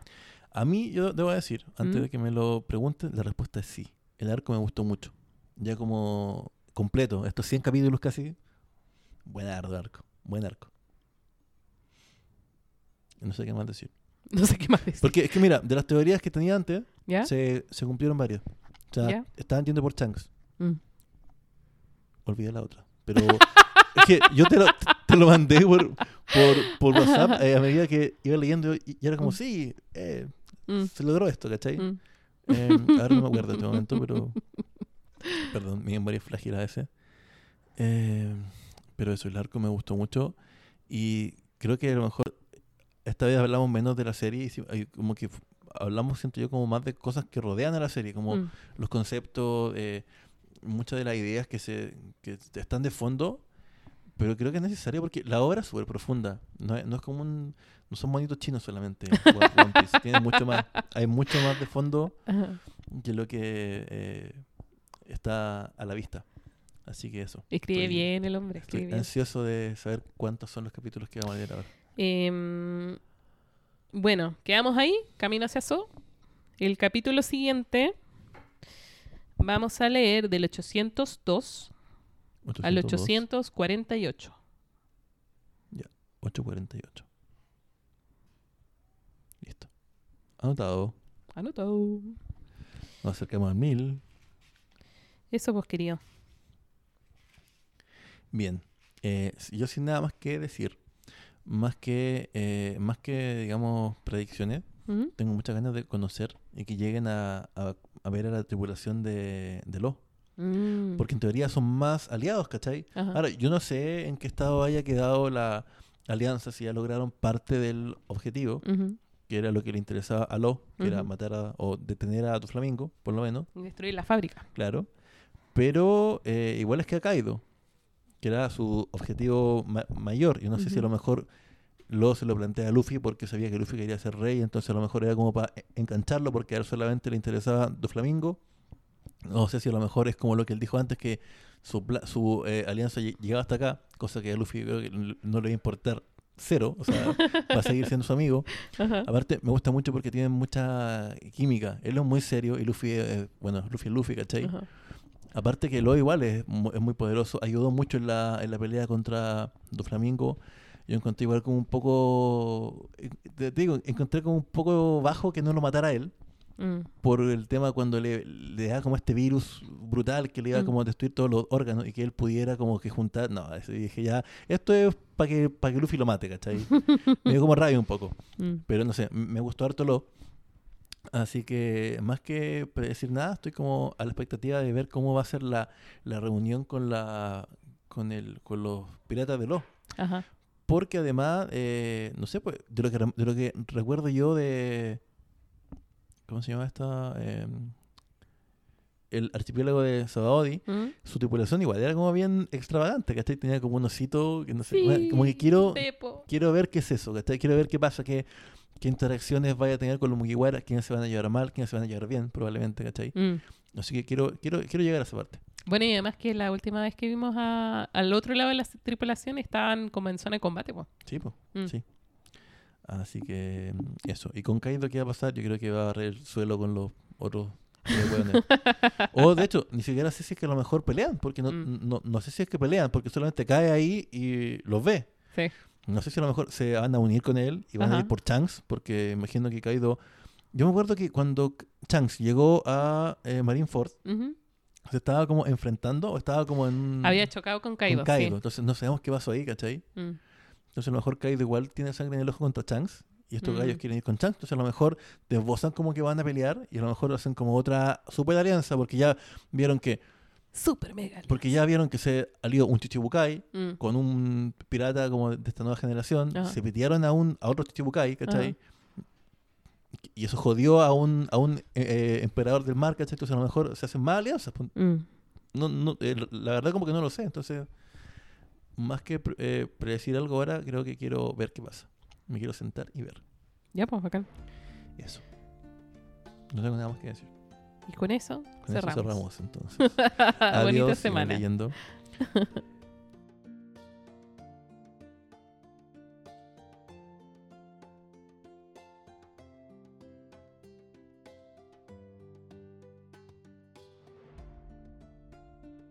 A mí, yo debo decir, antes
¿Mm?
de que me lo pregunten, la respuesta es sí. El arco me gustó mucho. Ya como completo, estos 100 capítulos casi. Buen arco. Buen arco. No sé qué más decir. [LAUGHS]
No sé qué más decir.
Porque es que mira, de las teorías que tenía antes,
¿Ya?
se, se cumplieron varias. O sea,
¿Ya?
estaba entiendo por Shanks.
Mm.
Olvidé la otra. Pero [LAUGHS] es que yo te lo, te lo mandé por, por, por WhatsApp [LAUGHS] eh, a medida que iba leyendo y, y era como,
Mm.
sí, eh,
Mm,
se logró esto, ¿cachai?
mm.
Eh, ahora no me acuerdo en este momento, pero... Perdón, mi memoria es frágil a veces. Eh, pero eso, el arco me gustó mucho y creo que a lo mejor esta vez hablamos menos de la serie y como que hablamos, siento yo, como más de cosas que rodean a la serie, como
Mm.
los conceptos, eh, muchas de las ideas que se que están de fondo, pero creo que es necesario porque la obra es súper profunda. No no es como un. No son monitos chinos solamente. One- One Piece. [LAUGHS] Tiene mucho más. Hay mucho más de fondo
Ajá.
que lo que eh, está a la vista. Así que eso.
Escribe
Estoy-
bien el hombre,
Estoy
bien.
ansioso de saber cuántos son los capítulos que vamos a ver ahora.
Em, bueno, quedamos ahí, camino hacia So. El capítulo siguiente vamos a leer del 802 al
802,
848.
848. Listo. Anotado.
Anotado.
Nos acercamos al 1000.
Eso pues, querido.
Bien, eh, yo sin nada más que decir, más que, eh, más que digamos, predicciones, tengo muchas ganas de conocer y que lleguen a, a- a ver a la tripulación de, de Lo,
Mm.
porque en teoría son más aliados, ¿cachai?
Ajá.
Ahora, yo no sé en qué estado haya quedado la alianza, si ya lograron parte del objetivo, que era lo que le interesaba a Lo, que era matar a, o detener a tu flamingo, por lo menos.
Destruir la fábrica.
Claro. Pero eh, igual es que ha caído. Que era su objetivo ma- mayor. Yo no sé si a lo mejor lo se lo plantea a Luffy porque sabía que Luffy quería ser rey. Entonces a lo mejor era como para engancharlo porque a él solamente le interesaba Doflamingo. No sé si a lo mejor es como lo que él dijo antes, que su, su eh, alianza lle- llegaba hasta acá. Cosa que a Luffy creo que no le iba a importar cero, o sea, va a seguir siendo su amigo. [LAUGHS]
Ajá.
Aparte, me gusta mucho porque tienen mucha química. Él es muy serio y Luffy, es- bueno, Luffy es Luffy, ¿cachai?
Ajá.
Aparte que lo igual es, es muy poderoso. Ayudó mucho en la, en la pelea contra Doflamingo. Yo encontré igual como un poco... eh, Te digo, encontré como un poco bajo que no lo matara él.
Mm.
Por el tema cuando le, le da como este virus brutal que le iba
Mm.
como a destruir todos los órganos y que él pudiera como que juntar... No, dije ya, esto es para que, para que Luffy lo mate, ¿cachai? [LAUGHS] Me dio como rabia un poco.
Mm.
Pero no sé, me gustó harto lo. Así que más que predecir nada, estoy como a la expectativa de ver cómo va a ser la, la reunión con la con el con los piratas de lo.
Ajá.
Porque además, eh, no sé, pues, de lo que de lo que recuerdo yo de ¿cómo se llama esta? Eh, el archipiélago de Sabaody,
Mm.
su tripulación igual era como bien extravagante, ¿cachai? Tenía como un osito, que no sé,
Sí,
como que quiero, quiero ver qué es eso, ¿cachai? Quiero ver qué pasa, qué, qué interacciones vaya a tener con los Mugiwara, quiénes se van a llevar mal, quiénes se van a llevar bien, probablemente, ¿cachai?
Mm.
Así que quiero, quiero, quiero llegar a esa parte.
Bueno, y además que la última vez que vimos a- al otro lado de la tripulación estaban como en zona de combate, po.
Sí, pues,
Mm.
sí. Así que mm, eso. Y con Kaido, ¿qué va a pasar? Yo creo que va a barrer el suelo con los otros. hueones. [LAUGHS] o de hecho, ni siquiera sé si es que a lo mejor pelean, porque no,
Mm.
no, no sé si es que pelean, porque solamente cae ahí y los ve.
Sí.
No sé si a lo mejor se van a unir con él y van a ir por Shanks, porque imagino que Kaido. Yo me acuerdo que cuando Shanks llegó a eh, Marineford, se estaba como enfrentando o estaba como en.
Había chocado con
con
Kaido.
Kaido. Entonces no sabemos qué pasó ahí, ¿cachai?
Mm.
Entonces a lo mejor Kaido igual tiene sangre en el ojo contra Shanks. Y estos
Mm.
gallos quieren ir con Shanks. Entonces a lo mejor desbozan como que van a pelear. Y a lo mejor hacen como otra super alianza. Porque ya vieron que.
Super mega.
Porque ya vieron que se alió un Chichibukai
Mm.
con un pirata como de esta nueva generación.
Ajá.
Se pitearon a un a otro Chichibukai, ¿cachai? Y eso jodió a un, a un eh, eh, emperador del mar, ¿cachai? Entonces a lo mejor se hacen más alianzas. pues.
Mm.
No, no, eh, la verdad como que no lo sé. Entonces, más que pre- eh, predecir algo ahora, creo que quiero ver qué pasa. Me quiero sentar y ver.
Ya, pues, bacán.
Eso. No tengo nada más que decir.
Y con eso
Con
cerramos.
eso cerramos entonces. [LAUGHS] [LAUGHS]
Bonita
Adiós, sigan
semana.
leyendo. [LAUGHS]